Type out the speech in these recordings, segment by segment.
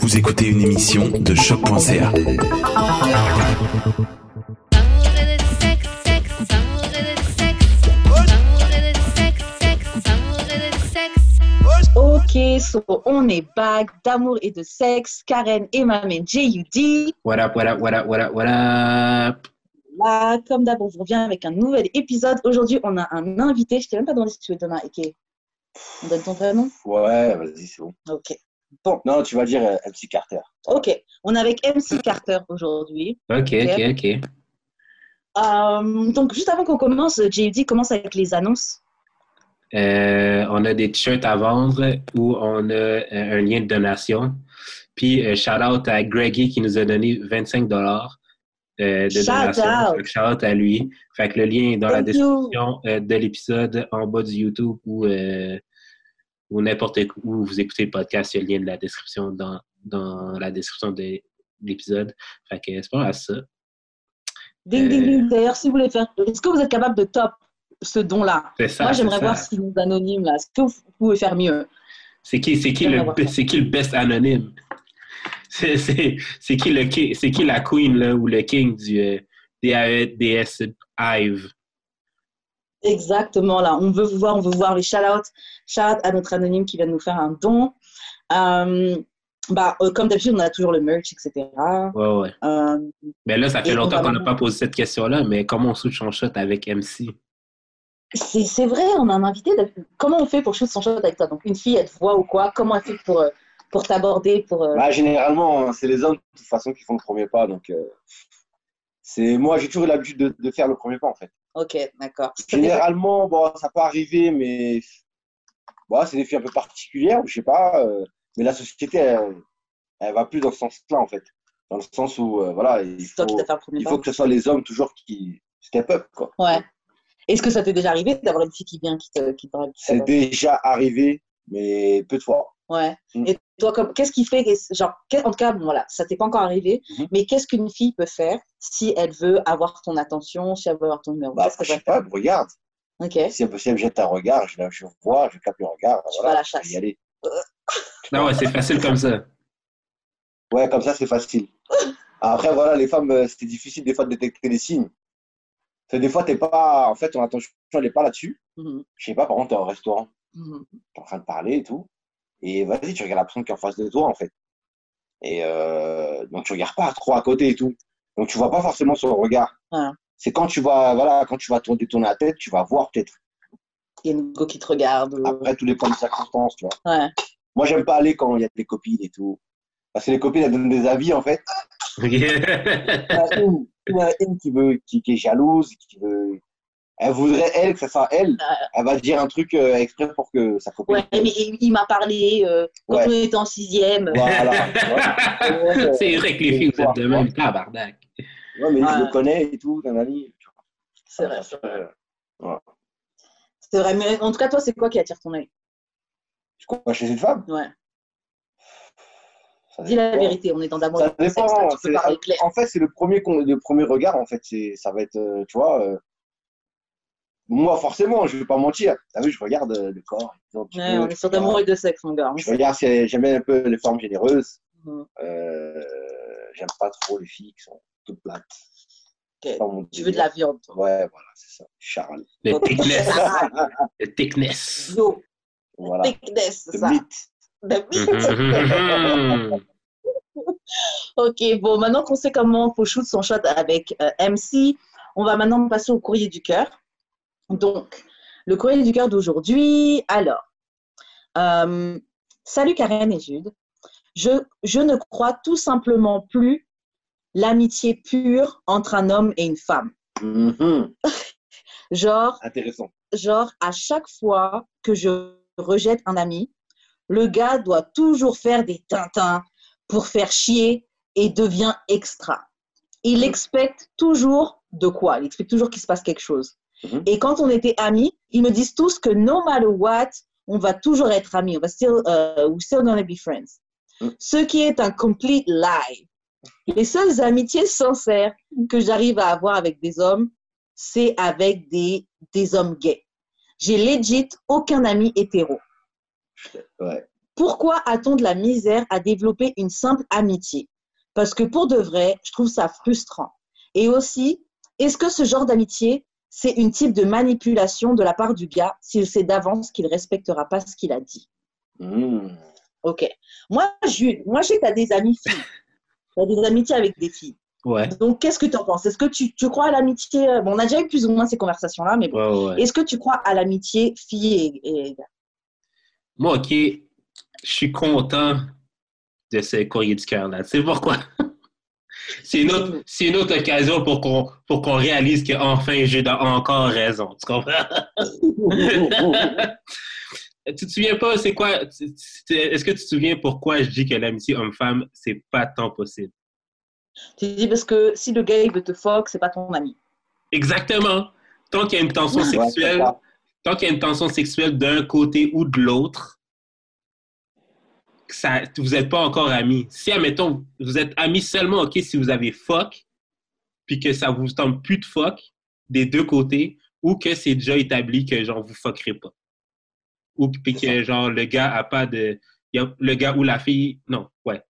Vous écoutez une émission de choc.ca. Ok, so on est back d'amour et de sexe. Karen et ma main JUD. What up, what up, what up, what up, what up? Là, comme d'hab, on vous revient avec un nouvel épisode. Aujourd'hui, on a un invité. Je t'ai même pas demandé si tu veux donner un ok. On donne ton vrai nom Ouais, vas-y, c'est bon. Ok. Bon, Non, tu vas dire euh, MC Carter. ok. On est avec MC Carter aujourd'hui. Ok, ok, ok. Euh, donc, juste avant qu'on commence, JUD commence avec les annonces. Euh, on a des t-shirts à vendre où on a un lien de donation. Puis, euh, shout out à Greggy qui nous a donné 25 dollars de Shout donation. out. Shout out à lui. Fait que le lien est dans la Thank description de l'épisode en bas du YouTube ou, euh, ou n'importe où vous écoutez le podcast. Il y a le lien de la description dans, dans la description de l'épisode. Fait que c'est pas mal ça. Ding, ding, Euh. ding. D'ailleurs, si vous voulez faire. Est-ce que vous êtes capable de top ce don-là? C'est ça. Moi, j'aimerais voir si nos anonymes, là, est-ce que vous pouvez faire mieux? C'est qui, c'est qui, le, c'est qui le best anonyme? C'est, c'est, c'est qui le c'est qui la queen là, ou le king du euh, DAS Hive? Exactement, là. On veut vous voir, on veut voir les shout-outs. Shout-out à notre anonyme qui vient de nous faire un don. Euh, bah, euh, comme d'habitude, on a toujours le merch, etc. Ouais, ouais. Euh, Mais là, ça fait longtemps qu'on n'a pas posé cette question-là, mais comment on switch en shot avec MC? c'est vrai, on a un invité. Comment on fait pour shoot son shot avec toi? Donc, une fille, elle te voit ou quoi? Comment elle fait pour, pour t'aborder pour, euh, Bah, généralement, hein, c'est les hommes de toute façon qui font le premier pas. Donc, euh, c'est moi, j'ai toujours l'habitude de, de faire le premier pas en fait. Ok, d'accord. Généralement, bon, ça peut arriver, mais bon, c'est des filles un peu particulières, je sais pas. euh, mais la société, elle, elle va plus dans ce sens-là en fait. Dans le sens où, euh, voilà, il faut, qui t'as fait un premier il faut que ce soit les hommes toujours qui step up. Quoi. Ouais. Est-ce que ça t'est déjà arrivé d'avoir une fille qui vient, qui te. Qui te- C'est déjà arrivé, mais peu de fois. Ouais. Mm. Et toi, comme- qu'est-ce qui fait, genre, en tout cas, bon, voilà, ça t'est pas encore arrivé, Mhm. mais qu'est-ce qu'une fille peut faire si elle veut avoir ton attention, si elle veut avoir ton numéro? Bah, je sais pas, regarde. Ok. Si elle, si elle me jette un regard, je, je vois, je capte le regard. Tu voilà, vas à la chasse. y aller. Non, ouais, c'est facile comme ça. Ouais, comme ça, c'est facile. Après, voilà, les femmes, euh, c'est difficile des fois de détecter les signes. Parce que des fois, t'es pas, en fait, ton attention, elle n'est pas là-dessus. Mhm. Je sais pas, par exemple, t'es au restaurant, Mhm. t'es en train de parler et tout. Et vas-y, tu regardes la personne qui est en face de toi, en fait. Et euh, donc, tu regardes pas trop à côté et tout. Donc, tu vois pas forcément son regard. C'est quand tu vas, voilà, quand tu vas tourner, détourner la tête, tu vas voir peut-être. Il y a une go qui te regarde. ou- Après, tous les points de circonstance, tu vois. Ouais. Moi, j'aime pas aller quand il y a des copines et tout. Parce que les copines, elles donnent des avis, en fait. Il y en a une, il y en a une qui, veut, qui, qui est jalouse, qui veut, Elle voudrait, elle, que ça soit elle. Elle va dire un truc euh, exprès pour que ça copine. Ouais, mais il, il m'a parlé euh, quand Ouais. on était en sixième. Voilà. tu vois. C'est vrai que les filles, vous êtes de même tabarnak. Ouais, mais je Ouais. le connais et tout, tu vois. C'est vrai. Ouais. C'est vrai. Mais en tout cas, toi, c'est quoi qui attire ton œil? Je crois chez une femme. Ouais. Ça Dis la dépend. vérité, on est dans d'amour Ça de sexe, dépend. là, tu peux c'est- parler clair. En fait, c'est le premier, le premier regard. En fait, c'est, ça va être, euh, tu vois. Moi, forcément, je vais pas mentir. T'as vu, je regarde euh, le corps. Ouais, on est sur d'amour et de sexe, mon gars. Je regarde si j'aime un peu les formes généreuses. Mhm. Euh, j'aime pas trop les filles qui sont toutes plates. Tu veux de la viande, toi. Ouais, voilà, c'est ça. Charles. Le thickness. Le thickness. Yo, Voilà. thickness, c'est The ça. meat. The meat. Mhm. Ok, bon, maintenant qu'on sait comment faut shoot son shot avec euh, MC, on va maintenant passer au courrier du cœur. Donc, le courrier du cœur d'aujourd'hui. Alors, euh, salut Karen et Jude. Je, je ne crois tout simplement plus l'amitié pure entre un homme et une femme. Mhm. Genre, Intéressant. genre, à chaque fois que je rejette un ami, le gars doit toujours faire des tintins pour faire chier et devient extra. Il expecte toujours de quoi? Il expecte toujours qu'il se passe quelque chose. Mhm. Et quand on était amis, ils me disent tous que no matter what, on va toujours être amis. On va still, uh, we're still gonna be friends. Mhm. Ce qui est un complete lie. Les seules amitiés sincères que j'arrive à avoir avec des hommes, c'est avec des, des hommes gays. J'ai legit aucun ami hétéro. Ouais. Pourquoi a-t-on de la misère à développer une simple amitié? Parce que pour de vrai, je trouve ça frustrant. Et aussi, est-ce que ce genre d'amitié, c'est une type de manipulation de la part du gars s'il sait d'avance qu'il respectera pas ce qu'il a dit Mhm. Ok. Moi, Jules, moi, j'ai des amis filles. As des amitiés avec des filles. Ouais. Donc, qu'est-ce que tu en penses? Est-ce que tu, tu crois à l'amitié euh, Bon, on a déjà eu plus ou moins ces conversations-là, mais bon. Ouais, ouais. Est-ce que tu crois à l'amitié fille et, et gars? Moi, OK, je suis content de ce courrier du cœur-là. Sais pourquoi? C'est une, autre, c'est une autre occasion pour qu'on, pour qu'on réalise qu'enfin, j'ai encore raison. Tu comprends? tu te souviens pas, c'est quoi? Est-ce que tu te souviens pourquoi je dis que l'amitié homme-femme, c'est pas tant possible? Tu dis parce que si le gars il veut te fuck, c'est pas ton ami. Exactement. Tant qu'il y a une tension sexuelle, tant qu'il y a une tension sexuelle d'un côté ou de l'autre, vous n'êtes pas encore amis. Si, admettons, vous êtes amis seulement, OK, si vous avez fuck, puis que ça vous tente plus de fuck des deux côtés, ou que c'est déjà établi que, genre, vous fuckerez pas. Ou puis que, genre, le gars a pas de... le gars ou la fille... Non, ouais.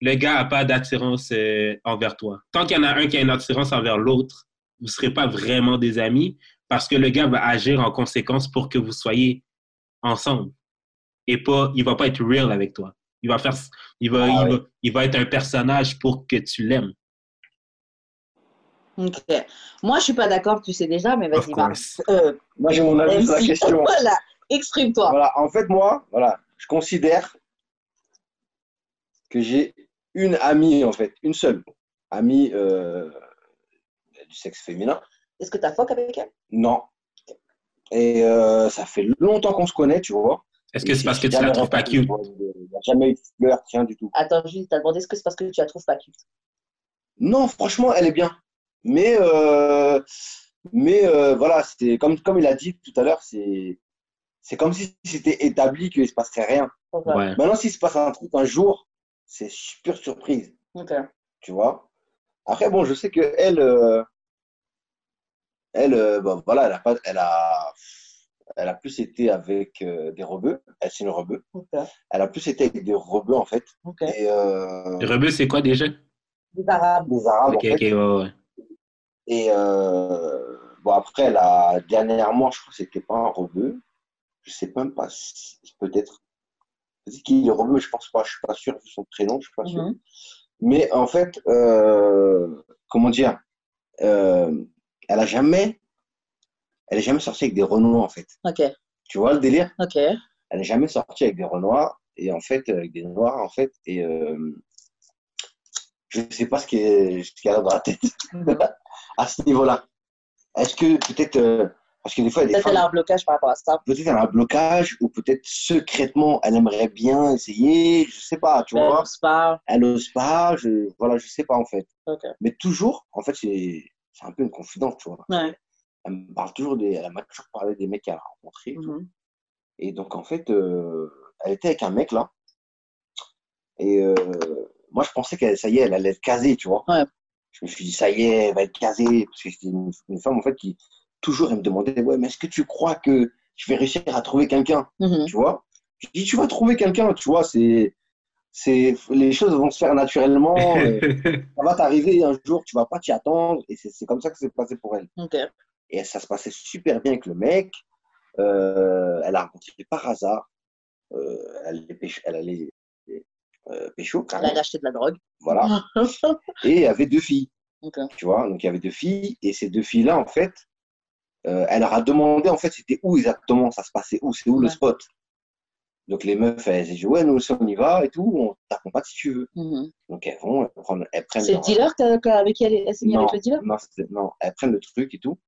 Le gars a pas d'attirance euh, envers toi. Tant qu'il y en a un qui a une attirance envers l'autre, vous serez pas vraiment des amis parce que le gars va agir en conséquence pour que vous soyez ensemble. Et pas, il va pas être real avec toi. Il va faire, il va, Ah il oui. va, il va être un personnage pour que tu l'aimes. Ok. Moi, je suis pas d'accord, tu sais déjà, mais vas-y. Euh, Moi, j'ai mon avis sur la question. voilà, exprime-toi. Voilà, en fait, moi, voilà, je considère que j'ai une amie, en fait, une seule amie euh, du sexe féminin. Est-ce que tu as fuck avec elle? Non. Et euh, ça fait longtemps qu'on se connaît, tu vois. Est-ce que c'est parce que tu la trouves pas cute? Il n'y a jamais eu de fleur, rien du tout. Attends, juste, t'as demandé est-ce que c'est parce que tu la trouves pas cute? Non, franchement, elle est bien. Mais, euh, mais euh, voilà, c'est comme, comme il a dit tout à l'heure, c'est c'est comme si c'était établi qu'il ne se passerait rien. Ouais. Maintenant, s'il se passe un truc un jour, c'est pure surprise, Ok. tu vois? Après, bon, je sais que elle, euh, elle, euh, bon, voilà, elle a pas, elle a, elle a plus été avec euh, des rebeux. Elle, c'est une rebeu. Ok. Elle a plus été avec des rebeux, en fait. Ok. Et euh, Le rebeu, c'est quoi déjà? Des arabes. des arabes, Ok, en ok, fait. ouais, ouais. Et euh, bon, après, elle a, dernièrement, je crois que c'était pas un rebeu. Je sais même pas, si- peut-être. C'est qui est rebeu, je pense pas, je suis pas sûr, vu son prénom, je suis pas sûr. Mhm. Mais en fait, euh, comment dire, euh, elle a jamais, elle est jamais sortie avec des Renois, en fait. Ok. Tu vois le délire? Ok. Elle n'est jamais sortie avec des Renois, et en fait, avec des Noirs, en fait, et euh, je sais pas ce qui est, ce qu'il y a dans la tête Mhm. à ce niveau-là. est-ce que peut-être, euh, parce que des fois, il y a des Peut-être femmes, elle a un blocage par rapport à ça. peut-être elle a un blocage, ou peut-être secrètement, elle aimerait bien essayer, je sais pas, tu vois. Elle n'ose pas. Elle ose pas, je, voilà, je sais pas en fait. Mais toujours, en fait, c'est c'est un peu une confidente, tu vois. Ouais. Elle me parle toujours des, elle m'a toujours parlé des mecs qu'elle a rencontrés. Mhm. Et donc, en fait, euh, elle était avec un mec là. Et euh, moi, je pensais qu'elle, ça y est, elle allait être casée, tu vois. Ouais. Je me suis dit, ça y est, elle va être casée. Parce que c'était une, une femme, en fait, qui toujours, elle me demandait, ouais, mais est-ce que tu crois que je vais réussir à trouver quelqu'un, Mhm. tu vois? Je dis, tu vas trouver quelqu'un, tu vois, c'est. C'est, les choses vont se faire naturellement, ça va t'arriver un jour, tu vas pas t'y attendre, et c'est c'est comme ça que c'est passé pour elle. Ok. Et ça se passait super bien avec le mec. Euh, elle a rencontré par hasard. Euh, elle allait pécho, elle allait, euh, pécho, Elle carrément. a acheté de la drogue. Voilà. Et il y avait deux filles. Tu vois, donc il y avait deux filles. Et ces deux filles-là, en fait, euh, elle leur a demandé, en fait, c'était où exactement ça se passait, où, c'est où le spot? Donc les meufs, elles disent, ouais, nous aussi on y va et tout, on t'accompagne si tu veux. Mhm. Donc elles vont, elles prennent, elles prennent C'est le dealer avec qui elle, non, avec le dealer? non, elles prennent le truc et tout.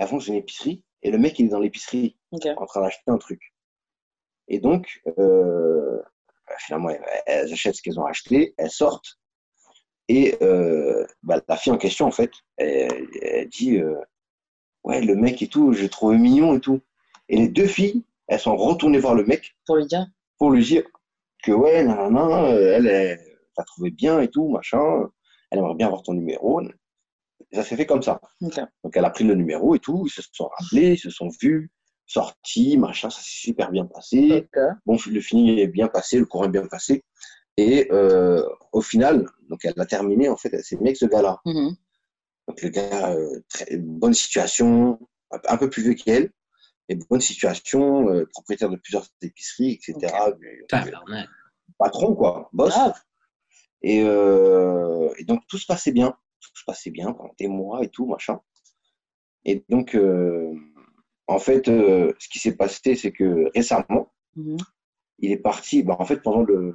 Elles vont dans une épicerie et le mec il est dans l'épicerie en train d'acheter un truc. Et donc, euh, bah, finalement, elles, achètent ce qu'elles ont acheté, elles sortent. Et euh, bah, la fille en question, en fait, elle, elle dit euh, Ouais, le mec et tout, je le trouve mignon et tout. Et les deux filles, elles sont retournées voir le mec Pour lui dire. pour lui dire que, ouais, non, elle, elle t'a trouvé bien et tout, machin. Elle aimerait bien avoir ton numéro. Et ça s'est fait comme ça. Donc elle a pris le numéro et tout, ils se sont rappelés, ils se sont vus, sortis, machin, ça s'est super bien passé. Bon, le feeling est bien passé, le courant est bien passé. Et euh, au final, donc elle a terminé, en fait, elle s'est mise avec ce gars-là. Mhm. Donc le gars, euh, très, bonne situation, un peu plus vieux qu'elle, et bonne situation, euh, propriétaire de plusieurs épiceries, etc. Patron, quoi, boss. Euh, et donc tout se passait bien, tout se passait bien pendant des mois et tout, machin. Et donc, euh, en fait, euh, ce qui s'est passé, c'est que récemment, Mhm. il est parti, bah, en fait, pendant le,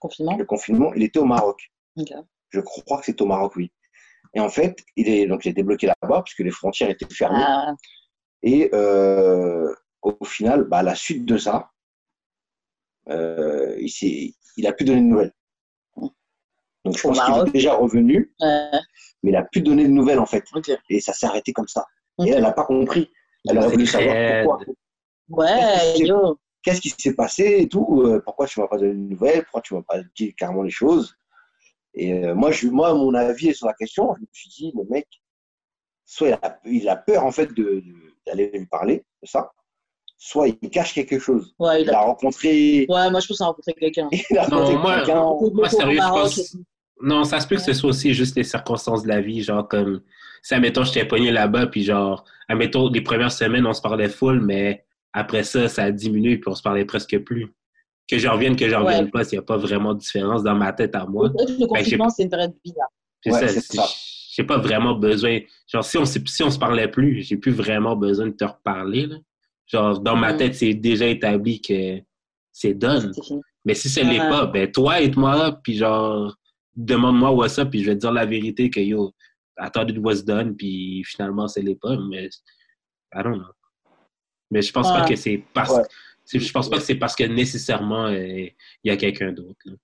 Confinement. le confinement, il était au Maroc. Je crois que c'est au Maroc, oui. Et en fait, il est donc il a été bloqué là-bas parce que les frontières étaient fermées. Ah, Et euh, au final, bah, à la suite de ça, il, il a pu donner de nouvelles. Donc je pense qu'il est déjà revenu, ouais. mais il a pu donner de nouvelles en fait. Et ça s'est arrêté comme ça. Et elle n'a pas compris. Elle aurait voulu savoir pourquoi. Ouais, yo. Qu'est-ce qui s'est passé et tout. euh, pourquoi tu ne m'as pas donné de nouvelles Pourquoi tu ne m'as pas dit carrément les choses Et euh, moi, je, moi, mon avis sur la question, je me suis dit, le mec, soit il a, il a peur en fait de- de- d'aller lui parler de ça, soit il cache quelque chose. Ouais, il Il a rencontré, ouais, moi je pense qu'il a rencontré quelqu'un. il a Non, rencontré moi- quelqu'un. Moi, sérieux, je pense. Et. Non, ça se peut que ce soit aussi juste les circonstances de la vie. Genre, comme, si, admettons, j'étais pogné là-bas, puis genre, admettons, les premières semaines, on se parlait full, mais après ça, ça a diminué, puis on se parlait presque plus. Que je revienne, que je revienne Ouais. pas, s'il n'y a pas vraiment de différence dans ma tête à moi. Le confinement, c'est une période bizarre. C'est Ouais, ça, c'est c'est- ça. J'ai pas vraiment besoin. Genre, si on, si on se parlait plus, j'ai plus vraiment besoin de te reparler. Là. Genre, dans ma Mhm. tête, c'est déjà établi que c'est done. Mais si ce n'est Ouais. pas, ben toi aide-moi, puis genre, demande-moi what's up, puis je vais te dire la vérité que yo, attendez de what's done, puis finalement, ce n'est pas. Mais I don't know. Mais je pense pas que c'est parce Ouais. c'est- Je pense pas que c'est parce que nécessairement euh, il y a quelqu'un d'autre. là.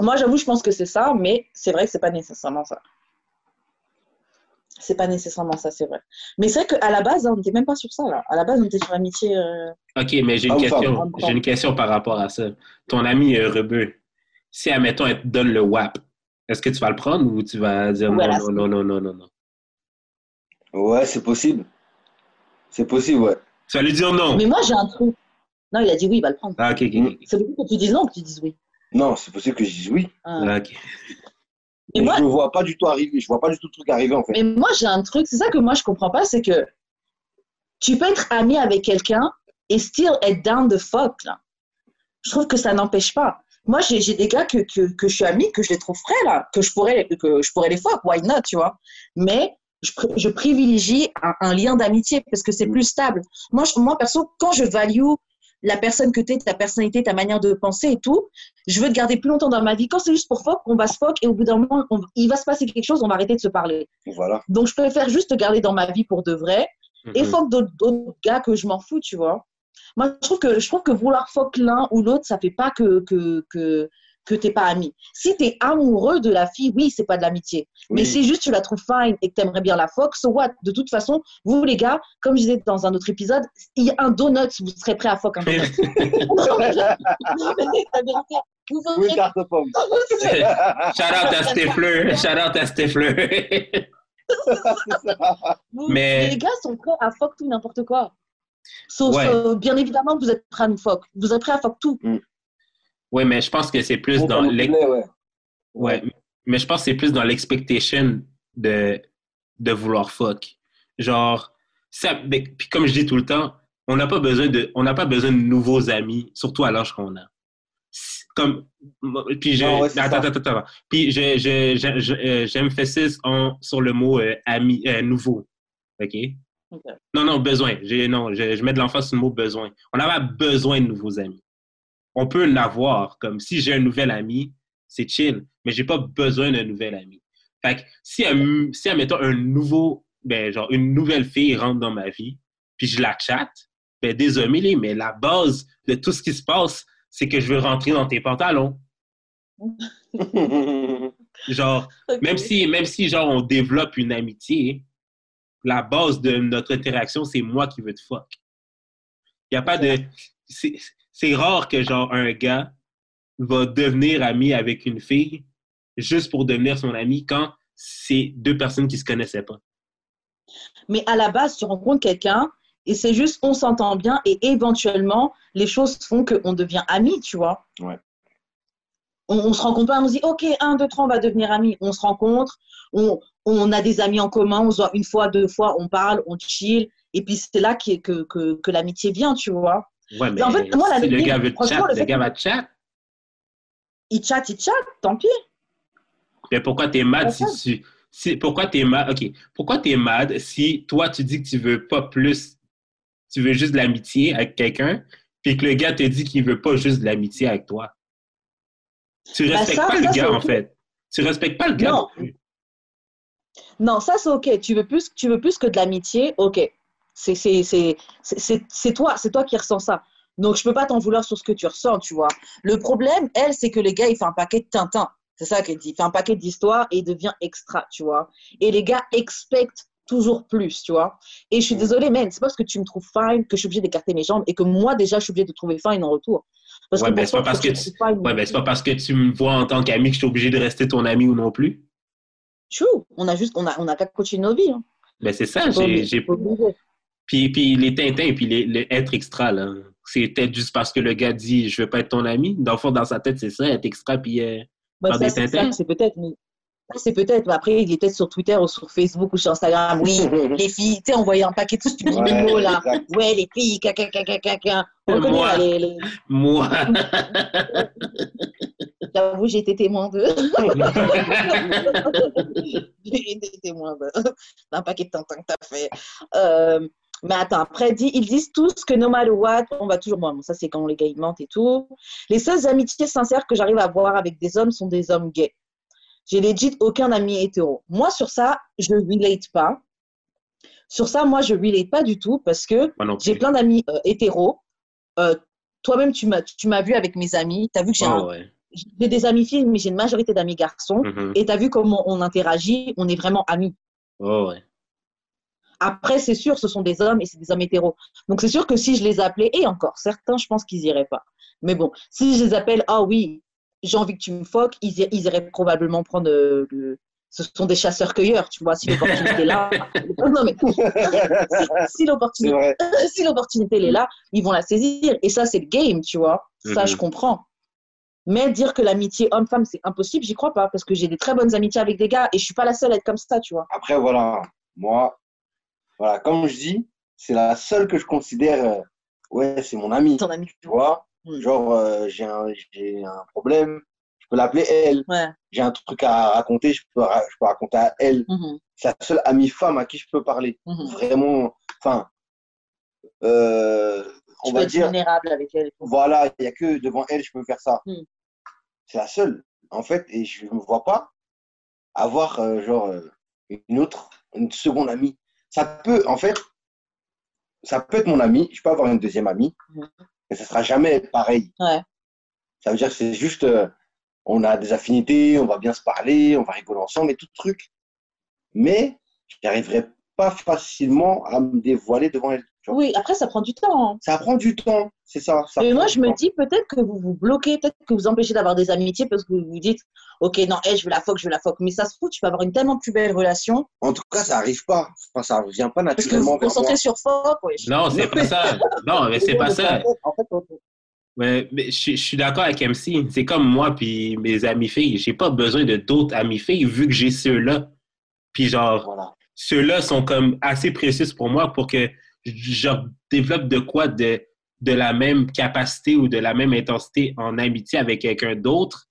Moi, j'avoue, je pense que c'est ça, mais c'est vrai que c'est pas nécessairement ça. C'est pas nécessairement ça, c'est vrai. Mais c'est vrai qu'à la base, hein, on n'était même pas sur ça, là. À la base, on était sur l'amitié. euh, OK, mais j'ai une Homme, question. J'ai une question par rapport à ça. Ton ami euh, Rebeu, si admettons elle te donne le WAP, est-ce que tu vas le prendre ou tu vas dire non, non, non, non, non, non, non? Ouais, c'est possible. C'est possible, ouais. Tu vas lui dire non. Mais moi, j'ai un truc. Non, il a dit oui, il va le prendre. Ah, ok, ok. C'est beaucoup que tu dises non que tu dises oui? Non, c'est possible que je dise oui. Ah. Ah, ok. Mais Mais moi, je ne vois pas du tout arriver. Je vois pas du tout le truc arriver en fait. Mais moi, j'ai un truc, c'est ça que moi, je comprends pas, c'est que tu peux être ami avec quelqu'un et still être down the fuck, là. Je trouve que ça n'empêche pas. Moi, j'ai des gars que, que, que je suis ami, que je les trouve frais, là, que je pourrais, que je pourrais les fuck, why not, tu vois? Mais je, pr- je privilégie un, un lien d'amitié parce que c'est plus stable. Moi, je- moi, perso, quand je value la personne que tu es, ta personnalité, ta manière de penser et tout. Je veux te garder plus longtemps dans ma vie. Quand c'est juste pour fuck, on va se fuck et au bout d'un moment, on- il va se passer quelque chose, on va arrêter de se parler. Voilà. Donc, je préfère juste te garder dans ma vie pour de vrai et Mhm. fuck d'autres gars que je m'en fous, tu vois? Moi, je trouve que, je trouve que vouloir fuck l'un ou l'autre, ça fait pas que, que, que, que t'es pas ami. Si t'es amoureux de la fille, oui, c'est pas de l'amitié. Mais Oui. si juste tu la trouves fine et que t'aimerais bien la fuck, so what? De toute façon, vous les gars, comme je disais dans un autre épisode, il y a un donut, vous serez prêt à fuck un donut. Vous Oui, tarte aux pommes. Shout out à Stifler. Shout out à Mais- Les gars sont prêts à fuck tout n'importe quoi. Sauf, Ouais. euh, bien évidemment, vous êtes prêts à nous fuck. Vous êtes prêts à fuck tout. oui, mais je pense que c'est plus dans l'ex- ouais. Ouais, mais je pense que c'est plus dans l'expectation de, de vouloir fuck. Genre, ça, mais- puis comme je dis tout le temps, on n'a pas besoin de, on n'a pas besoin de nouveaux amis, surtout à l'âge qu'on a. Comme, puis je, Non, ouais, c'est attends, attends, attends, attends. Puis je, je, je, je, euh, j'emphasise en- sur le mot euh, ami, euh, nouveau. OK? Non, non, besoin. Non, je, je mets de l'emphase sur le mot besoin. On n'a pas besoin de nouveaux amis. On peut en avoir. Comme si j'ai un nouvel ami, c'est chill, mais j'ai pas besoin d'un nouvel ami. Fait que si, un- si admettons, un nouveau, ben, genre, une nouvelle fille rentre dans ma vie, puis je la chatte, ben, désolé, mais la base de tout ce qui se passe, c'est que je veux rentrer dans tes pantalons. Genre, même si, même si, genre, on développe une amitié, la base de notre interaction, c'est moi qui veux te fuck. Il n'y a pas de. C'est rare que, genre, un gars va devenir ami avec une fille juste pour devenir son ami quand c'est deux personnes qui se connaissaient pas. Mais à la base, tu rencontres quelqu'un et c'est juste on s'entend bien et éventuellement, les choses font qu'on devient amis, tu vois. Ouais. On, on se rencontre pas, on se dit, OK, un, deux, trois, on va devenir amis. On se rencontre, on, on a des amis en commun, on se voit une fois, deux fois, on parle, on chill. Et puis c'est là que, que, que l'amitié vient, tu vois. Ouais, mais en fait, moi, la si le gars veut chat, le gars va chat. Il chatte, il chatte, tant pis. Mais pourquoi t'es mad si tu. Si, pourquoi t'es mad? OK. Pourquoi t'es mad si toi, tu dis que tu veux pas plus. Tu veux juste de l'amitié avec quelqu'un, puis que le gars te dit qu'il veut pas juste de l'amitié avec toi? Tu Bah, respectes ça, pas ça, le gars, en fait. Tu respectes pas le gars non plus. Non, ça c'est ok. Tu veux plus, tu veux plus que de l'amitié, ok. C'est toi, c'est toi qui ressens ça. Donc je peux pas t'en vouloir sur ce que tu ressens, tu vois. Le problème, elle, c'est que les gars, il fait un paquet de Tintin. C'est ça qu'elle dit. Il fait un paquet d'histoires et il devient extra, tu vois. Et les gars expectent toujours plus, tu vois. Et je suis désolée, man, c'est pas parce que tu me trouves fine que je suis obligée d'écarter mes jambes et que moi déjà je suis obligée de te trouver fine en retour. Parce Ouais, que pour c'est pas parce que tu Ouais, ben pas parce que tu me vois en tant qu'ami que je suis obligé de rester ton ami ou non plus. True. On a juste, on a, on a qu'à continuer nos vies. Hein. Ben c'est ça, j'ai. Puis, puis les Tintins, puis les, les être extra, là. C'est peut-être juste parce que le gars dit je veux pas être ton ami. Dans le fond, dans sa tête, c'est ça, être extra, puis. euh, Faire ça, des c'est Tintins? ça, c'est peut-être. mais- ça, C'est peut-être. mais Après, il est peut-être sur Twitter ou sur Facebook ou sur Instagram. Oui, les filles, tu sais, on voyait un paquet de Ouais, là. exact. Ouais, les filles, caca, caca, caca. On connaît Moi. là, les, les- Moi. J'avoue, j'ai été témoin de. j'ai été témoin d'un paquet de tintins que t'as fait. Euh, mais attends, après, ils disent tous que no matter what, on va toujours. Bon, ça, c'est quand les gars ils mentent et tout. Les seules amitiés sincères que j'arrive à avoir avec des hommes sont des hommes gays. J'ai legit aucun ami hétéro. Moi, sur ça, je ne relate pas. Sur ça, moi, je relate pas du tout parce que j'ai plein d'amis euh, hétéros. Euh, Toi-même, tu m'as tu vu avec mes amis. Tu as vu que j'ai Ouais, un- ouais. J'ai des amis filles, mais j'ai une majorité d'amis garçons. Mhm. Et tu as vu comment on interagit, on est vraiment amis. Ouais. Après, c'est sûr, ce sont des hommes et c'est des hommes hétéros. Donc, c'est sûr que si je les appelais, et encore, certains, je pense qu'ils iraient pas. Mais bon, si je les appelle, ah oui, j'ai envie que tu me foques, ils, ir- ils iraient probablement prendre euh, le. Ce sont des chasseurs-cueilleurs, tu vois, si l'opportunité est là. Non, mais si, l'opportunité si l'opportunité est là, ils vont la saisir. Et ça, c'est le game, tu vois. Ça, Mhm. je comprends. Mais dire que l'amitié homme-femme, c'est impossible, j'y crois pas. Parce que j'ai des très bonnes amitiés avec des gars et je suis pas la seule à être comme ça, tu vois. Après, voilà, moi, voilà, comme je dis, c'est la seule que je considère, euh, ouais, c'est mon amie, Ton ami. tu vois. Mm. Genre, euh, j'ai un, un problème, je peux l'appeler elle. Ouais. J'ai un truc à raconter, je peux, je peux raconter à elle. C'est la seule amie femme à qui je peux parler. Mhm. Vraiment, enfin, euh, on va être dire, vulnérable avec elle. voilà, il n'y a que devant elle, je peux faire ça. C'est la seule, en fait, et je ne me vois pas avoir, euh, genre, euh, une autre, une seconde amie. Ça peut, en fait, ça peut être mon ami, je peux avoir une deuxième amie, Mhm. mais ça sera jamais pareil. Ouais. Ça veut dire que c'est juste, euh, on a des affinités, on va bien se parler, on va rigoler ensemble et tout truc. Mais je n'arriverai pas facilement à me dévoiler devant elle. Oui, après, ça prend du temps. hein. Ça prend du temps, c'est ça. ça Mais moi, je me temps. dis peut-être que vous vous bloquez, peut-être que vous empêchez d'avoir des amitiés parce que vous vous dites, ok, non, elle, je veux la foque, je veux la foque. Mais ça se trouve, tu peux avoir une tellement plus belle relation En tout cas, ça arrive pas. Enfin, ça ne vient pas parce que vous naturellement. vous concentrez sur foque. Ouais. Non, c'est pas ça. Non, mais c'est pas ça. En fait, on- Mais, mais je, je suis d'accord avec MC. C'est comme moi puis mes amis filles. J'ai pas besoin de d'autres amis filles vu que j'ai ceux-là. Puis genre, voilà. ceux-là sont comme assez précieux pour moi pour que je développe de quoi de, de la même capacité ou de la même intensité en amitié avec quelqu'un d'autre.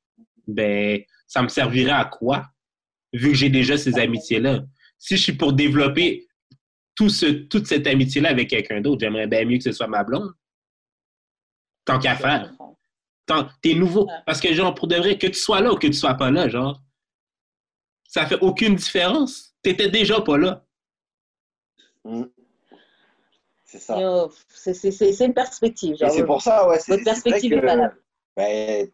Ben, ça me servirait à quoi? Vu que j'ai déjà ces amitiés-là? Si je suis pour développer tout ce, toute cette amitié-là avec quelqu'un d'autre, j'aimerais bien mieux que ce soit ma blonde. Tant qu'à faire. Tant- T'es nouveau. Parce que, genre, pour de vrai, que tu sois là ou que tu sois pas là, genre, ça fait aucune différence. T'étais déjà pas là. Mm. C'est ça. Euh, c'est- une perspective. C'est pour ça, ouais. votre perspective est que, valable. ben,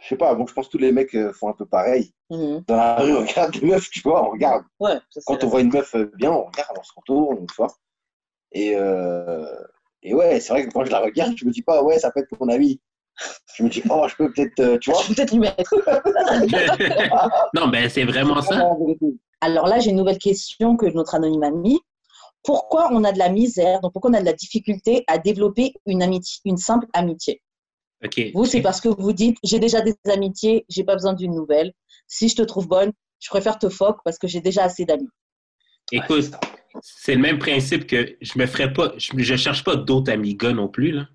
je sais pas, bon, je pense que tous les mecs euh, font un peu pareil. Mhm. Dans la rue, on regarde des meufs, tu vois, on regarde. Ouais, ça, Quand on voit une meuf euh, bien, on regarde, on se retourne, tu vois. Et, euh, et ouais, c'est vrai que quand je la regarde, je me dis pas, ouais, ça peut être mon ami. Je me dis, oh, je peux peut-être, euh, tu vois. Je peut-être lui mettre. non, ben, c'est vraiment ça. Alors là, j'ai une nouvelle question que notre anonyme a mis. Pourquoi on a de la misère, donc pourquoi on a de la difficulté à développer une amitié, une simple amitié. Vous, c'est parce que vous dites, j'ai déjà des amitiés, j'ai pas besoin d'une nouvelle. Si je te trouve bonne, je préfère te foque parce que j'ai déjà assez d'amis. Écoute, c'est le même principe que je me ferais pas, je, je cherche pas d'autres amis gars non plus, là.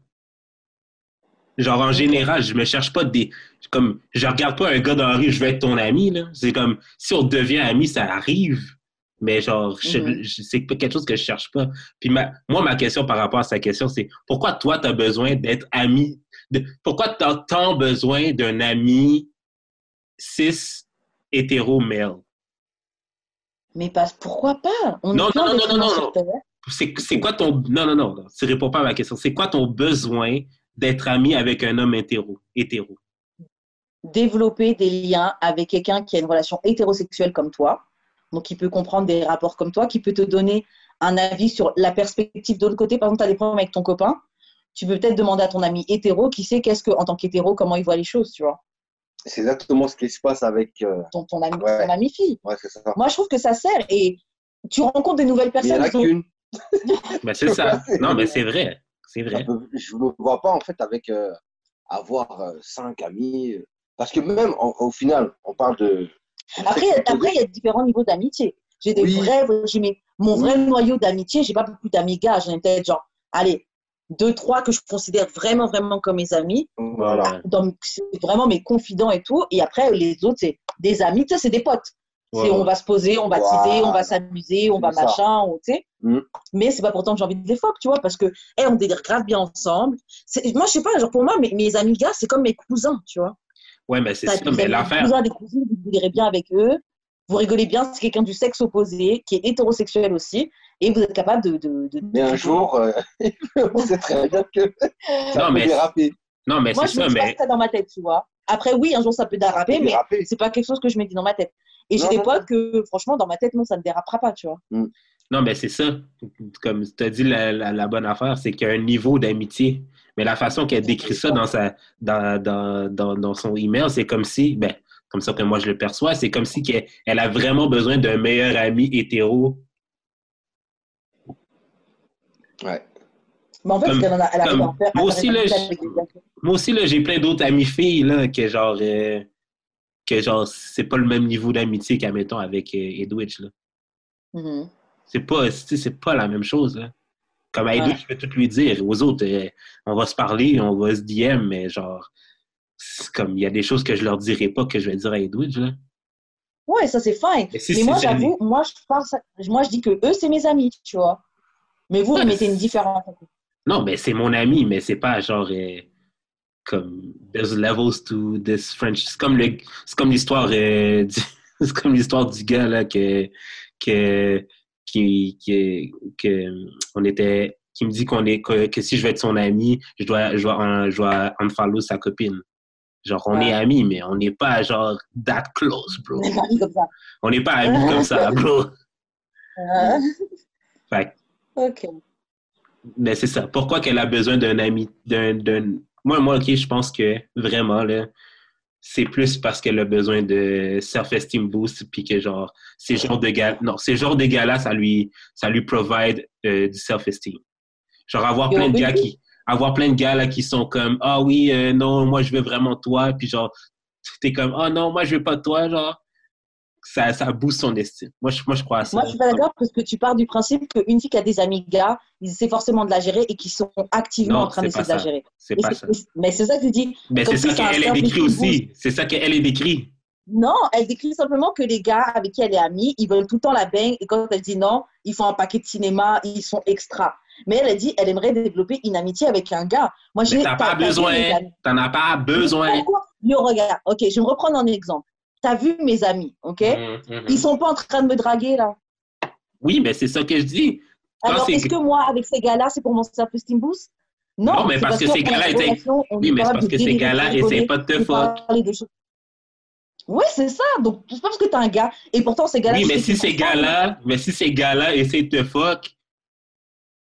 Genre, en général, je me cherche pas des. Comme, je regarde pas un gars dans la rue, je veux être ton ami, là. C'est comme, si on devient ami, ça arrive. Mais genre, Mhm. je- c'est quelque chose que je cherche pas. Puis ma, moi, ma question par rapport à sa question, c'est pourquoi toi, tu as besoin d'être ami? de- pourquoi tu as tant besoin d'un ami cis hétéro male? Mais pas, pourquoi pas? On Non, non, non, non, non, non. C'est quoi ton non non non non, tu réponds pas à ma question c'est quoi ton besoin d'être ami avec un homme hétéro hétéro? Développer des liens avec quelqu'un qui a une relation hétérosexuelle comme toi, donc qui peut comprendre des rapports comme toi, qui peut te donner un avis sur la perspective de l'autre côté. Par exemple, tu as des problèmes avec ton copain, tu peux peut-être demander à ton ami hétéro qui sait qu'est-ce que, en tant qu'hétéro, comment il voit les choses, tu vois, C'est exactement ce qui se passe avec. euh, ton, ton ami, Ouais. ton ami fille. Ouais, c'est ça. Moi, je trouve que ça sert et tu rencontres des nouvelles Mais il n'y en personnes. a qu'une. ben c'est ça non mais c'est vrai c'est vrai peut- Je ne me vois pas, en fait, avec euh, avoir euh, cinq amis. Parce que même, en- au final, on parle de. Après, après, il y a différents niveaux d'amitié. J'ai des Oui. vrais, j'ai mes- mon vrai noyau d'amitié. J'ai pas beaucoup d'amis gars. J'en ai peut-être genre, allez, deux, trois que je considère vraiment, vraiment comme mes amis. Voilà. C'est vraiment mes confidents et tout. Et après, les autres, c'est des amis. Tu sais, c'est des potes. C'est Ouais, on va se poser, on va teaser, on va s'amuser, on va ça. machin, on- tu sais. Mm. Mais c'est pas pourtant que j'ai envie de les fuck, tu vois, parce que, eh, on délire grave bien ensemble. Moi, je sais pas, genre pour moi, mes, mes amis gars, c'est comme mes cousins, tu vois. Ouais mais c'est ça des mais amis, des l'affaire cousins, des cousines, vous délirez bien avec eux. Vous rigolez bien, c'est quelqu'un du sexe opposé, qui est hétérosexuel aussi, et vous êtes capable de. de, de- Mais un jour, euh, on sait très bien que ça Non, peut mais- déraper. non mais Moi, c'est je me ça dis pas ça dans ma tête, tu vois. Après, oui, un jour, ça peut Ça déraper, mais c'est pas quelque chose que je me dis dans ma tête. Et j'ai des potes que, franchement, dans ma tête, non, ça ne dérapera pas, tu vois. non mais c'est ça comme tu as dit la, la, la bonne affaire c'est qu'il y a un niveau d'amitié mais la façon qu'elle décrit ça dans sa dans, dans, dans, dans son email c'est comme si ben comme ça que moi je le perçois c'est comme si qu'elle elle a vraiment besoin d'un meilleur ami hétéro Ouais. Mais en fait, Comme- elle, a- elle comme- en faire. moi aussi, là. Moi aussi, là, j'ai plein d'autres amis filles, là, que genre, euh, que genre, c'est pas le même niveau d'amitié qu'admettons avec euh, Edwidge, là. Mhm. C'est pas, c'est pas la même chose, là. Comme à Edwidge, Ouais. je peux tout lui dire. Aux autres, euh, on va se parler, on va se DM, mais genre, comme, il y a des choses que je leur dirai pas que je vais dire à Edwidge, là. Ouais, ça, c'est fine. Mais si mais moi, j'avoue, moi, je pense, moi, je dis que eux, c'est mes amis, tu vois. Mais vous, vous mettez une différence. Non, mais c'est mon ami, mais c'est pas genre euh, comme there's levels to this French. C'est comme le, c'est comme l'histoire, euh, du- c'est comme l'histoire du gars là que que qui qui que on était qui me dit qu'on est que, que si je veux être son ami, je dois je dois je dois unfollow sa copine. Genre on Ouais. est amis, mais on n'est pas genre that close, bro. On est pas mis comme ça. On n'est pas amis comme ça, bro. Euh, Fait ok. Mais c'est ça. Pourquoi qu'elle a besoin d'un ami, d'un, d'un... Moi, moi, ok, je pense que vraiment, là, c'est plus parce qu'elle a besoin de self-esteem boost, puis que genre, ces genres de gars, non, ces genres de gars-là, ça lui, ça lui provide euh, du self-esteem. Genre, avoir plein de gars qui, avoir plein de gars, là, qui sont comme, ah oui, euh, non, moi, je veux vraiment toi, puis genre, t'es comme, oh non, moi, je veux pas toi, genre, ça, ça booste son estime. Moi, je, moi, je crois à ça. Moi, je suis pas d'accord parce que tu pars du principe qu'une fille qui a des amis gars, ils essaient forcément de la gérer et qui sont activement Non, en train c'est de la gérer. C'est pas c'est- ça. Mais c'est ça que je dis. Mais c'est ça c'est qu'elle est décrit aussi. C'est ça qu'elle est décrit. Non, elle décrit simplement que les gars avec qui elle est amie, ils veulent tout le temps la baigne et quand elle dit non, ils font un paquet de cinéma, ils sont extra. Mais elle a dit, elle aimerait développer une amitié avec un gars. Moi, j'ai pas besoin. T'en as pas besoin. Pourquoi? Yo, regarde, ok, je vais me reprendre un exemple. T'as vu mes amis, ok? Mhm, mhm. Ils sont pas en train de me draguer là. Oui, mais c'est ça que je dis. Quand Alors, c'est- est-ce que moi, avec ces gars-là, c'est pour mon self-esteem boost? Non, Non, mais parce que ces gars-là une étaient- Oui, mais c'est parce que ces gars-là essaient pas de te fuck. Oui, c'est ça. Donc, c'est pas parce que t'as un gars. Et pourtant, ces gars-là. Oui, mais si ces gars-là, mais si ces gars-là essaient de te fuck,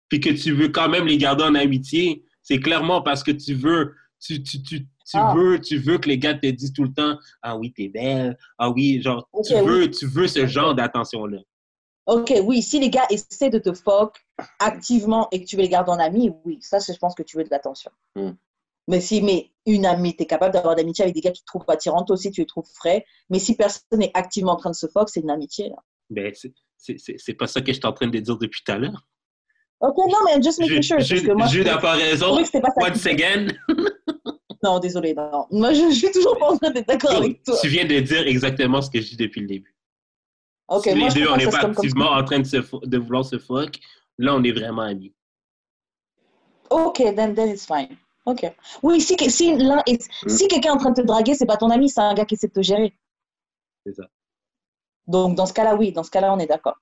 puis que tu veux quand même les garder en amitié, c'est clairement parce que tu veux, tu, tu, tu, tu Ah. veux, tu veux que les gars te disent tout le temps, ah oui, t'es belle, ah oui, genre, tu oui. veux, tu veux ce genre d'attention-là. Ok, oui, si les gars essaient de te fuck activement et que tu veux les garder en ami, oui, ça, je pense que tu veux de l'attention. Hmm. Mais si, mais une amie, tu es capable d'avoir d'amitié avec des gars qui te trouvent attirants, toi aussi, tu les trouves frais. Mais si personne n'est activement en train de se fuck, c'est une amitié. Là. Ben, c'est- pas ça que je suis en train de dire depuis tout à l'heure. Ok, non, mais just making sure. parce Jude- que moi, je Jude a trouvais- pas je raison. Once again. Non, désolé, non. Moi, je, je suis toujours pas en train d'être d'accord avec toi. Tu viens de dire exactement ce que je dis depuis le début. Ok, si moi, les deux, on n'est pas activement en train de, se de vouloir se fuck, là, on est vraiment amis. Ok, then, then it's fine. Ok. Oui, si, si, est- si quelqu'un est en train de te draguer, c'est pas ton ami, c'est un gars qui essaie de te gérer. C'est ça. Donc, dans ce cas-là, oui, dans ce cas-là, on est d'accord.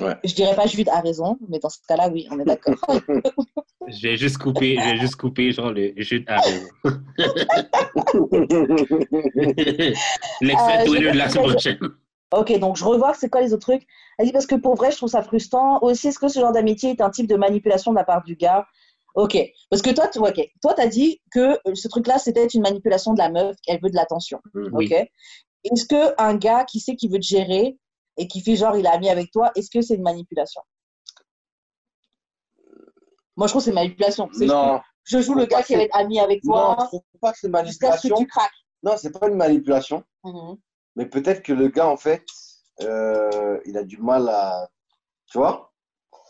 Ouais. Je dirais pas Jude a raison, mais dans ce cas-là, oui, on est d'accord. Je vais juste couper, je vais juste couper, genre, le Jude a raison. L'extrait Euh, Twitter de la semaine prochaine. ok, donc je revois que c'est quoi les autres trucs? Elle dit parce que pour vrai, je trouve ça frustrant. Aussi, est-ce que ce genre d'amitié est un type de manipulation de la part du gars? Ok, parce que toi, tu ok, toi, as dit que ce truc-là, c'était une manipulation de la meuf, qu'elle veut de l'attention. Oui. Ok. Est-ce que un gars qui sait qu'il veut te gérer et qui fait genre il est ami avec toi, est-ce que c'est une manipulation? Moi, je trouve que c'est une manipulation. Non, Je joue le gars qui va être ami avec non, toi je trouve pas que c'est une ce que manipulation. tu craques. Non, c'est pas une manipulation. Mhm. Mais peut-être que le gars, en fait, euh, il a du mal à. Tu vois?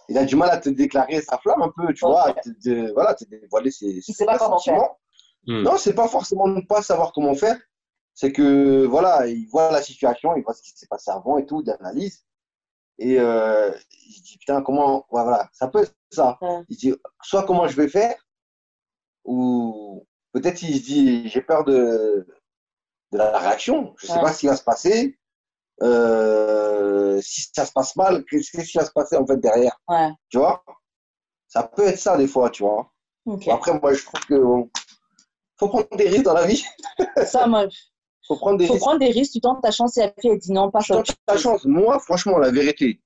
Il a du mal à te déclarer sa flamme un peu, tu vois, à te, de- voilà, te dévoiler ses, ses sait pas sentiments. Hmm. Non, c'est pas forcément ne pas savoir comment faire. C'est que, voilà, il voit la situation, il voit ce qui s'est passé avant et tout, il analyse. Et euh, il dit, putain, comment. voilà, ça peut être ça. Ouais. Il dit, soit comment je vais faire, ou peut-être il se dit, j'ai peur de, de la réaction. Je sais Ouais. pas ce qui va se passer. Euh, si ça se passe mal, qu'est-ce qui va se passer en fait derrière? Ouais. Tu vois? Ça peut être ça des fois, tu vois. Ok. Bon, après, moi, je trouve que bon, faut prendre des risques dans la vie. Ça, moi, faut prendre des faut risques. prendre des risques. Tu tentes ta chance et après elle dit non, pas Je ça. tente ta chance. Moi, franchement, la vérité,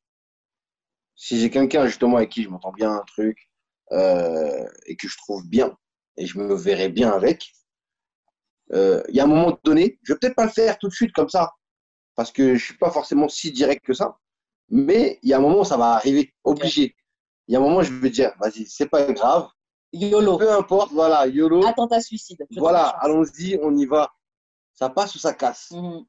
si j'ai quelqu'un justement avec qui je m'entends bien un truc euh, et que je trouve bien et je me verrai bien avec, euh, il y a un moment donné, je vais peut-être pas le faire tout de suite comme ça parce que je suis pas forcément si direct que ça, mais il y a un moment où ça va arriver, obligé. Il y a un moment où je vais dire, vas-y, c'est pas grave, YOLO. peu importe, voilà, YOLO, Attentat suicide. Voilà, allons-y, on y va. Ça passe ou ça casse. Mhm.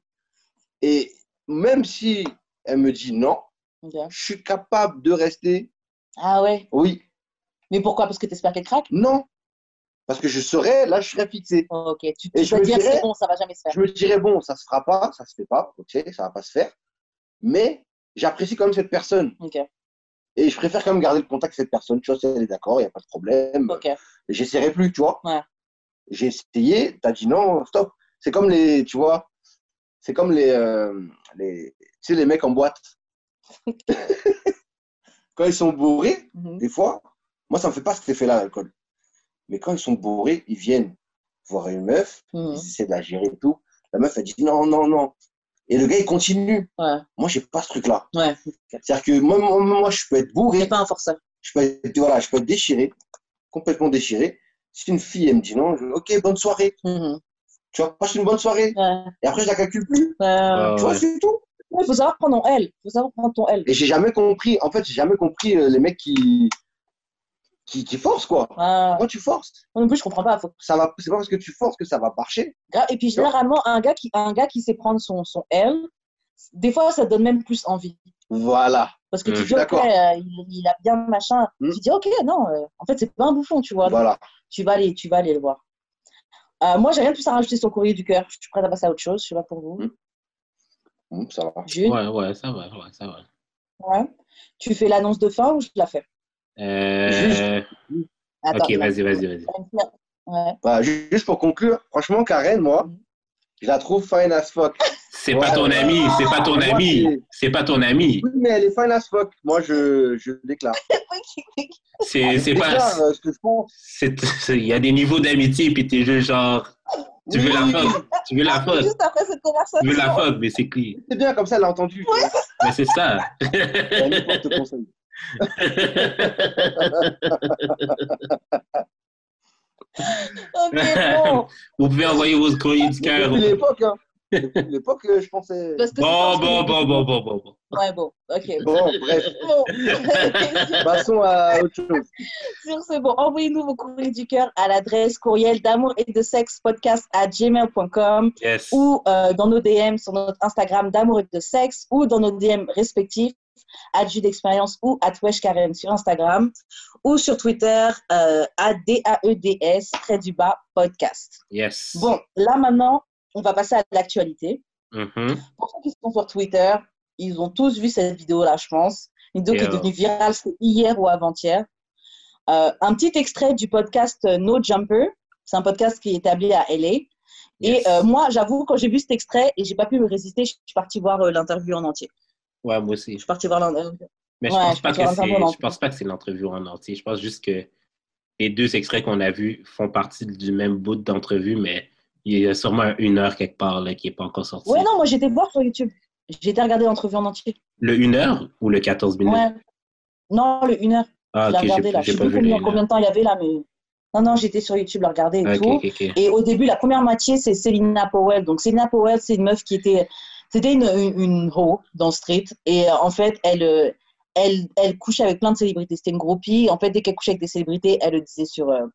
Et même si elle me dit non, je suis capable de rester Ah ouais. oui, Mais pourquoi? Parce que tu espères qu'elle craque? Non. Parce que je serais, là, je serais fixé. Ok. Tu, Et tu je me dire dirais- bon, ça va jamais se faire. Je me dirais, bon, ça se fera pas, ça se fait pas, ok, ça va pas se faire. Mais j'apprécie quand même cette personne. Ok. Et je préfère quand même garder le contact avec cette personne. Tu vois, si elle est d'accord, il n'y a pas de problème. Ok. J'essaierai plus, tu vois. Ouais. J'ai essayé, t'as dit non, stop. C'est comme les, tu vois, c'est comme les, euh, les, tu sais, les mecs en boîte. quand ils sont bourrés, Mhm. des fois, moi, ça me fait pas cet effet-là, l'alcool. Mais quand ils sont bourrés, ils viennent voir une meuf, Mhm. ils essaient de la gérer et tout. La meuf, elle dit non, non, non. Et le gars, il continue. Ouais. Moi, j'ai pas ce truc-là. Ouais. C'est-à-dire que moi, moi, moi, je peux être bourré, C'est pas un forceur. je peux être, voilà, je peux être déchiré, complètement déchiré. Si une fille, elle me dit non, je ok, bonne soirée. Mhm. Tu vas passer une bonne soirée. Ouais. Et après, je la calcule plus. Ah, tu vois, ouais. c'est tout. Il faut savoir prendre ton L. Il faut savoir prendre ton L. Et j'ai jamais compris, en fait, j'ai jamais compris euh, les mecs qui, qui, qui forcent, quoi. Ouais. Pourquoi tu forces? Moi non plus, je comprends pas. Faut... ça va, C'est pas parce que tu forces que ça va marcher. Gra- Et puis, généralement, un gars qui, un gars qui sait prendre son, son L, des fois, ça donne même plus envie. Voilà. Parce que tu je dis, ok, euh, il, il a bien machin. Mm. Tu dis, ok, non, euh, en fait, c'est pas un bouffon, tu vois. Donc, Voilà. tu, vas aller, tu vas aller le voir. Euh, moi, j'ai rien de plus à rajouter sur le courrier du cœur. Je suis prête à passer à autre chose. Je sais pas pour vous. Mm. Hum, ça va. Jules, Ouais, ouais, ça va, ouais, ça va. ouais. Tu fais l'annonce de fin ou je la fais? Euh, Attends, ok, vas-y, vas-y, vas-y. Ouais. Bah, ju- juste pour conclure, franchement, Karen, moi, Mhm. je la trouve fine as fuck. C'est Ouais, pas ton ami, c'est pas ton ami, c'est- pas ton ami. Oui, mais elle est fine as fuck. Moi, je, je déclare. C'est pas. euh, ce que je pense. Il y a des niveaux d'amitié, puis t'es juste genre. Tu veux la fuck, tu veux la fuck, Juste après cette tu veux la conversation. fuck, mais c'est clean. C'est bien, comme ça, elle a entendu. Mais c'est ça. Ok, bon. Vous pouvez envoyer vos courriers du cœur. Depuis l'époque, hein. L'époque, euh, je pensais. Parce que Bon, bon, bon, bon, bon, bon. bon. Ouais, bon. Ok. Bon, bref, Bon. passons à autre chose. Sur ce, bon, envoyez-nous vos courriers du cœur à l'adresse courriel d'amour et de sexe podcast à gmail.com Yes. ou euh, dans nos DM sur notre Instagram d'amour et de sexe ou dans nos DM respectifs à d'expérience ou à Karen sur Instagram ou sur Twitter euh, à D-A-E-D-S trait du bas podcast. Yes. Bon, là maintenant, on va passer à l'actualité. Mhm. Pour ceux qui sont sur Twitter, ils ont tous vu cette vidéo-là, je pense. Une vidéo qui est devenue virale, c'était hier ou avant-hier. Euh, un petit extrait du podcast euh, No Jumper. C'est un podcast qui est établi à LA. Et euh, moi, j'avoue, quand j'ai vu cet extrait et j'ai pas pu me résister, je suis partie voir euh, l'interview en entier. Ouais, moi aussi. Je suis partie voir l'interview. Mais je Ouais, pense je pas que c'est, je pense pas que c'est l'entrevue en entier. Je pense juste que les deux extraits qu'on a vus font partie du même bout d'entrevue, mais il y a sûrement une heure quelque part là, qui n'est pas encore sortie. Ouais, non, moi j'étais voir sur YouTube. J'ai été regarder l'entrevue en entier. Le une heure ou le 14 minutes? Ouais. Non, le 1 heure. Ah, je l'ai ok, j'ai, regardé là. Je sais pas combien, de temps il y avait là, mais. Non, non, j'étais sur YouTube la regarder et tout. Et au début, la première moitié, c'est Selina Powell. Donc, Selina Powell, c'est une meuf qui était. C'était une, une, une ho dans le street. Et euh, en fait, elle, euh, elle, elle couchait avec plein de célébrités. C'était une groupie. En fait, dès qu'elle couchait avec des célébrités, elle le disait sur, euh,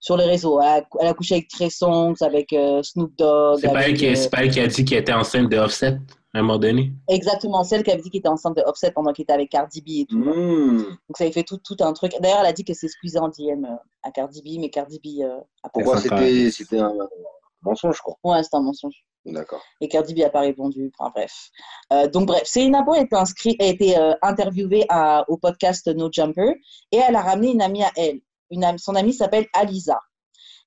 sur les réseaux. Elle a, elle a couché avec Trey Songz, avec euh, Snoop Dogg. C'est pas, elle qui, euh, c'est pas elle qui a dit qu'elle était enceinte de Offset à un moment donné? exactement celle qui avait dit qu'elle était enceinte de Offset pendant qu'elle était avec Cardi B et tout. Mmh. Donc, ça avait fait tout, tout un truc. D'ailleurs, elle a dit qu'elle excusée en DM euh, à Cardi B, mais Cardi B euh, a pas Pourquoi c'était un mensonge, quoi. Ouais, c'était un mensonge. D'accord. et Cardi B n'a pas répondu. Enfin, bref. Euh, donc, bref, Selena Bo a été, inscrit, a été euh, interviewée à- au podcast No Jumper et elle a ramené une amie à elle. Son amie s'appelle Alisa.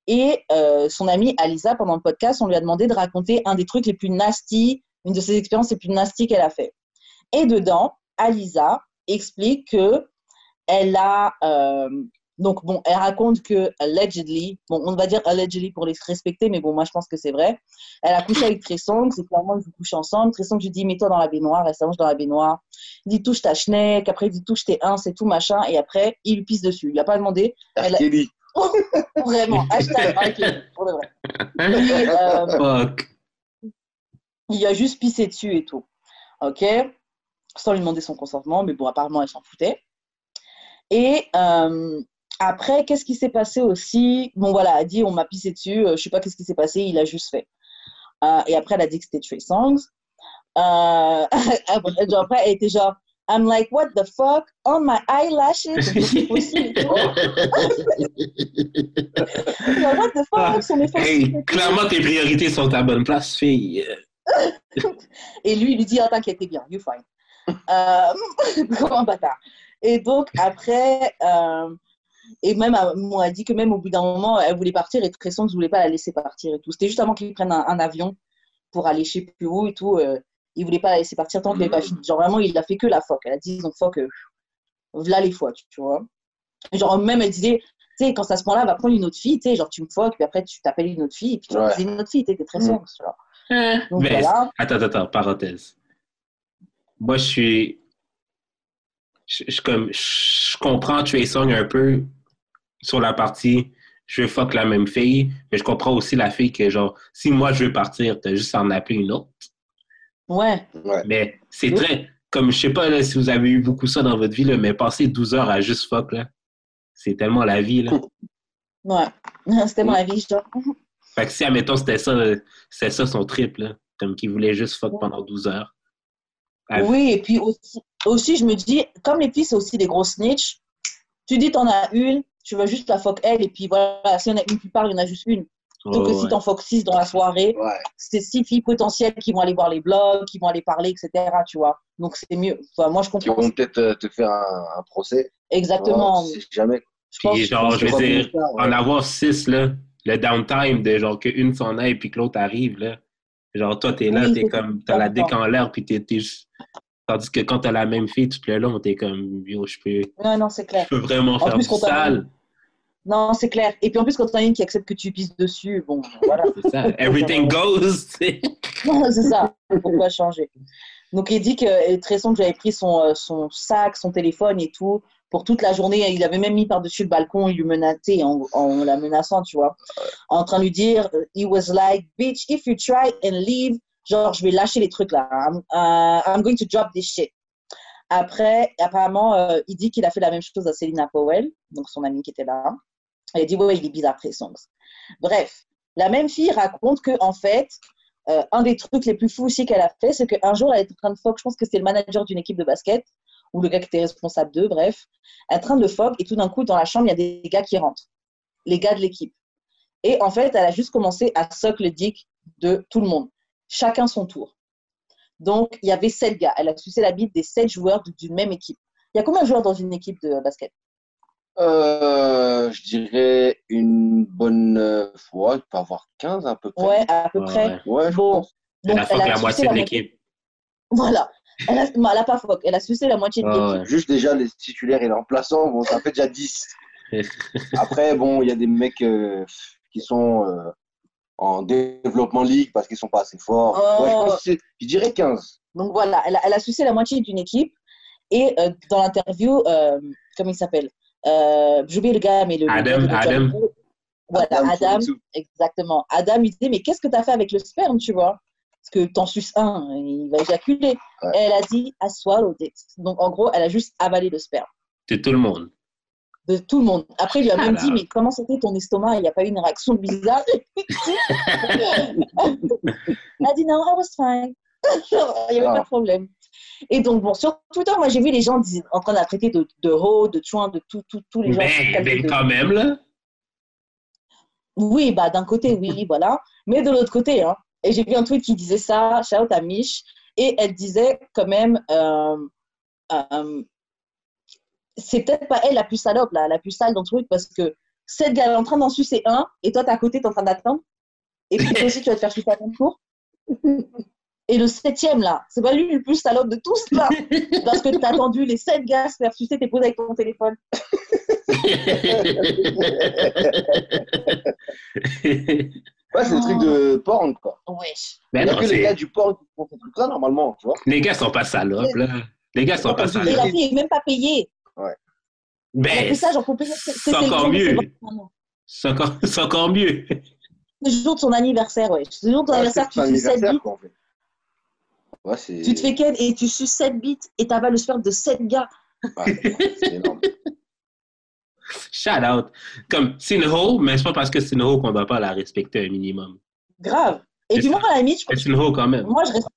Et euh, son amie Alisa, pendant le podcast, on lui a demandé de raconter un des trucs les plus nasty, une de ses expériences les plus nasty qu'elle a fait. Et dedans, Alisa explique que elle a. euh, donc, bon, elle raconte que, allegedly, bon, on va dire allegedly pour les respecter, mais bon, moi, je pense que c'est vrai. Elle a couché avec Tressong, c'est clairement, ils ont couché ensemble. Tressong, je lui dis, mets-toi dans la baignoire, elle s'allonge dans la baignoire. Il dit, touche ta schneck, après, il dit, touche tes uns, c'est tout, machin, et après, il lui pisse dessus. Il n'a pas demandé, Elle a- vraiment, hashtag, ok, pour de vrai. Et, euh, Fuck. il a juste pissé dessus et tout. Ok Sans lui demander son consentement, mais bon, apparemment, elle s'en foutait. Et euh, après, qu'est-ce qui s'est passé aussi? Bon, voilà, elle a dit on m'a pissé dessus, euh, je sais pas qu'est-ce qui s'est passé, il a juste fait. Euh, et après, elle a dit que c'était Trey Songs. Euh, après, genre, après, elle était genre I'm like, what the fuck? On my eyelashes? C'est possible. Genre, what the fuck? Son effet Hey, clairement, tes priorités sont à bonne place, fille. Et lui, il lui dit, ah, t'inquiète, t'es bien, you fine. Euh, un bâtard. Et donc, après, euh, et même, euh, moi, elle dit que même au bout d'un moment, elle voulait partir et Tresson ne voulait pas la laisser partir et tout. C'était juste avant qu'ils prennent un, un avion pour aller sais plus où et tout. Euh, il voulait pas la laisser partir tant qu'elle n'avait pas fini. Genre, vraiment, il a fait que la fuck. Elle a dit, ils ont fuck, euh, voilà les fois, tu, vois. Genre, même, elle disait, tu sais, quand c'est à ce moment-là, va prendre une autre fille, tu sais, genre, tu me fuck, puis après, tu t'appelles une autre fille, et puis tu Ouais. ouais. une autre fille, tu t'es très Mm. Donc, Mais, voilà. attends, attends, attends, parenthèse. Moi, je suis. Je, je, comme, je comprends Trey Song un peu sur la partie je veux fuck la même fille, mais je comprends aussi la fille que, genre, si moi je veux partir, t'as juste à en appeler une autre. Ouais. Ouais. Mais c'est Oui. très. Comme je sais pas là, si vous avez eu beaucoup ça dans votre vie, là, mais passer 12 heures à juste fuck, là, c'est tellement la vie. Là. Ouais. C'était mon avis, genre. Fait que si, admettons, c'était ça, c'était ça son trip, là, comme qu'il voulait juste fuck pendant 12 heures. Oui, et puis aussi, aussi, je me dis, comme les filles, c'est aussi des gros snitch, tu dis t'en as une, tu vas juste la fuck elle, et puis voilà, si on a une qui parle, il y en a juste une. Donc oh, si ouais. t'en fuck six dans la soirée, Ouais. c'est six filles potentielles qui vont aller voir les blogs, qui vont aller parler, etc. Tu vois. Donc c'est mieux. Enfin, moi, je Qui comprends. vont peut-être euh, te faire un, un procès. Exactement. Sais jamais. Je pense, Puis, genre, je que- veux dire, en avoir six, là, le downtime de genre qu'une s'en aille puis que l'autre arrive, là. Genre, toi, t'es là, Oui, t'es comme, t'as la d'accord. déc en l'air puis t'es, t'es juste. Tandis que quand t'as la même fille tout le long, t'es comme, yo, je peux, Non, non, c'est clair. je peux vraiment En faire plus, du sale. Non, c'est clair. Et puis en plus, quand t'en as une qui accepte que tu pisses dessus, bon, voilà. C'est ça. Everything goes, sais. c'est ça. Pourquoi changer? Donc, il dit que Tresson, que j'avais pris son, euh, son sac, son téléphone et tout, pour toute la journée. Il avait même mis par-dessus le balcon, il lui menaçait en, en la menaçant, tu vois. En train de lui dire, euh, he was like, bitch, if you try and leave, genre, je vais lâcher les trucs là. I'm, uh, I'm going to drop this shit. Après, apparemment, euh, il dit qu'il a fait la même chose à Selina Powell, donc son amie qui était là. Elle dit, ouais, il est bizarre, Tresson. Bref, la même fille raconte que, en fait, euh, un des trucs les plus fous aussi qu'elle a fait, c'est qu'un jour, elle était en train de fuck, je pense que c'était le manager d'une équipe de basket, ou le gars qui était responsable d'eux, bref, elle est en train de fuck, et tout d'un coup, dans la chambre, il y a des gars qui rentrent, les gars de l'équipe. Et en fait, elle a juste commencé à suck le dick de tout le monde, chacun son tour. Donc, il y avait sept gars. Elle a sucé la bite des sept joueurs d'une même équipe. Il y a combien de joueurs dans une équipe de basket? Euh, je dirais une bonne euh, fois, il peut avoir 15 à peu près. Ouais, à peu près. ouais. Ouais, je Bon, pense. Elle a fuck la moitié de l'équipe. Voilà. Elle a, non, elle a pas fuck. Elle a sucé la moitié de l'équipe. ouais. Juste déjà les titulaires et les remplaçants, bon, ça fait déjà 10. Après, bon, il y a des mecs euh, qui sont euh, en développement ligue parce qu'ils sont pas assez forts. Oh. Ouais, je, pense que c'est- je dirais 15. Donc voilà, elle a, elle a sucé la moitié d'une équipe. Et euh, dans l'interview, euh, comment il s'appelle euh, J'ai oublié le gars, mais le. Adam, Adam. Voilà, exactement. Adam, il disait, mais qu'est-ce que tu as fait avec le sperme, tu vois? Parce que t'en suces un, il va éjaculer. Ouais. Et elle a dit, I swallowed it. Donc en gros, elle a juste avalé le sperme C'est tout le monde. De tout le monde. Après, il lui a même Alors. dit, mais comment c'était ton estomac Il n'y a pas eu une réaction bizarre? Elle a dit, non, I was fine. Il n'y avait Ah. pas de problème. Et donc, bon, sur Twitter, moi, j'ai vu les gens dis- en train traiter de, de ho, de chouin, de tout, tout, tous les gens. Ben, ben, de- quand même, là. Oui, bah, d'un côté, oui, voilà. Mais de l'autre côté, hein. Et j'ai vu un tweet qui disait ça, shout à Mich, et elle disait quand même, euh, euh, c'est peut-être pas elle la plus salope, là, la plus sale dans le truc, parce que cette gars est en train d'en sucer un, et toi, t'es à côté, t'es en train d'attendre, et puis toi aussi, tu vas te faire sucer à ton tour. Et le septième, là, c'est pas lui le plus salope de tous, là, parce que t'as attendu les sept gars se faire sucer, t'es posé avec ton téléphone. Ouais, c'est des trucs de porn, quoi. Wesh. Il Mais n'y a non, que les gars du porn qui font ces trucs-là, normalement, tu vois. les gars sont pas salopes, là. Les gars sont pas Et salopes. la fille est même pas payée. A Ben. C'est encore mieux. 21 ans. c'est encore, c'est encore mieux. C'est le jour de son anniversaire, ouais. C'est le jour de ton Ouais, anniversaire, tu suces 7 anniversaire, bits, quoi, en fait. Ouais, tu te fais ken et tu suces 7 bits et t'avales le sperme de 7 gars. Ouais, c'est énorme. Shout out. Comme, c'est une hoe, mais c'est pas parce que c'est une hoe qu'on doit pas la respecter un minimum. Grave. Et C'est puis ça. moi, à la limite, Mais C'est une hoe quand même. moi, je respecte.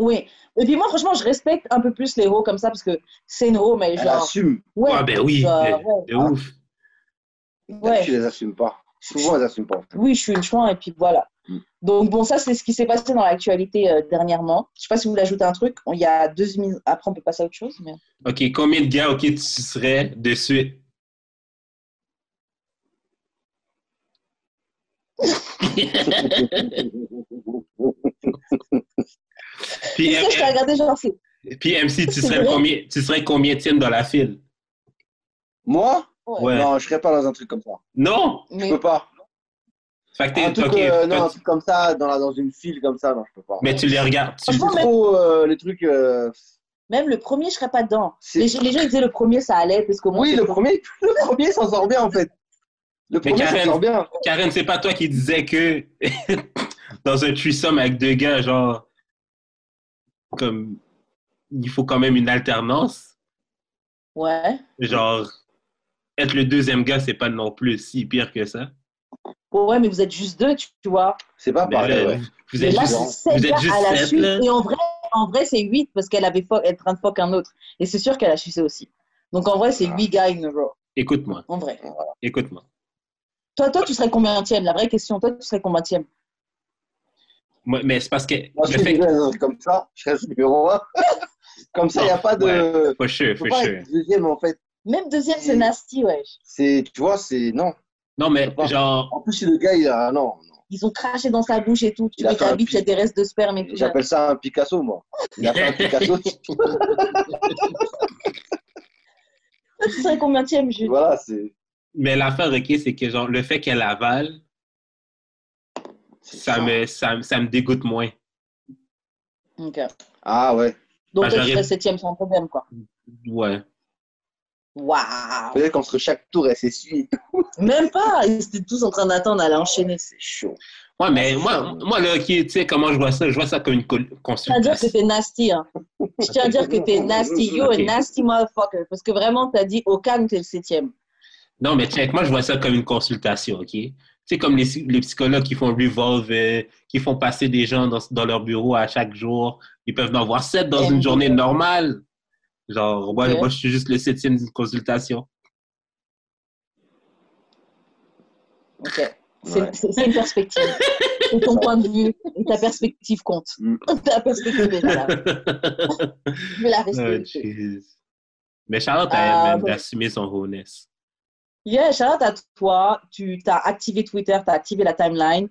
Oui. Et puis moi, franchement, je respecte un peu plus les héros comme ça parce que c'est une héros, mais Elle genre. assume. Ouais. Ah, ben oui. genre, de, ouais. ouf. Ouais. Tu les assumes pas. Souvent, elles assument pas. en fait. Oui, je suis une chouin et puis voilà. Mm. Donc, bon, ça, c'est ce qui s'est passé dans l'actualité euh, dernièrement. Je sais pas si vous voulez ajouter un truc. Il y a deux minutes. Après, on peut passer à autre chose. Mais... OK, combien de gars, OK, tu serais de suite? Puis, Est-ce que je t'ai regardé, genre, c'est. puis MC, tu serais, combien, tu serais combien dans la file? Moi? Ouais. Non, je serais pas dans un truc comme ça. Non! Je Mais peux pas. Fait que t'es, Un truc, OK, euh, non, un truc comme ça, dans, la, dans une file comme ça, non, je peux pas. mais tu les regardes. Tu, C'est trop euh, les trucs. euh, même le premier, je serais pas dedans. Les, les gens ils disaient le premier, ça allait. Parce qu'au moins, Oui, le premier, le premier s'en sort bien en fait. Le premier Karen- s'en sort bien. Karen, c'est pas toi qui disais que dans un threesome avec deux gars, genre, comme, il faut quand même une alternance. Ouais. Genre, être le deuxième gars, c'est pas non plus si pire que ça. Ouais, mais vous êtes juste deux, tu, vois. C'est pas Mais pareil, ouais. vous, êtes là, juste, vous êtes juste à la sept, suite. là. Et en vrai, en vrai c'est 8 parce qu'elle avait elle est en train de fuck un autre. Et c'est sûr qu'elle a sucé aussi. Donc en vrai, c'est Ah. 8 gars in a row. Écoute-moi, En vrai. écoute-moi. Toi, toi, tu serais combien La vraie question, toi, tu serais combien Moi, mais c'est parce que Moi, je fait un comme ça, je serais numéro 1. comme ça, il n'y a pas de. Je for pas sure. être deuxième en fait. Même deuxième, c'est nasty, ouais. C'est, tu vois, c'est. Non. Non, mais pas. genre, En plus, le gars, il a. Non, non. Ils ont craché dans sa bouche et tout. Tu mets ta un bite, il y a des restes de sperme et tout. J'appelle ça un Picasso, moi. Il a fait un Picasso. Tu serais combien Jules? Voilà, c'est. mais l'affaire, ok, c'est que genre, le fait qu'elle avale, ça me, ça, me- ça me dégoûte moins. Ok. Ah ouais. Donc Bah, toi, tu serais septième sans problème, quoi. Ouais. Waouh Peut-être qu'entre chaque tour, elle s'essuie. Même pas Ils étaient tous en train d'attendre à l'enchaîner. C'est chaud. Ouais, mais moi, moi là, ok, tu sais comment je vois ça? Je vois ça comme une col- Je tiens à dire que consultation. t'es nasty, hein. Je tiens à dire que t'es nasty. You're Ok. a nasty motherfucker. Parce que vraiment, t'as dit au calme, t'es le septième. Non, mais check, moi, je vois ça comme une consultation, OK? Tu sais, comme les, les psychologues qui font revolve, euh, qui font passer des gens dans, dans leur bureau à chaque jour. Ils peuvent en voir sept dans une journée normale. Genre, moi, je suis juste le septième d'une consultation. Ok. C'est Ouais. c'est- c'est une perspective. C'est ton point de vue. Et ta perspective compte. Mm. Ta perspective est là. Je vais la Oh, respecter. jeez. mais Charlotte a Euh, elle même bon. d'assumer son wholeness. Yeah, shout out à toi. Tu as activé Twitter, tu as activé la timeline.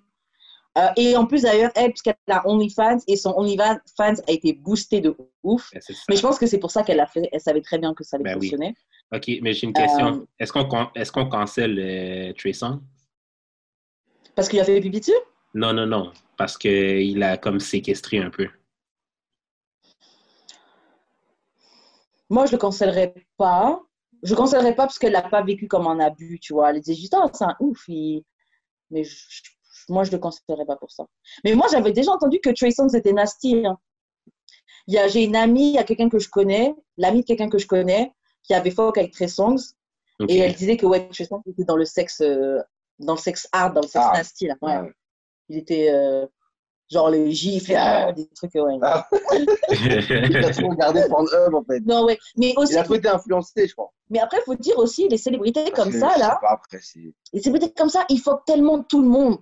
Euh, et en plus, d'ailleurs, elle, puisqu'elle a OnlyFans, et son OnlyFans a été boosté de ouf. Ben. Mais je pense que c'est pour ça qu'elle l'a fait. Elle savait très bien que ça allait Ben oui. fonctionner. OK, mais j'ai une question. Euh, Est-ce qu'on est-ce qu'on cancelle euh, Trey Songz? Parce qu'il a fait pipi dessus? Non, non, non. Parce qu'il a comme séquestré un peu. Moi, je le cancellerais pas. Je le cancellerais pas parce qu'elle l'a pas vécu comme un abus, tu vois. Elle disait juste, ah, c'est un ouf. Mais je- moi, je le cancellerais pas pour ça. Mais moi, j'avais déjà entendu que Trey Songz était nasty. hein. J'ai une amie, il y a quelqu'un que je connais, l'amie de quelqu'un que je connais, qui avait fuck avec Trey Songz. OK. Et elle disait que ouais, Trey Songz était dans le sexe, euh, dans le sexe hard, dans le sexe Ah. nasty. Là. Ouais. Il était euh, genre les gifles, ah, des trucs, ouais. Ah, il a trop regardé Pornhub en fait. Non, ouais. Mais aussi, Il a trop été influencé, je crois. mais après, il faut dire aussi, les célébrités comme Je- ça, je sais là, pas, après, c'est- les célébrités comme ça, ils fuckent tellement tout le monde.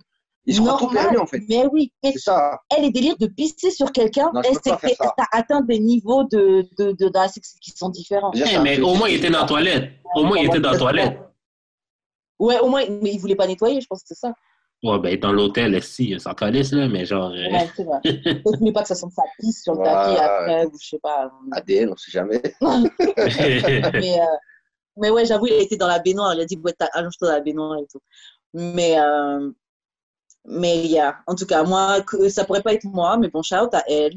Ils se Normal. permis en fait. Mais oui, et C'est ça. elle est délire de pisser sur quelqu'un, ça. t'as atteint des niveaux de, de, de, dans la sexe qui sont différents. Eh, mais au moins, il était dans la toilette. Au moins, il était dans la toilette. Ouais, au moins, mais ils voulaient pas nettoyer, je pense que c'est ça. Ouais, ben, dans l'hôtel, si, ça calisse, là, mais genre. euh, Ouais, c'est vrai. Pas que ça sente sa pisse sur le Ouais, tapis ouais. après, ou je sais pas. ADN, on sait jamais. mais, euh, mais ouais, j'avoue, il a été dans la baignoire. Il a dit, ouais, t'as- allonge-toi dans la baignoire et tout. Mais, euh, mais yeah. en tout cas, moi, que- ça pourrait pas être moi, mais bon, shout à elle.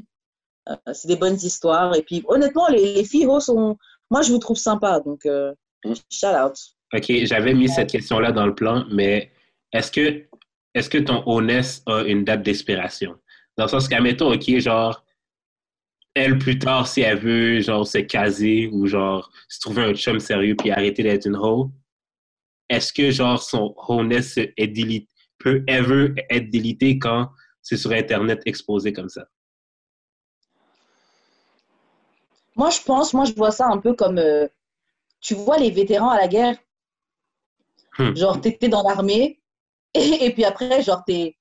Euh, c'est des bonnes histoires. Et puis, honnêtement, les, les filles oh, sont. Moi, je vous trouve sympa. Donc, euh, Mm. shout out. OK, j'avais mis cette question-là dans le plan, mais est-ce que, est-ce que ton honnête a une date d'expiration? Dans le sens qu'admettons, OK, genre, elle, plus tard, si elle veut, genre, se caser ou, genre, se trouver un chum sérieux puis arrêter d'être une hoe, est-ce que, genre, son honnête est délité, peut ever être délité quand c'est sur Internet exposé comme ça? Moi, je pense, moi, je vois ça un peu comme. euh, tu vois les vétérans à la guerre? Hmm. Genre, t'étais dans l'armée, et, et puis après, genre, t'es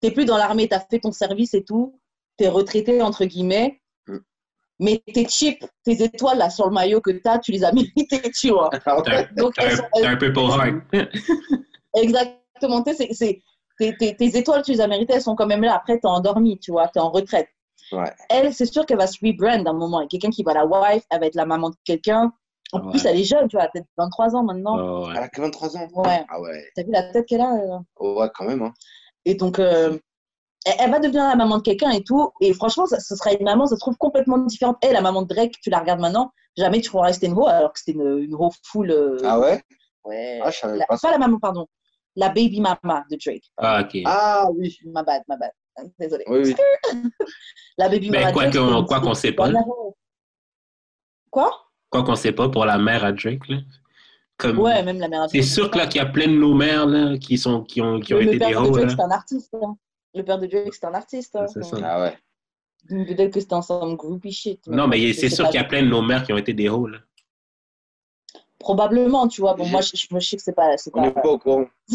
t'es plus dans l'armée, t'as fait ton service et tout, t'es retraité entre guillemets, Mm. mais tes chips, tes étoiles là sur le maillot que t'as, tu les as méritées, tu vois. Donc t'as elles un, sont- t'as un peu pour heart. Exactement, tu sais, c'est- c'est- tes, tes- tes étoiles, tu les as méritées, elles sont quand même là. Après, t'es endormi, tu vois, t'es en retraite. Ouais. Elle, c'est sûr qu'elle va se rebrand à un moment. Quelqu'un qui va la wife, elle va être la maman de quelqu'un. En Ouais. plus, elle est jeune, tu vois, peut-être 23 ans maintenant. Oh, ouais. Elle a que 23 ans. Ouais. Ah ouais. T'as vu la tête qu'elle a euh Ouais, quand même. Hein. Et donc, euh, elle, elle va devenir la maman de quelqu'un et tout. Et franchement, ça, ce sera une maman, ça se trouve complètement différente. Elle, la maman de Drake, tu la regardes maintenant, jamais tu pourras rester une ho, alors que c'était une, une ho full. euh, Ah ouais? Ouais. Ah, je savais La- pas ça. pas la maman, pardon. La baby mama de Drake. Ah, ok. Ah oui. Ma bad, ma bad. Désolée. Oui, oui. La baby Ben, mama quoi qu'on- une quoi qu'on sait pas. Quoi? Quoi qu'on sait pas pour la mère à Drake, là. Comme... Ouais, même la mère. C'est sûr que là, qu'il y a plein de nos mères, là, qui, sont, qui ont, qui ont le, été le des père de Drake, c'est un artiste. hein. Le père de Drake, c'est un artiste. hein. C'est ça. Ah ouais. Peut-être que c'était ensemble groupie shit. Non, mais c'est sûr qu'il y a plein de nos mères qui ont été des là. Probablement, tu vois. Bon, moi, je, je, je sais que c'est pas. c'est On n'est pas... au courant.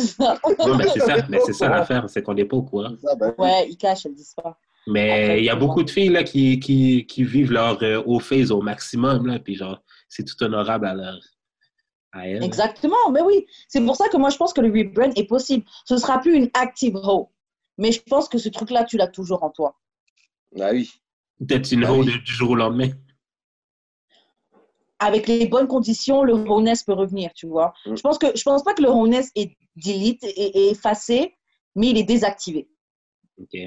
Non, mais c'est ça, mais c'est ça l'affaire, c'est qu'on n'est pas au courant. C'est oui. Ouais, ils cachent, elles disent pas. Mais il y a beaucoup de filles là, qui, qui, qui vivent leur euh, haut phase au maximum, là, puis genre, c'est tout honorable à, leur, à elles. Exactement, mais oui. C'est pour ça que moi, je pense que le rebrand est possible. Ce sera plus une active hoe. Mais je pense que ce truc-là, tu l'as toujours en toi. Ah oui. Peut-être une Ah hoe oui. de- du jour au lendemain. Avec les bonnes conditions, le honest peut revenir, tu vois. Mm. Je pense que je pense pas que le honest est delete et, et effacé, mais il est désactivé. Ok.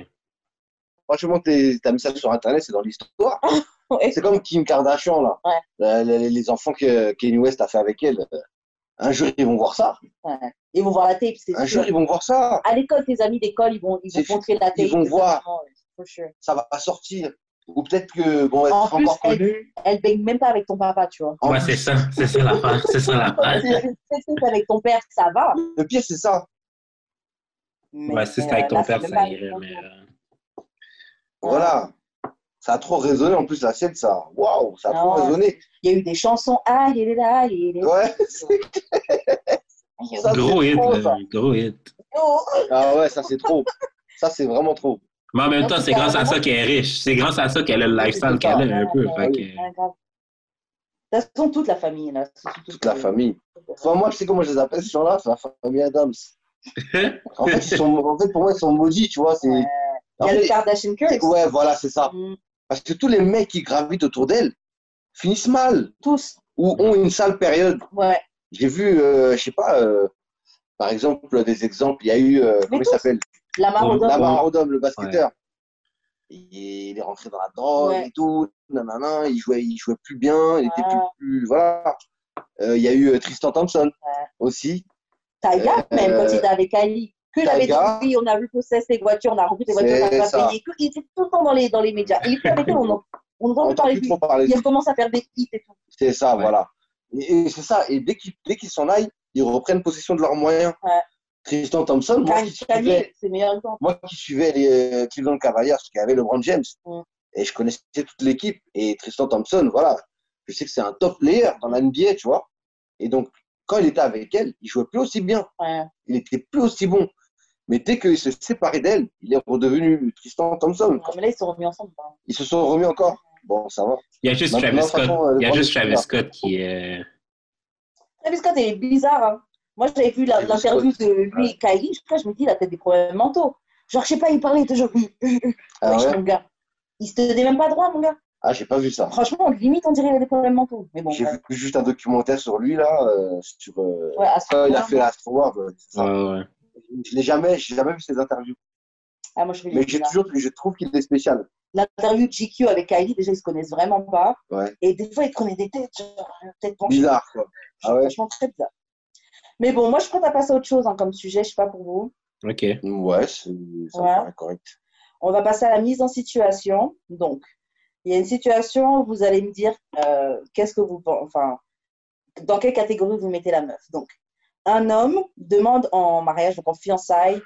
Franchement, t'as mis ça sur Internet, c'est dans l'histoire. Ouais. C'est comme Kim Kardashian, là. Ouais. Euh, Les, les enfants que Kanye West a fait avec elle. euh, Un jour, ils vont voir ça. Ouais. Ils vont voir la tape, c'est Un sûr. jour, ils vont voir ça. À l'école, tes amis d'école, ils vont, ils vont C'est- montrer la tape. ils vont c'est voir. sure. Ça va pas sortir. Ou peut-être que, bon, En plus, encore elle, connu. elle baigne même pas avec ton papa, tu vois. Ouais, c'est ça, c'est ça l'affaire, c'est ça. Si c'est avec ton père, ça va. Le pire, c'est ça. Mais, Ouais, si c'était euh, avec ton là, père, c'est ça irait, mais... euh, Voilà. Ça a trop résonné. En plus, la scène, ça. Waouh, ça a trop Ah résonné. Il y a eu des chansons. Ah, il est là, il est là. Ouais. Ça, Gros c'est hit, trop, là, ça. gros hit. Ah ouais, ça, c'est trop. Ça, c'est vraiment trop. Mais en même temps, c'est grâce à ça qu'elle est riche. C'est grâce à ça qu'elle a le lifestyle qu'elle a un peu. De toute façon, toute la famille, là. Toute la famille. Enfin, moi, je sais comment je les appelle, ces gens-là. C'est la famille Adams. En fait, ils sont, en fait, pour moi, ils sont maudits, tu vois. C'est... Il y a fait, le Kardashian Curse. Ouais, voilà, c'est ça. Mm, Parce que tous les mecs qui gravitent autour d'elle finissent mal Tous. ou ont une sale période. Ouais. J'ai vu, euh, je sais pas, euh, par exemple, des exemples. Il y a eu, euh, comment il s'appelle Lamar Odom. Lamar Odom, le basketteur. Il il est rentré dans la drogue Ouais. et tout. Nanana, il jouait, il jouait plus bien. Il était plus, plus- voilà. Euh, il y a eu Tristan Thompson aussi. Euh, même, quand il était avec Ali. Que j'avais dit, oui, on a vu possesser les voitures, on a rempli les voitures, on C'est a ça. pas payé. Que- Il était tout le temps dans les, dans les médias. Et puis avec on, on entend On plus parler plus lui. parler. Il lui. recommence à faire des hits et tout. C'est ça, Ouais. voilà. Et, et c'est ça. Et dès qu'ils dès qu'ils s'en aillent, ils reprennent possession de leurs moyens. Ouais. Tristan Thompson, moi qui suivais, moi qui suivais les euh, Cleveland Cavaliers, parce qu'il y avait LeBron James, Mm. et je connaissais toute l'équipe. Et Tristan Thompson, voilà, je sais que c'est un top player dans la NBA, tu vois. Et donc, quand il était avec elle, il jouait plus aussi bien. Ouais. Il était plus aussi bon. Mais dès qu'il s'est séparé d'elle, il est redevenu Tristan Thompson. Non, mais là, ils sont remis ensemble. hein. Ils se sont remis encore. Bon, ça va. Il y a juste Maintenant, Travis Scott. façon, euh, Il y a juste Travis. Scott qui est. Travis Scott est bizarre. Hein. Moi, j'avais vu l'interview de lui et Kylie. Je, crois, je me dis, il a peut-être des problèmes mentaux. Genre, je sais pas, il parlait toujours. Ah Wesh, ouais? mon gars. Il se tenait même pas droit, mon gars. Ah, j'ai pas vu ça. Franchement, limite, on dirait qu'il a des problèmes mentaux. Mais bon, J'ai ouais. vu juste un documentaire sur lui, là, euh, sur. euh, Ouais, quand il a fait l'Astro World. Ouais, ouais. Je l'ai jamais, j'ai jamais vu ses interviews. Ah, moi, je fais Mais j'ai toujours, je trouve qu'il est spécial. L'interview de GQ avec Kylie, déjà, ils se connaissent vraiment pas. Ouais. Et des fois, ils prenaient des têtes, genre, tête penchée. Bizarre, quoi. Ah ouais? Franchement, très bizarre. Mais bon, moi, je suis prête à passer à autre chose hein, comme sujet. Je sais pas pour vous. Ok. Ouais, c'est- ça Ouais. me paraît correct. On va passer à la mise en situation. Donc, il y a une situation, vous allez me dire euh, qu'est-ce que vous pensez, enfin, dans quelle catégorie vous mettez la meuf. Donc, un homme demande en mariage, donc en fiançailles,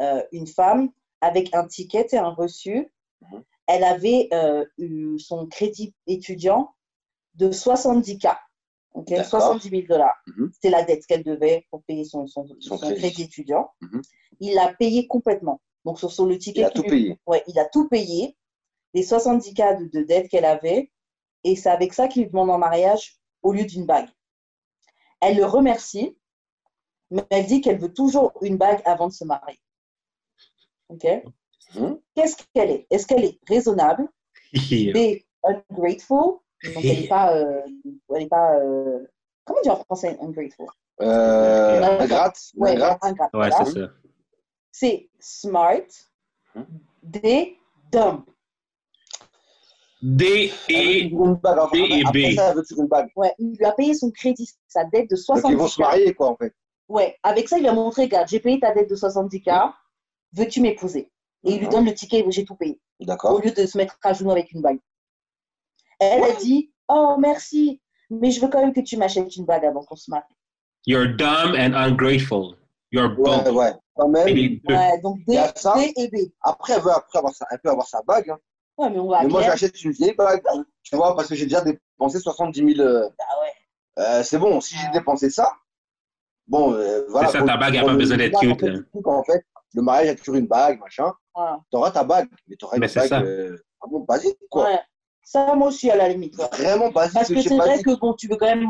euh, une femme avec un ticket et un reçu. Mhm. Elle avait euh, eu son crédit étudiant de 70K. ok, D'accord. 70 000 dollars. Mhm. C'est la dette qu'elle devait pour payer son, son, Son son crédit. crédit. étudiant. Mhm. Il l'a payé complètement. Donc, sur, sur le ticket, Il a tout lui- payé. Ouais, il a tout payé, les 70 cas de, de dette qu'elle avait, et c'est avec ça qu'il lui demande en mariage au lieu d'une bague. Elle le remercie, mais elle dit qu'elle veut toujours une bague avant de se marier. Ok Hmm. Qu'est-ce qu'elle est? Est-ce qu'elle est raisonnable? B, ungrateful? Donc, elle n'est pas. euh, elle est pas euh, comment dire en français ungrateful? Euh, ingrate, Ouais, ingrate. ingrate, Ouais, c'est ça. C'est smart. Hmm. D, dumb. D et toujours une bague. B et Après B. ça, elle veut toujours une bague. Ouais, il lui a payé son crédit, sa dette de Donc, 70 ils vont se marier, quoi, en fait. Ouais, avec ça, il lui a montré, regarde, j'ai payé ta dette de 70K, veux-tu m'épouser? Et il lui donne le ticket, j'ai tout payé, au D'accord. lieu de se mettre à genoux avec une bague. Elle a dit, oh merci, mais je veux quand même que tu m'achètes une bague avant qu'on se marie. You're dumb and ungrateful. You're Ouais, both. ouais. Quand Et même. Ouais, donc D, Il y a ça. D et B. Après, elle veut après avoir sa, elle peut avoir sa bague. hein. Ouais, mais on va Mais moi, j'achète une vieille bague. Tu vois, parce que j'ai déjà dépensé 70 000. euh, Ah ouais. euh, c'est bon, si j'ai dépensé ça, bon, euh, voilà. ça, pour- ta bague a pour pas besoin d'être en cute, là. En fait, le mariage a toujours une bague, machin. Voilà. T'auras ta bague, mais t'auras une Mais c'est bague ça. euh, vraiment basique, quoi. Ouais. Ça, moi aussi, à la limite. Vraiment basique. Parce que c'est vrai basique. que bon, tu veux quand même.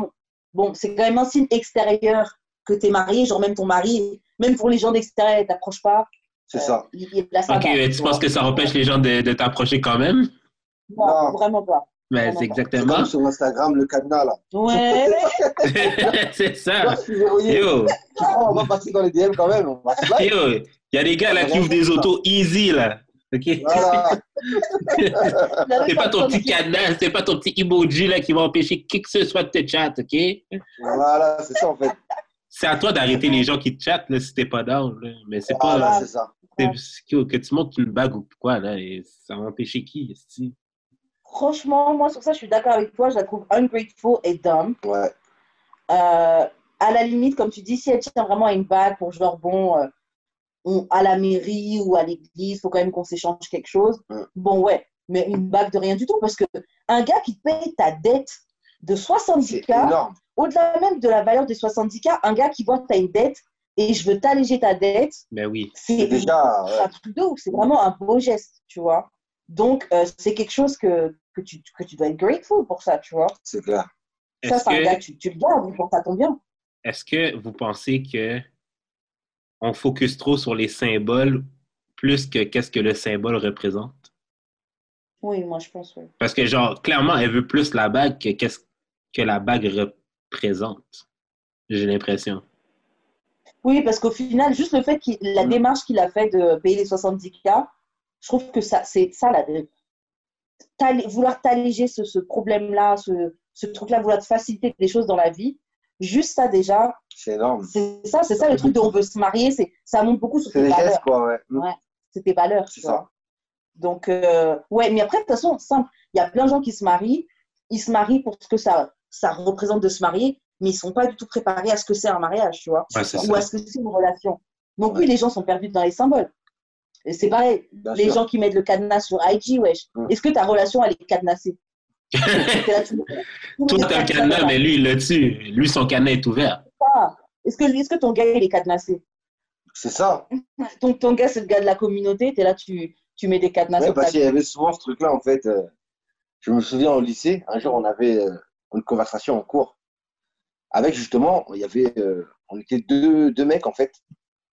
Bon, c'est quand même un signe extérieur que tu es marié, genre même ton mari, même pour les gens d'extérieur, ils t'approchent pas. C'est euh, ça. Il, il Ok, tu penses que ça empêche les gens de, de t'approcher quand même? Non, Non. vraiment pas. Vraiment c'est pas. Exactement. comme sur Instagram, le cadenas, là. Ouais. c'est ça. Yo, crois, on va passer dans les DM quand même. On va se live. yo, il y a des gars là qui ouvrent des autos easy là. Ok? Voilà. C'est pas ton petit cadenas, c'est pas ton petit emoji là qui va empêcher qui que ce soit de te chat, ok? Voilà, c'est ça, en fait. C'est à toi d'arrêter les gens qui te chattent là, si t'es pas down. Là. Mais c'est pas. Voilà, c'est ça. que, tu montes une bague ou quoi là, et ça va empêcher qui? esti? Franchement, moi, sur ça, je suis d'accord avec toi. Je la trouve ungrateful et dumb. Ouais. Euh, à la limite, comme tu dis, si elle tient vraiment à une bague pour genre, bon, euh, on- à la mairie ou à l'église, il faut quand même qu'on s'échange quelque chose. Mm. Bon, ouais, mais une bague de rien du tout. Parce que un gars qui paye ta dette de C'est 70K, énorme. au-delà même de la valeur des 70K, un gars qui voit que tu as une dette et je veux t'alléger ta dette, Ben oui. c'est déjà. un truc de ouf. C'est vraiment un beau geste, tu vois. Donc, euh, c'est quelque chose que, que, tu, que tu dois être grateful pour ça, tu vois. C'est clair. Ça, Est-ce c'est un gars, que, tu, tu le gardes pour ça tombe bien. est-ce que vous pensez que on focus trop sur les symboles plus que qu'est-ce que le symbole représente? Oui, moi, je pense, oui. Parce que, genre, clairement, elle veut plus la bague que qu'est-ce que la bague représente. J'ai l'impression. Oui, parce qu'au final, juste le fait qu'il la Mm. démarche qu'il a fait de payer les 70K, je trouve que ça, c'est ça, la, t'allé- vouloir t'alléger ce, ce problème-là, ce, ce truc-là, vouloir te faciliter des choses dans la vie, juste ça déjà, C'est énorme. c'est ça, c'est ça le truc de on veut se marier, c'est ça montre beaucoup sur C'est tes des valeurs. gestes, quoi, ouais. Ouais. C'est tes valeurs, C'est tu ça. vois. Donc, euh, ouais, mais après, de toute façon, simple. Il y a plein de gens qui se marient, ils se marient pour ce que ça, ça représente de se marier, mais ils ne sont pas du tout préparés à ce que c'est un mariage, tu vois, Ouais, ou ça. à ce que c'est une relation. Donc, oui, les gens sont perdus dans les symboles. C'est pareil, Bien les sûr. gens qui mettent le cadenas sur IG, wesh, est-ce que ta relation, elle est cadenassée T'es là, tu- tu Toi, mets t'as un cadenas, mais lui, il l'a tue. Lui, son cadenas est ouvert. Est-ce que, est que ton gars, il est cadenassé C'est ça. ton, ton gars, c'est le gars de la communauté, tu es là, tu, tu mets des cadenas Ouais, sur ta parce qu'il y avait souvent ce truc-là, en fait. euh, je me souviens au lycée, un jour, on avait euh, une conversation en cours. Avec justement, il y avait, euh, on était deux, deux mecs, en fait,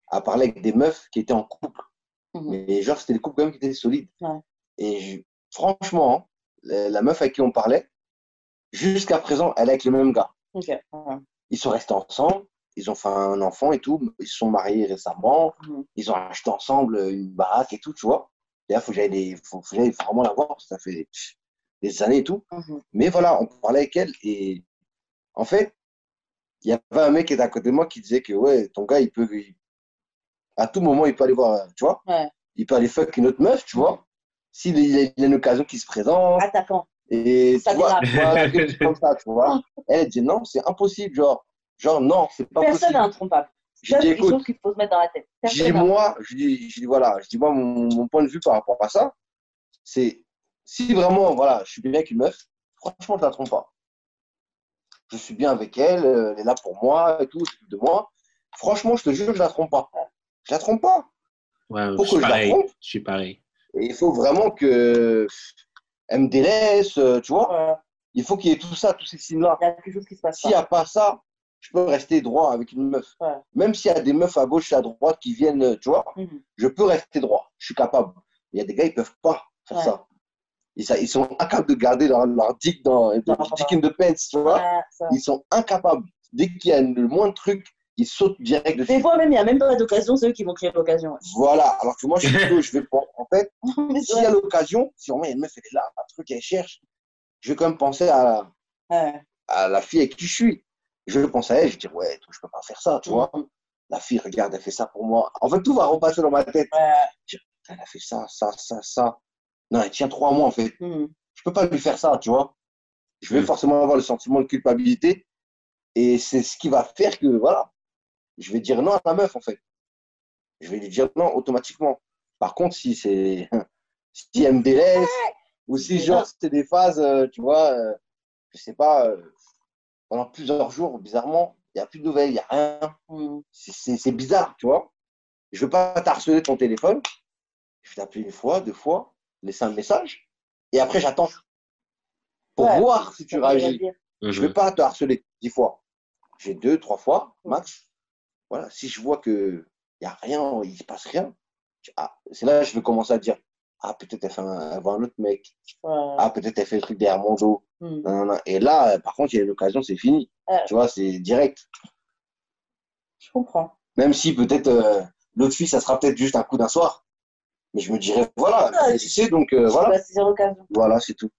à parler avec des meufs qui étaient en couple. Mhm. Mais genre, c'était des couples quand même qui étaient solides. Ouais. Et je- franchement, la, la meuf avec qui on parlait, jusqu'à présent, elle est avec le même gars. Ouais. Ils sont restés ensemble, ils ont fait un enfant et tout, ils se sont mariés récemment, Mhm. ils ont acheté ensemble une baraque et tout, tu vois. Et là, faut que j'aille faut, vraiment la voir, ça fait des années et tout. Mhm. Mais voilà, on parlait avec elle et en fait, il y avait un mec qui était à côté de moi qui disait que ouais, ton gars, il peut, il- à tout moment, il peut aller voir, tu vois, Ouais. il peut aller fuck une autre meuf, tu vois, s'il il a, une occasion qui se présente. Attaquant. Et Ça tu vois, quelque chose comme ça, tu vois. Elle dit non, c'est impossible, genre, genre non, c'est pas Personne possible. n'est intrompable. Je dis écoute, chose qu'il faut se mettre dans la tête. je dis Personne moi, je dis, je dis voilà, je dis moi mon, mon point de vue par rapport à ça, c'est si vraiment voilà, je suis bien avec une meuf, franchement je la trompe pas. Je suis bien avec elle, euh, elle est là pour moi et tout, de moi. Franchement, je te jure, je la trompe pas. Je la trompe pas. Ouais, Faut je suis que je la pareil. trompe? Je suis pareil. Et il faut vraiment que elle me délaisse, euh, tu vois. Ouais. Il faut qu'il y ait tout ça, tous ces signes-là. Il y a quelque chose qui se passe. S'il n'y a pas ça, je peux rester droit avec une meuf. Ouais. Même s'il y a des meufs à gauche et à droite qui viennent, tu vois, Mhm. je peux rester droit. Je suis capable. Il y a des gars, ils peuvent pas faire Ouais. ça. Ils, ça- ils sont incapables de garder leur, leur dick dans leur dick in the pants, tu vois. Ils sont incapables. Dès qu'il y a le moindre truc, ils sautent direct dessus. Des fois même, il n'y a même pas d'occasion, c'est eux qui vont créer l'occasion. Voilà. Alors que moi, je suis plutôt, je vais pas. En fait, s'il y a l'occasion, si vraiment il y a une meuf, elle est là, un truc, elle cherche, je vais quand même penser à, Ouais. à la fille avec qui je suis. Je vais penser à elle, je vais dire, ouais, toi, je peux pas faire ça, tu vois. Mhm. La fille, regarde, elle fait ça pour moi. En fait, tout va repasser dans ma tête. Ouais. Je dis, Putain, Elle a fait ça, ça, ça, ça. Non, elle tient trois mois, en fait. Mhm. Je peux pas lui faire ça, tu vois. Je vais Mhm. forcément avoir le sentiment de culpabilité. Et c'est ce qui va faire que, voilà, je vais dire non à la meuf, en fait. Je vais lui dire non automatiquement. Par contre, si c'est. Si elle me délaisse, ou si, genre, c'est des phases, euh, tu vois, euh, je sais pas, euh, pendant plusieurs jours, bizarrement, il n'y a plus de nouvelles, il n'y a rien. Mhm. C'est- bizarre, tu vois. Je veux pas t'harceler ton téléphone. Je vais t'appeler une fois, deux fois, laisser un message. Et après, j'attends pour Ouais, voir si tu réagis. dire. Je vais Mhm. pas te harceler dix fois. J'ai deux, trois fois, max. Voilà, si je vois que il y a rien, il se passe rien, ah, c'est là que je vais commencer à dire ah peut-être elle, fait un, elle voit un autre mec, Ouais. ah peut-être elle fait le truc derrière mon dos. Non, non, non. Et là, par contre, il y a une occasion, c'est fini. Ouais. Tu vois, c'est direct. Je comprends. Même si peut-être euh, l'autre fille, ça sera peut-être juste un coup d'un soir. Mais je me dirais, voilà, Ouais. tu sais, donc euh, voilà. Voilà, c'est tout.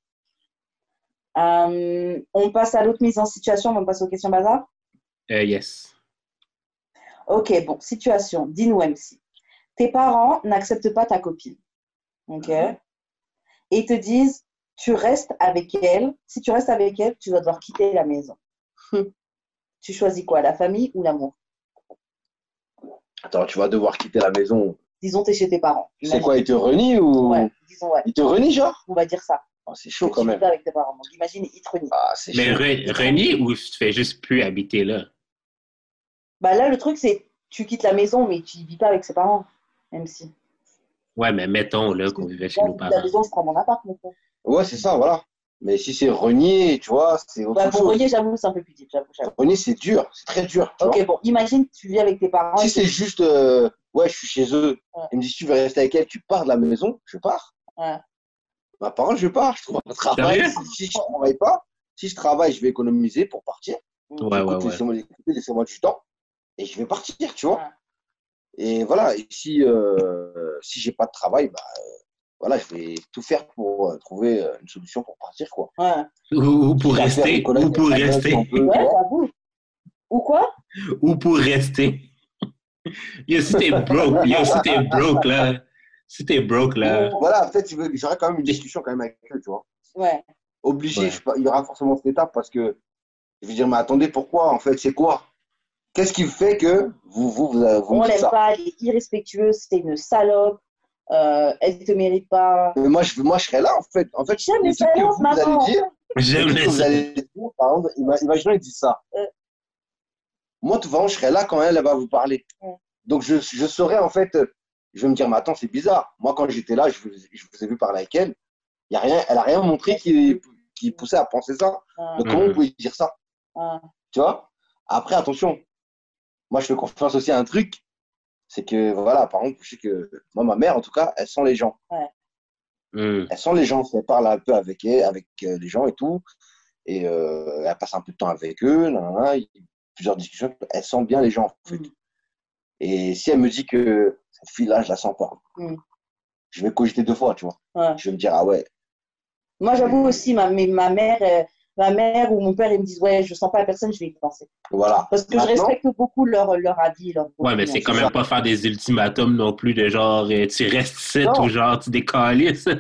Euh, on passe à l'autre mise en situation, on passe aux questions bazar. Yes. Ok, bon, situation, dis-nous MC. Tes parents n'acceptent pas ta copine. Ok Et ils te disent, tu restes avec elle. Si tu restes avec elle, tu dois devoir quitter la maison. Hum. Tu choisis quoi, la famille ou l'amour? Attends, tu vas devoir quitter la maison. Disons, tu es chez tes parents. C'est quoi, il te renie ou Ouais, disons, ouais. Il te renie, genre? On va dire ça. Ah, C'est chaud Que quand tu même. avec tes parents. Donc, imagine, ils te renient. Ah, c'est Mais chaud. re- renier ou tu fais juste plus habiter là? Bah là, le truc, c'est tu quittes la maison, mais tu ne vis pas avec ses parents, MC. Ouais, mais mettons là qu'on vivait chez nos la parents. maison, je prends mon appart, mon frère. Ouais, c'est ça, voilà. Mais si c'est renier, tu vois, c'est autre Bah, pour chose. renier, j'avoue, c'est un peu plus j'avoue. Renier, c'est dur, c'est très dur. vois. Ok, bon, imagine, tu vis avec tes parents. Si c'est juste, euh, ouais, je suis chez eux, Ouais. ils me disent, tu veux rester avec elle, tu pars de la maison, je pars. Ouais. Ma parole, je pars, je trouve un travail. Si, si je travaille pas, si je travaille, je vais économiser pour partir. Ouais, ouais, Écoute, ouais. Laissez-moi du temps. Et je vais partir, tu vois. Ouais. Et voilà, et si, euh, si j'ai pas de travail, bah, euh, voilà, je vais tout faire pour euh, trouver euh, une solution pour partir, quoi. Ouais, Ou, ou pour rester, ou pour rester, si on peut, ouais. Ou quoi? Ou pour rester. Yo, si t'es broke, yo, si t'es broke là, si t'es broke là, Voilà, peut-être veux- j'aurais quand même une discussion quand même avec eux, tu vois. Ouais. Obligé, Ouais. je il y aura forcément cette étape parce que je vais dire, mais attendez, pourquoi? En fait, c'est quoi? Qu'est-ce qui fait que vous, vous, vous, vous On l'aime pas, elle est irrespectueuse, c'est une salope, euh, elle te mérite pas. Mais moi, je, moi, je serais là en fait. En fait, J'aime le les salopes, maman. allez dire, j'aime les que vous allez dire, par exemple, ima- imaginons, ils disent ça. Euh. Moi, tout vraiment, je serais là quand elle, elle va vous parler. Ouais. Donc, je, je saurais en fait, euh, je vais me dire, mais attends, c'est bizarre. Moi, quand j'étais là, je vous, je vous ai vu parler avec elle. Y a rien, elle a rien montré qui, qui poussait à penser ça. Ouais, Donc, comment vous pouvez dire ça? Ouais. Tu vois? Après, attention. Moi, je fais confiance aussi à un truc. C'est que, voilà, par exemple, je sais que moi, ma mère, en tout cas, elle sent les gens. Hmm. Elle sent les gens. Elle parle un peu avec, elle, avec euh, les gens et tout. Et euh, elle passe un peu de temps avec eux. y plusieurs discussions. Elle sent bien les gens, en fait. Mhm. Et si elle me dit que cette fille-là, je la sens pas, Mhm. je vais cogiter deux fois, tu vois. Ouais. Je vais me dire, ah ouais, Moi, j'avoue aussi, ma, mais ma mère, euh, ma mère ou mon père, ils me disent, ouais, je sens pas la personne, je vais y penser. voilà. Parce que je respecte beaucoup leur, leur avis. Leur Ouais, mais c'est quand même pas faire des ultimatums non plus de genre euh, tu restes ici ou genre tu décalisses.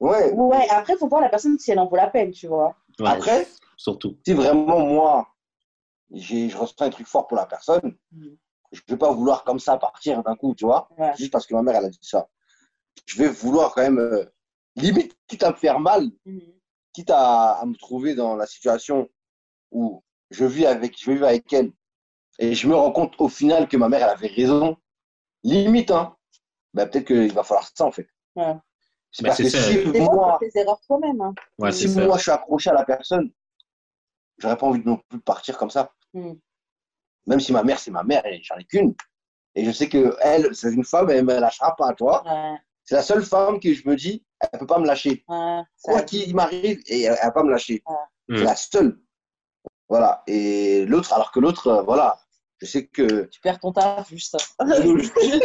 Ouais, Ouais, après, il faut voir la personne si elle en vaut la peine, tu vois. Ouais, Après, surtout. si vraiment moi, j'ai, je ressens un truc fort pour la personne, Mhm. je ne vais pas vouloir comme ça partir d'un coup, tu vois, Ouais. juste parce que ma mère, elle a dit ça. Je vais vouloir quand même, euh, limite, quitte à me faire mal, Mhm. Quitte à, à me trouver dans la situation où je vis avec, je vais vivre avec elle, et je me rends compte au final que ma mère, elle avait raison, limite, hein. Bah, peut-être qu'il va falloir ça, en fait. Ouais. C'est Bah, parce que ça. si moi. Hein. Ouais, si moi, je suis accroché à la personne, j'aurais pas envie de non plus partir comme ça. Hmm. Même si ma mère, c'est ma mère, et j'en ai qu'une. Et je sais que elle, c'est une femme, elle me lâchera pas, toi. Ouais, C'est la seule femme que je me dis, elle peut pas me lâcher. ça- Quoi qu'il m'arrive, et elle, elle va pas me lâcher. Hmm. C'est la seule. Voilà. Et l'autre, alors que l'autre, euh, voilà, je sais que Tu perds ton taf, juste ça.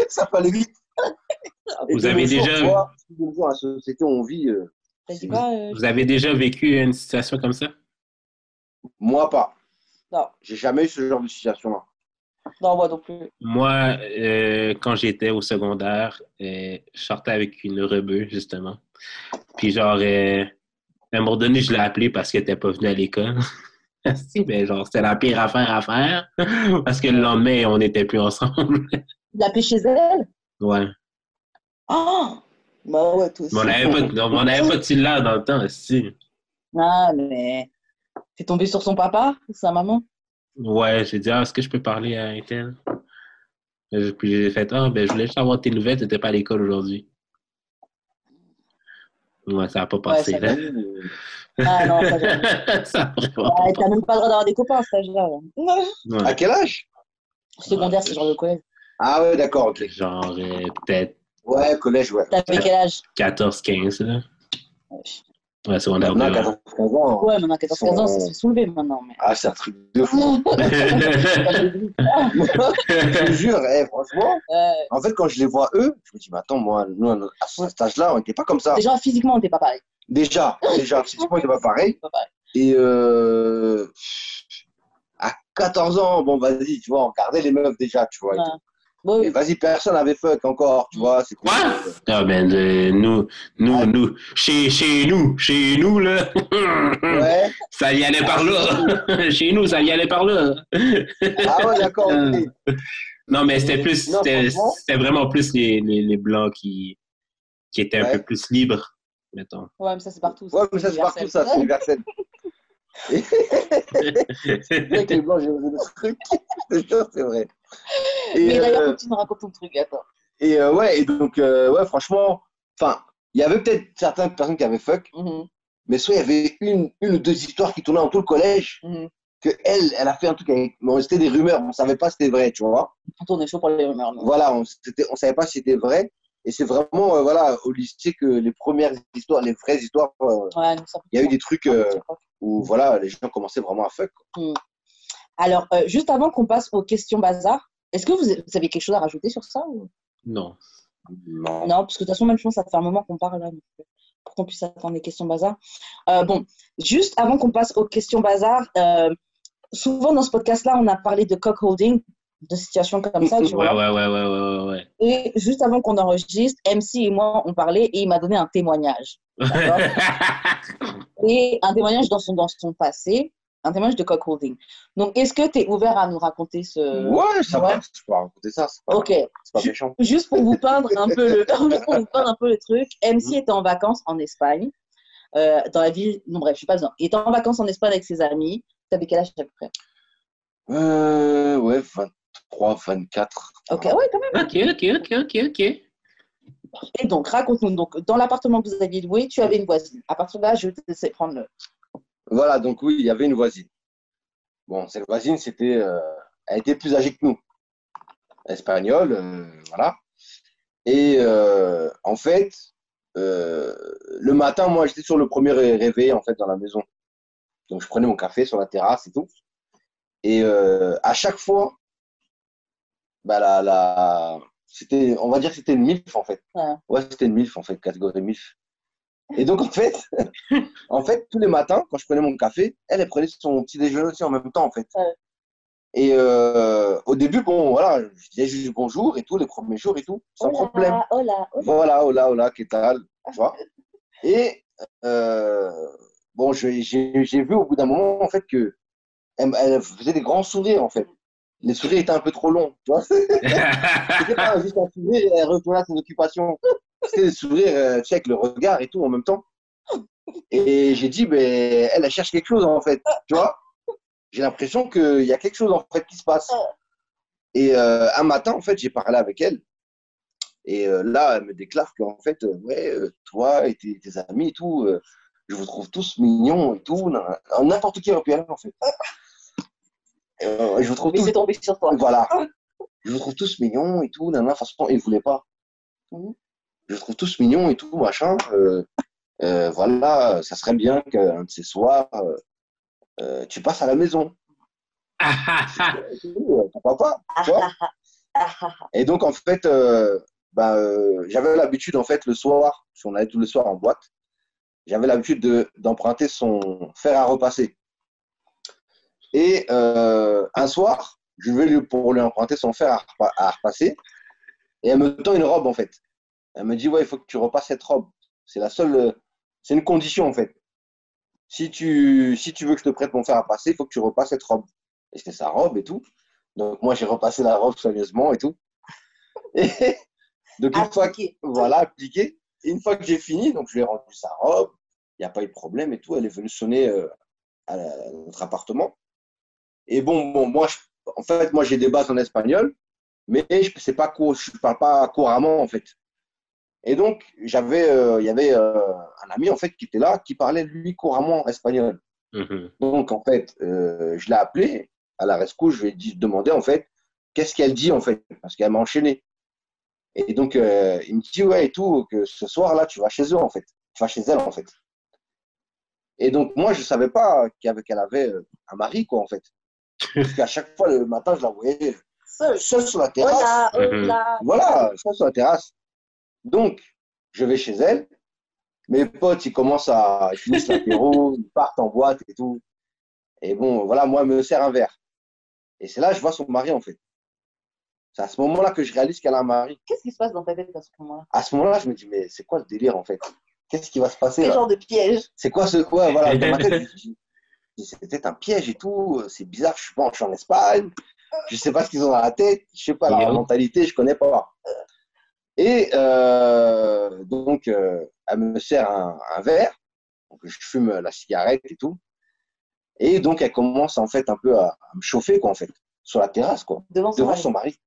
ça peut aller vite. Vous avez déjà- jours, la société où on vit, euh, euh, Vous avez déjà vécu une situation comme ça? moi pas. Non. J'ai jamais eu ce genre de situation-là. Non, moi non plus. Moi, euh, quand j'étais au secondaire, euh, je sortais avec une rebeu, justement. Puis genre, euh, à un moment donné, je l'ai appelée parce qu'elle n'était pas venue à l'école. Si, ben, genre, c'était la pire affaire à faire. Parce que le lendemain, on n'était plus ensemble. Paix chez elle? Ouais. Ah Bah ouais, toi aussi. Mais on n'avait pas, de- cellulaire dans le temps, si. Ah, mais t'es tombé sur son papa ou sa maman? Ouais, j'ai dit, ah, est-ce que je peux parler à Intel? Puis j'ai fait, ah, ben, je voulais juste avoir tes nouvelles, tu n'étais pas à l'école aujourd'hui. Ouais, ça n'a pas passé, ça là. Ah non, ça j'aime. ça pas T'as même pas le droit d'avoir des copains à cet âge-là. ouais. Ouais. À quel âge? Secondaire, c'est genre de collège. Ah ouais, d'accord, ok. Genre, euh, peut-être Ouais, collège, ouais. T'avais quel âge? 14, 15, là. Ouais, secondaire Maintenant, 2. 14 15 ans. Ouais, maintenant 14-15 ans, ça se fait soulever maintenant. Mais... Ah, c'est un truc de fou. je te jure, eh, franchement, Euh, en fait, quand je les vois eux, je me dis, mais attends, moi, nous, à cet âge-là, on n'était pas comme ça. déjà, physiquement, on n'était pas pareil. Déjà, déjà, physiquement, on n'était pas pareil. Et euh, à 14 ans, bon, vas-y, tu vois, on regardait les meufs déjà, tu vois. Ouais. Et vas-y, personne n'avait fuck encore, tu vois. c'est Quoi? cool. Ah, ben, euh, nous, nous, nous, chez, chez nous, chez nous, là, Ouais. ça y allait par là. chez nous, ça y allait par là. Ah ouais, d'accord. Non, mais c'était plus, c'était vraiment plus les, les, les blancs qui, qui étaient un Ouais. peu plus libres, mettons. ouais, mais ça, c'est partout. Ouais, mais ça, c'est partout, ça, c'est universel. Avec les blancs, j'ai osé te jure, c'est vrai. Et, Mais d'ailleurs, euh, que tu nous racontes ton truc, attends. et euh, ouais, et donc, euh, ouais, franchement, enfin, il y avait peut-être certaines personnes qui avaient fuck, Mhm, mais soit il y avait une, une ou deux histoires qui tournaient dans tout le collège, mhm. que elle, elle a fait un truc avec. Bon, c'était des rumeurs, on savait pas si c'était vrai, tu vois. On est chaud pour les rumeurs. nous. Voilà, on, on savait pas si c'était vrai. Et c'est vraiment, euh, voilà, au lycée que les premières histoires, les vraies histoires, euh, Ouais, il y a eu des trucs euh, où, voilà, les gens commençaient vraiment à fuck. quoi. Alors, euh, juste avant qu'on passe aux questions bazar, est-ce que vous vous avez quelque chose à rajouter sur ça ou... Non. Non. Non, parce que de toute façon, même je pense que ça fait un moment qu'on parle là, pour qu'on puisse attendre les questions bazar. Euh, bon, juste avant qu'on passe aux questions bazar, euh, souvent dans ce podcast-là, on a parlé de cock holding, de situations comme ça, tu Ouais, vois. ouais, ouais, ouais, ouais, ouais, ouais. Et juste avant qu'on enregistre, MC et moi, on parlait et il m'a donné un témoignage. D'accord Et un témoignage dans son, dans son passé, un témoignage de cock holding. Donc, est-ce que tu es ouvert à nous raconter ce. Ouais, ça Ouais. va, je peux raconter ça, pas, Ok, c'est pas méchant. juste pour vous peindre un peu le, juste pour vous peindre un peu le truc, MC était en vacances en Espagne, euh, dans la ville, non bref, je suis pas dedans. Il était en vacances en Espagne avec ses amis. Tu avais quel âge à peu près? Euh, ouais, 23, 24. Ok, ouais, quand même. ok, ok, ok, ok, ok. Et donc, raconte-nous. Donc, dans l'appartement que vous aviez loué, tu avais une voisine. À partir de là, je vais te laisser prendre le. Voilà, donc oui, il y avait une voisine. Bon, cette voisine, c'était, euh, elle était plus âgée que nous. Espagnole, euh, voilà. Et euh, en fait, euh, le matin, moi, j'étais sur le premier ré- réveil, en fait, dans la maison. Donc, je prenais mon café sur la terrasse et tout. Et euh, à chaque fois, bah, la, la... c'était, on va dire que c'était une MILF, en fait. Ouais. Ouais, c'était une MILF, en fait, catégorie MILF. Et donc, en fait, en fait, tous les matins, quand je prenais mon café, elle, elle prenait son petit déjeuner aussi en même temps, en fait. Ouais. Et euh, au début, bon, voilà, je disais juste bonjour et tout, les premiers jours et tout, sans problème. Hola, hola. Voilà, hola, hola, qu'est-ce tu vois. Et euh, bon, j'ai j'ai vu au bout d'un moment, en fait, que elle, elle faisait des grands sourires, en fait. Les sourires étaient un peu trop longs, tu vois. C'était pas juste un sourire et elle retournait à ses occupations. C'était des sourires, euh, tu sais, avec le regard et tout en même temps. Et j'ai dit, ben, elle, elle cherche quelque chose, en fait, tu vois. J'ai l'impression qu'il y a quelque chose, en fait, qui se passe. Et euh, un matin, en fait, j'ai parlé avec elle. Et euh, là, elle me déclare qu'en fait, euh, ouais, euh, toi et tes, tes amis et tout, euh, je vous trouve tous mignons et tout. N'importe qui aurait pu y aller, en fait. Euh, je vous trouve tous tombé sur toi. voilà. Je vous trouve tous mignons et tout. Nana, façon, il ne voulait pas. Mhm. Je vous trouve tous mignons et tout, machin. Euh, euh, voilà, ça serait bien qu'un de ces soirs, tu passes à la maison. Pourquoi pas Et donc, en fait, ben, j'avais l'habitude, en fait, le soir, si on allait tout le soir en boîte, j'avais l'habitude de- d'emprunter son fer à repasser. Et euh, un soir, je vais lui, pour lui emprunter son fer à, repa- à repasser, et elle me tend une robe, en fait. Elle me dit, ouais, il faut que tu repasses cette robe. C'est la seule, c'est une condition, en fait. Si tu, si tu veux que je te prête mon fer à passer, il faut que tu repasses cette robe. Et c'était sa robe et tout. Donc, moi, j'ai repassé la robe soigneusement et tout. Et donc, une fois que, voilà, appliqué. Et une fois que j'ai fini, donc je lui ai rendu sa robe, il n'y a pas eu de problème et tout. Elle est venue sonner euh, à, la- à notre appartement. Et bon, bon moi, je- en fait, moi, j'ai des bases en espagnol, mais je ne pas je parle pas couramment, en fait. Et donc, j'avais, euh, il y avait euh, un ami, en fait, qui était là, qui parlait, lui, couramment espagnol. Mhm. Donc, en fait, euh, je l'ai appelé à la rescousse, je lui ai dit, demandé, en fait, qu'est-ce qu'elle dit, en fait, parce qu'elle m'a enchaîné. Et donc, euh, il me dit, ouais, et tout, que ce soir-là, tu vas chez eux, en fait. Tu vas chez elle, en fait. Et donc, moi, je ne savais pas qu'elle avait, un mari, quoi, en fait. Parce qu'à chaque fois, le matin, je la voyais Seul. seule sur la terrasse. Hola, Mhm. hola. Voilà, seule sur la terrasse. Donc, je vais chez elle. Mes potes, ils commencent à ils finissent l'apéro, ils partent en boîte et tout. Et bon, voilà, moi, elle me sert un verre. Et c'est là que je vois son mari, en fait. C'est à ce moment-là que je réalise qu'elle a un mari. Qu'est-ce qui se passe dans ta tête à ce moment-là? À ce moment-là, je me dis, mais c'est quoi le délire, en fait? Qu'est-ce qui va se passer Quel genre de piège? C'est quoi ce. Ouais, voilà, dans ma tête, je me dis, c'est peut-être un piège et tout. C'est bizarre, je suis, pas, je suis en Espagne. Je sais pas ce qu'ils ont dans la tête. Je sais pas la Yo. mentalité, je connais pas. Et euh, donc, euh, elle me sert un, un verre. Donc, je fume la cigarette et tout. Et donc, elle commence en fait un peu à, à me chauffer, quoi, en fait, sur la terrasse, quoi, devant son devant mari son mari.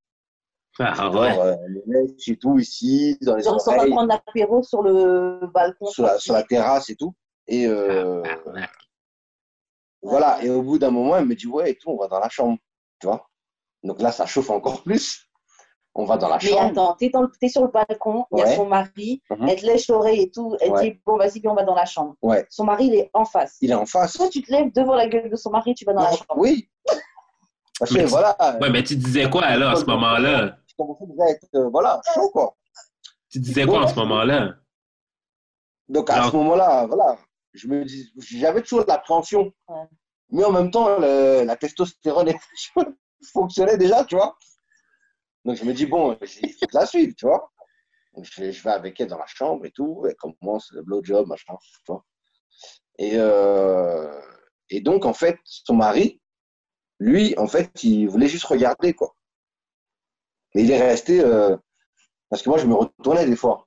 Ah Genre, ouais. euh, les mèches et tout, ici, dans les oreilles, prendre l'apéro sur le balcon. sur la, sur la terrasse et tout. Et euh, Tabarnak. Voilà, et au bout d'un moment, elle me dit, ouais, et tout, on va dans la chambre, tu vois. Donc là, ça chauffe encore plus. On va dans la Mais chambre. attends, t'es, dans le- t'es sur le balcon, il y a son mari, Mhm. elle te lèche l'oreille et tout, elle Ouais. dit bon vas-y viens on va dans la chambre. Ouais. Son mari il est en face. Il est en face. Toi tu te lèves devant la gueule de son mari, tu vas dans la chambre. Oui. Parce que Mais tu- voilà, Ouais, mais tu disais quoi alors à ce moment-là? je commençais déjà à être euh, voilà, chaud, quoi. Tu disais quoi en ce moment-là? Donc à Alors- ce moment-là, voilà, je me dis, j'avais toujours de l'appréhension. Ouais. Mais en même temps, le- la testostérone fonctionnait déjà, tu vois. Donc je me dis, bon, il faut la suive, tu vois. Je, je vais avec elle dans la chambre et tout, elle commence le blowjob, machin, tu vois. Et, euh, et donc, en fait, son mari, lui, en fait, il voulait juste regarder, quoi. Mais il est resté, euh, parce que moi, je me retournais des fois.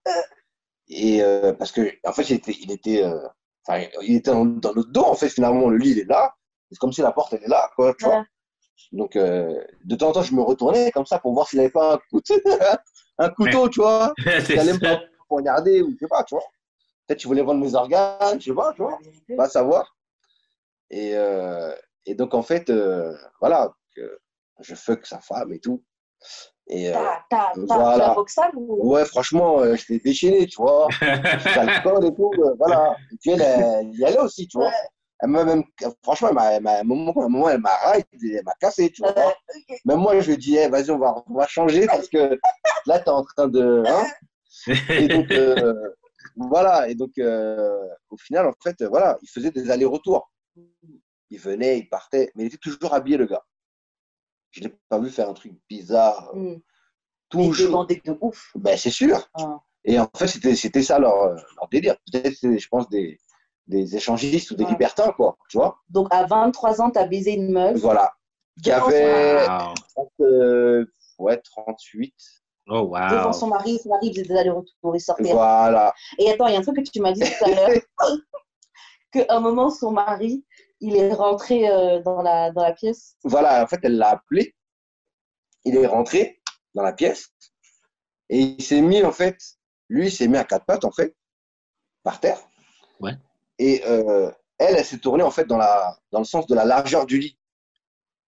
Et euh, parce que, en fait, il était, il était, euh, enfin, il était dans, dans notre dos, en fait, finalement, le lit, il est là. C'est comme si la porte, elle est là, quoi, tu vois. Donc, euh, de temps en temps, je me retournais comme ça pour voir s'il n'avait pas un couteau, un couteau tu vois, qui allait me poignarder ou je sais pas, tu vois. Peut-être qu'il voulait vendre mes organes, je sais pas, tu vois, pas savoir. Et, euh, et donc, en fait, euh, voilà, donc, euh, je fuck sa femme et tout. Et euh, T'as, voilà. la ou? Ouais, franchement, euh, je l'ai déchaîné, tu vois. J'alcool et tout, euh, voilà. Et puis elle, elle y allait aussi, tu vois. Elle m'a même, franchement, elle m'a, elle m'a- à un moment, à un moment, elle m'a raillé, elle m'a cassé, tu vois. Même moi, je lui ai dit, eh, vas-y, on va, on va changer parce que là, tu es en train de. Hein et donc, euh, voilà. Et donc, euh, au final, en fait, voilà, il faisait des allers-retours. Il venait, il partait, mais il était toujours habillé, le gars. Je ne l'ai pas vu faire un truc bizarre. Il Toujours. demandait de ouf. Ben, c'est sûr. Ah. Et en fait, c'était, c'était ça leur, euh, leur délire. Peut-être, je pense, des, des échangistes ou des Ouais. libertins, quoi. Tu vois Donc à 23 ans, t'as baisé une meuf. Voilà. Qui avait Wow. euh, ouais, 38. Oh, wow. Devant son mari, son mari faisait des allers-retours, il sortait. Voilà. Et attends, il y a un truc que tu m'as dit tout à l'heure, qu'à un moment, son mari, il est rentré euh, dans, la, dans la pièce. Voilà, en fait, elle l'a appelé. Il est rentré dans la pièce. Et il s'est mis, en fait, lui, il s'est mis à quatre pattes, en fait, par terre. Ouais. Et euh, elle, elle s'est tournée, en fait, dans, la, dans le sens de la largeur du lit.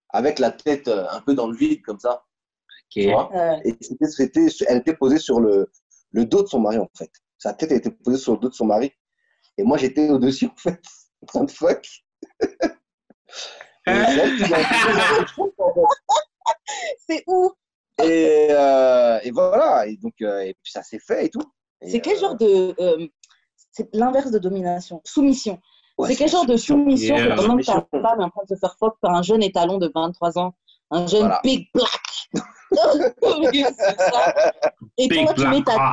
Avec la tête euh, un peu dans le vide, comme ça. Ok. Tu vois Ouais. Et c'était, c'était, elle était posée sur le, le dos de son mari, en fait. Sa tête était posée sur le dos de son mari. Et moi, j'étais au-dessus, en fait, en train de fuck. Et c'est où? Et, euh, et voilà. Et donc, euh, et puis ça s'est fait et tout. C'est quel euh, genre de. euh, c'est l'inverse de domination. Soumission. ouais, c'est quel genre de soumission Yeah. que pendant que ta femme est en train de se faire fuck par un jeune étalon de 23 ans, un jeune Voilà. big black ça. Et Big toi, tu mets ta.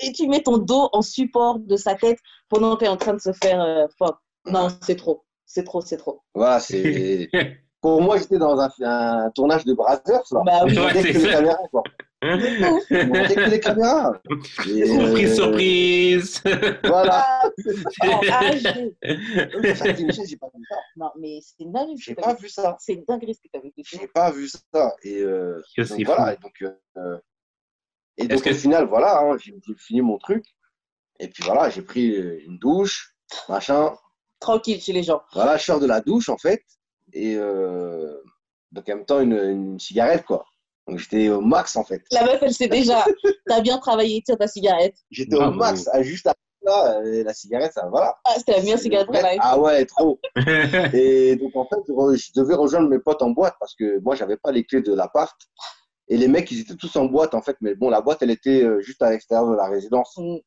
Et tu mets ton dos en support de sa tête pendant qu'elle est en train de se faire euh, fuck. Non, c'est trop. C'est trop, c'est trop. Voilà, c'est. Pour moi, j'étais dans un, un tournage de Brazzers, là. Bah oui. Ouais, c'est ça. caméras, quoi. Que les caméras. Et, surprise, euh, surprise. Voilà. Ah, ah, j'ai- Ça pas vu ça. non, mais c'est une dinguerie. ce J'ai que pas vu ça. C'est une dinguerie ce que tu as vécu. J'ai pas vu ça. Et, euh, donc voilà. Et donc, euh, et donc que- au final, voilà, hein, j'ai fini mon truc. Et puis voilà, j'ai pris une douche, machin. Tranquille chez les gens. Voilà, je sors de la douche, en fait. Et euh, donc en même temps, une, une cigarette, quoi. Donc j'étais au max, en fait. La meuf, elle sait déjà. T'as bien travaillé, tire ta cigarette. J'étais au max. Juste après là, euh, la cigarette, ça, voilà. Ah, c'était la meilleure cigarette de ma. Ah ouais, trop. Et donc, en fait, je devais rejoindre mes potes en boîte parce que moi, j'avais pas les clés de l'appart. Et les mecs, ils étaient tous en boîte, en fait. Mais bon, la boîte, elle était euh, juste à l'extérieur de la résidence. Mm.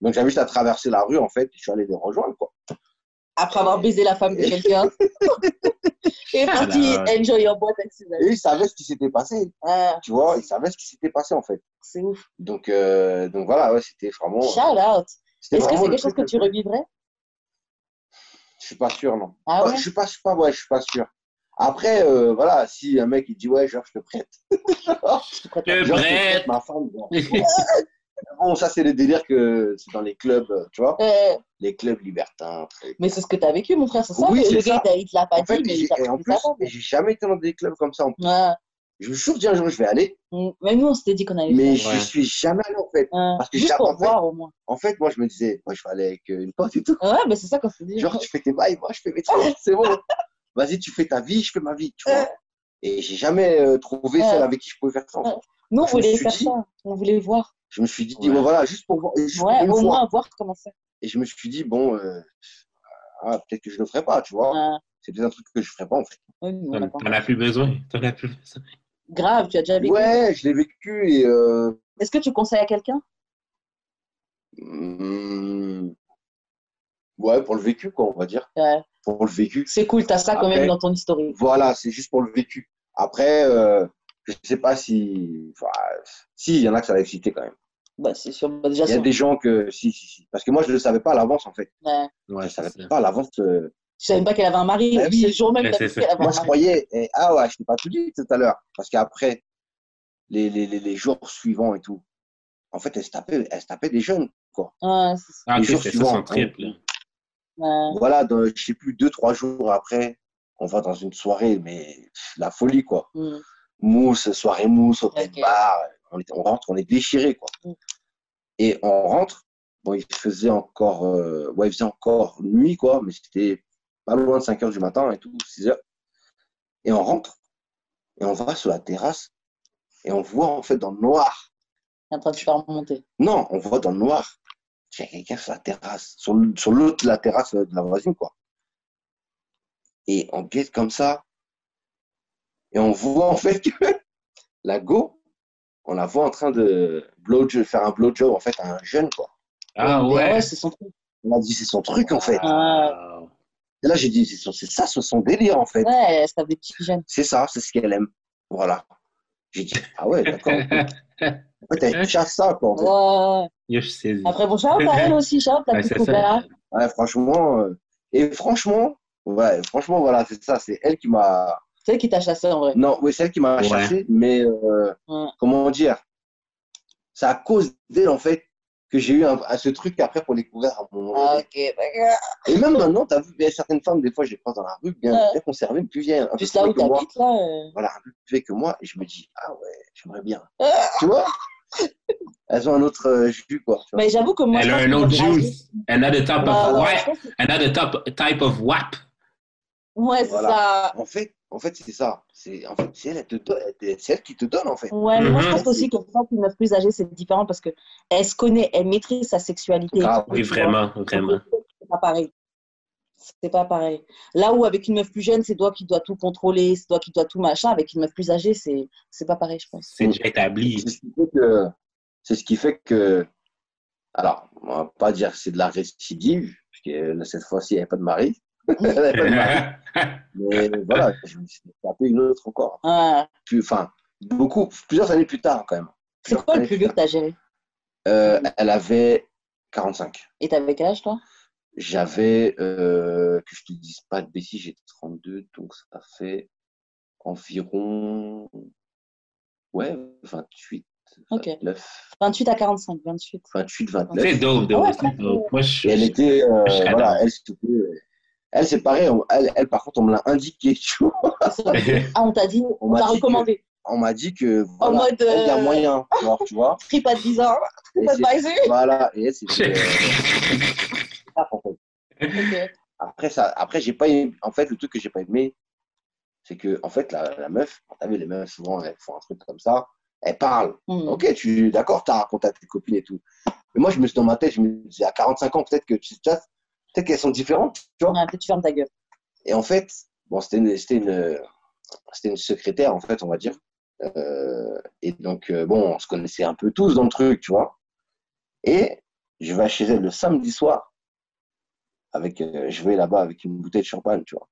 Donc, j'avais juste à traverser la rue, en fait. Je suis allé les rejoindre, quoi. Après avoir baisé la femme de quelqu'un. Et parti, Alors. enjoy your boîte ses Et amis. ils savaient ce qui s'était passé. Ah, Tu vois, ils savaient ce qui s'était passé, en fait. c'est ouf. Donc, euh, donc voilà, ouais, c'était vraiment. Shout out. Est-ce que c'est quelque chose que tu revivrais? Je suis pas sûr, non. Ah Ouais, ouais? je suis pas, je suis pas, ouais, je suis pas sûr. Après, euh, voilà, si un mec il dit ouais, genre je te prête, Je prête Le genre je te prête. ma femme. Bon, ça c'est le délire que c'est dans les clubs, euh, tu vois, Euh, les clubs libertins. Mais c'est ce que t'as vécu, mon frère, c'est ça? Oui, c'est gars, ça. il l'a pas En fait, dit, mais j'ai- il t'a et en plus, j'ai jamais été dans des clubs comme ça. en plus. Ouais. Je me suis toujours dit un jour je vais aller, Mm. Même nous, on s'était dit qu'on allait mais je. Ouais. suis jamais allé en fait. Ouais. parce que Juste j'ai- pour en fait- voir au moins. En fait, moi je me disais, ouais, je vais aller avec euh, une pote et tout. Ouais, mais c'est ça qu'on s'est dit. Genre, tu fais tes bails, moi je fais mes trucs, c'est bon. Vas-y, tu fais ta vie, je fais ma vie, tu vois. Et j'ai jamais trouvé celle avec qui je pouvais faire ça. Nous, on voulait faire ça. On voulait voir. Je me suis dit, Ouais. bon, voilà, juste pour voir, juste pour Ouais, une au fois. moins voir comment c'est. Et je me suis dit, bon, euh, ah, peut-être que je le ferai pas, tu vois. C'est peut-être un truc que je ferai pas en fait. Oui, T'en as plus besoin. T'en as plus besoin. Grave, tu as déjà vécu. Ouais, je l'ai vécu et euh, Est-ce que tu conseilles à quelqu'un? Hmm, ouais, pour le vécu, quoi, on va dire. Ouais. Pour le vécu. C'est cool, t'as ça quand Après- même dans ton historique. Voilà, c'est juste pour le vécu. Après, euh, je sais pas si. Enfin, si, il y en a que ça va exciter quand même. Bah, c'est sûr. Bah, déjà, Il y a des gens que. Si, si, si. Parce que moi, je ne le savais pas à l'avance en fait. Ouais. Ouais, je c'est savais pas à l'avance. euh, Je savais même pas qu'elle avait un mari. Bah oui. C'est le jour même qu'elle avait Moi, un je mari. croyais. et- ah ouais, je t'ai pas tout dit tout à l'heure. Parce qu'après, les, les, les, les jours suivants et tout, en fait, elle se tapait, elle se tapait des jeunes. Quoi. Ouais. Ah, Les jours suivants, son trip. Là. Ouais. Voilà, dans, je sais plus, deux, trois jours après, on va dans une soirée, mais pff, la folie, quoi. Mm. Mousse, soirée mousse, au Ok. bar. On, est- on rentre, on est déchiré, quoi. Et on rentre, bon, il faisait encore, euh, ouais, il faisait encore nuit, quoi, mais c'était pas loin de 5 heures du matin et tout, 6 heures. Et on rentre, et on va sur la terrasse, et on voit, en fait, dans le noir, en train de se faire remonter. non, on voit dans le noir. Il y a quelqu'un sur la terrasse, sur, l'autre de la terrasse de la voisine, quoi. Et on guette comme ça. Et on voit en fait que la go, on la voit en train de blow, faire un blowjob en fait à un jeune, quoi. Ah ouais. c'est son truc. On a dit c'est son truc en fait. Ah. Et là j'ai dit c'est ça, c'est son délire en fait. Ouais, elle se tape des petits jeunes. C'est ça, c'est ce qu'elle aime. Voilà. J'ai dit ah ouais d'accord. En fait elle chasse ça quoi. en fait. Ouais. Après, bon, à elle aussi, Charlotte, la petite c'est ça. coupera. Ouais, franchement. euh, et franchement, ouais, franchement voilà c'est ça, c'est elle qui m'a. C'est elle qui t'a chassé en vrai. Non, oui, c'est elle qui m'a Ouais. chassé, mais euh, Ouais. comment dire? C'est à cause d'elle, en fait, que j'ai eu un, à ce truc après pour les couverts à un moment donné. Ah, ok, d'accord. Et même maintenant, t'as vu, il y a certaines femmes, des fois, je les croise dans la rue, bien, Ouais. bien conservées, plus vieilles. Plus là où t'habites, là. euh, Voilà, un peu plus vieilles que moi, et je me dis, ah ouais, j'aimerais bien. Ah. Tu vois? Elles ont un autre euh, jus, quoi. tu vois. Mais j'avoue que moi. Elle a un autre juice. Another type of Another type, type of wap. Ouais, c'est Voilà. ça. En fait, en fait c'est ça. C'est en fait, c'est elle, qui te donne, en fait. Ouais, mais moi je Mhm. pense aussi que quand une meuf plus âgée, c'est différent parce qu'elle se connaît, elle maîtrise sa sexualité. Grave. Oui, vraiment, vraiment. C'est pas pareil. C'est pas pareil. Là où avec une meuf plus jeune, c'est toi qui dois tout contrôler, c'est toi qui dois tout machin. Avec une meuf plus âgée, c'est c'est pas pareil, je pense. C'est déjà établi. C'est ce qui fait que. Que. Alors, on va pas dire que c'est de la récidive, puisque euh, cette fois-ci, il n'y avait pas de mari. Mais voilà, je me suis tapé une autre encore. Plus, enfin, beaucoup, plusieurs années plus tard, quand même. C'est quoi le plus vieux que t'as géré Euh, Elle avait 45. Et t'avais quel âge, toi? J'avais, euh, que je te dise pas de bêtises, j'ai 32, donc ça fait environ, ouais, 28, Ok. 29, 28 à 45, 28. 28, C'est 29. dope, dope. Ouais, c'est dope. Moi, je Et elle était, euh, Je voilà, elle, elle c'est pareil, on- elle, elle, par contre, on me l'a indiqué, tu vois. Ah, on t'a dit, on m'a t'a dit que- recommandé. On m'a dit que, voilà, mode, elle, il y a moyen, genre, tu vois. Trip à 10 ans, Et trip c'est- advisor. voilà, et elle, c'était, euh, en fait. Après, ça, après j'ai pas aimé- En fait, le truc que j'ai pas aimé, c'est que, en fait, la, la meuf, t'as vu, les meufs, souvent, elles font un truc comme ça, elles parlent. Hmm. Ok, tu d'accord, t'as raconté à tes copines et tout. Mais moi, je me suis dans ma tête, je me disais, à 45 ans, peut-être que tu vois, peut-être qu'elles sont différentes, tu vois. Ouais, peut-être tu fermes ta gueule. Et en fait, bon, c'était une, c'était une, c'était une secrétaire, en fait, on va dire. Euh, et donc, euh, bon, on se connaissait un peu tous dans le truc, tu vois. Et je vais chez elle le samedi soir. Avec, euh, je vais là-bas avec une bouteille de champagne, tu vois.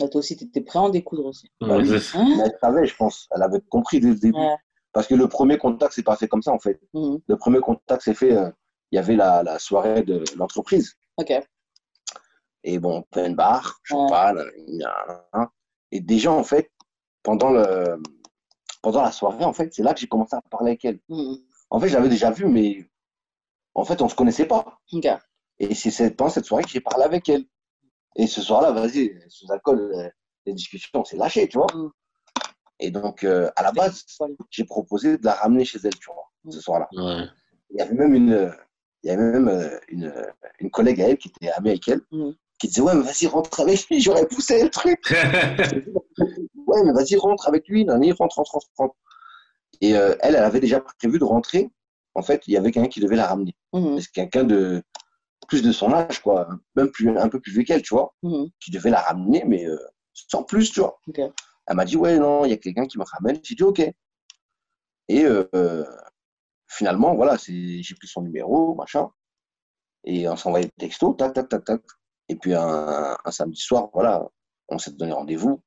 Là, toi aussi, t'étais prêt à en découdre aussi. Bah oui. Hein Mais elle savait, je pense. Elle avait compris dès le début. Ouais. Parce que le premier contact, c'est pas fait comme ça, en fait. Mhm. Le premier contact, c'est fait. euh, Il y avait la, la soirée de l'entreprise. Ok. Et bon, plein de bar, champagne, nanana. et déjà, en fait, pendant, le, pendant la soirée, en fait, c'est là que j'ai commencé à parler avec elle. Mhm. En fait, je l'avais déjà vue, mais en fait, on se connaissait pas. Et c'est cette- pendant cette soirée que j'ai parlé avec elle. Et ce soir-là, vas-y, sous alcool, euh, les discussions, on s'est lâché, tu vois. Mm. Et donc, euh, à la base, j'ai proposé de la ramener chez elle, tu vois, Mm. ce soir-là. Ouais. Il y avait même une, il y avait même euh, une, une collègue à elle qui était amie avec elle, Mm. Qui disait Ouais, mais vas-y, rentre avec lui, j'aurais poussé le truc. Ouais, mais vas-y, rentre avec lui, nan, nan, rentre, rentre, rentre, rentre. Et euh, elle, elle avait déjà prévu de rentrer. En fait, il y avait quelqu'un qui devait la ramener. Mhm. C'est quelqu'un de plus de son âge, quoi, même plus, un peu plus vieux qu'elle, tu vois, Mhm. qui devait la ramener, mais euh, sans plus, tu vois. Elle m'a dit, ouais, non, il y a quelqu'un qui me ramène. J'ai dit, ok. Et euh, finalement, voilà, j'ai pris son numéro, machin. Et on s'envoyait des textos, tac, tac, tac, tac. Et puis un, un samedi soir, voilà, on s'est donné rendez-vous.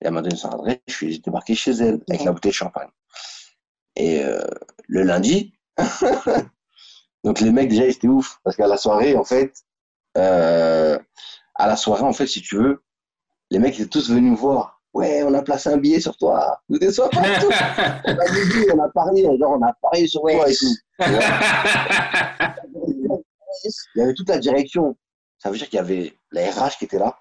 Et elle m'a donné son adresse, je suis débarqué chez elle avec la bouteille de champagne. Et euh, le lundi, donc les mecs déjà ils étaient ouf parce qu'à la soirée en fait, euh, à la soirée en fait si tu veux, les mecs ils étaient tous venus me voir. Ouais, on a placé un billet sur toi. Vous déçois pas et tout. On a dit, on a parié, genre on a parié sur toi et tout. Il y avait toute la direction. Ça veut dire qu'il y avait la RH qui était là.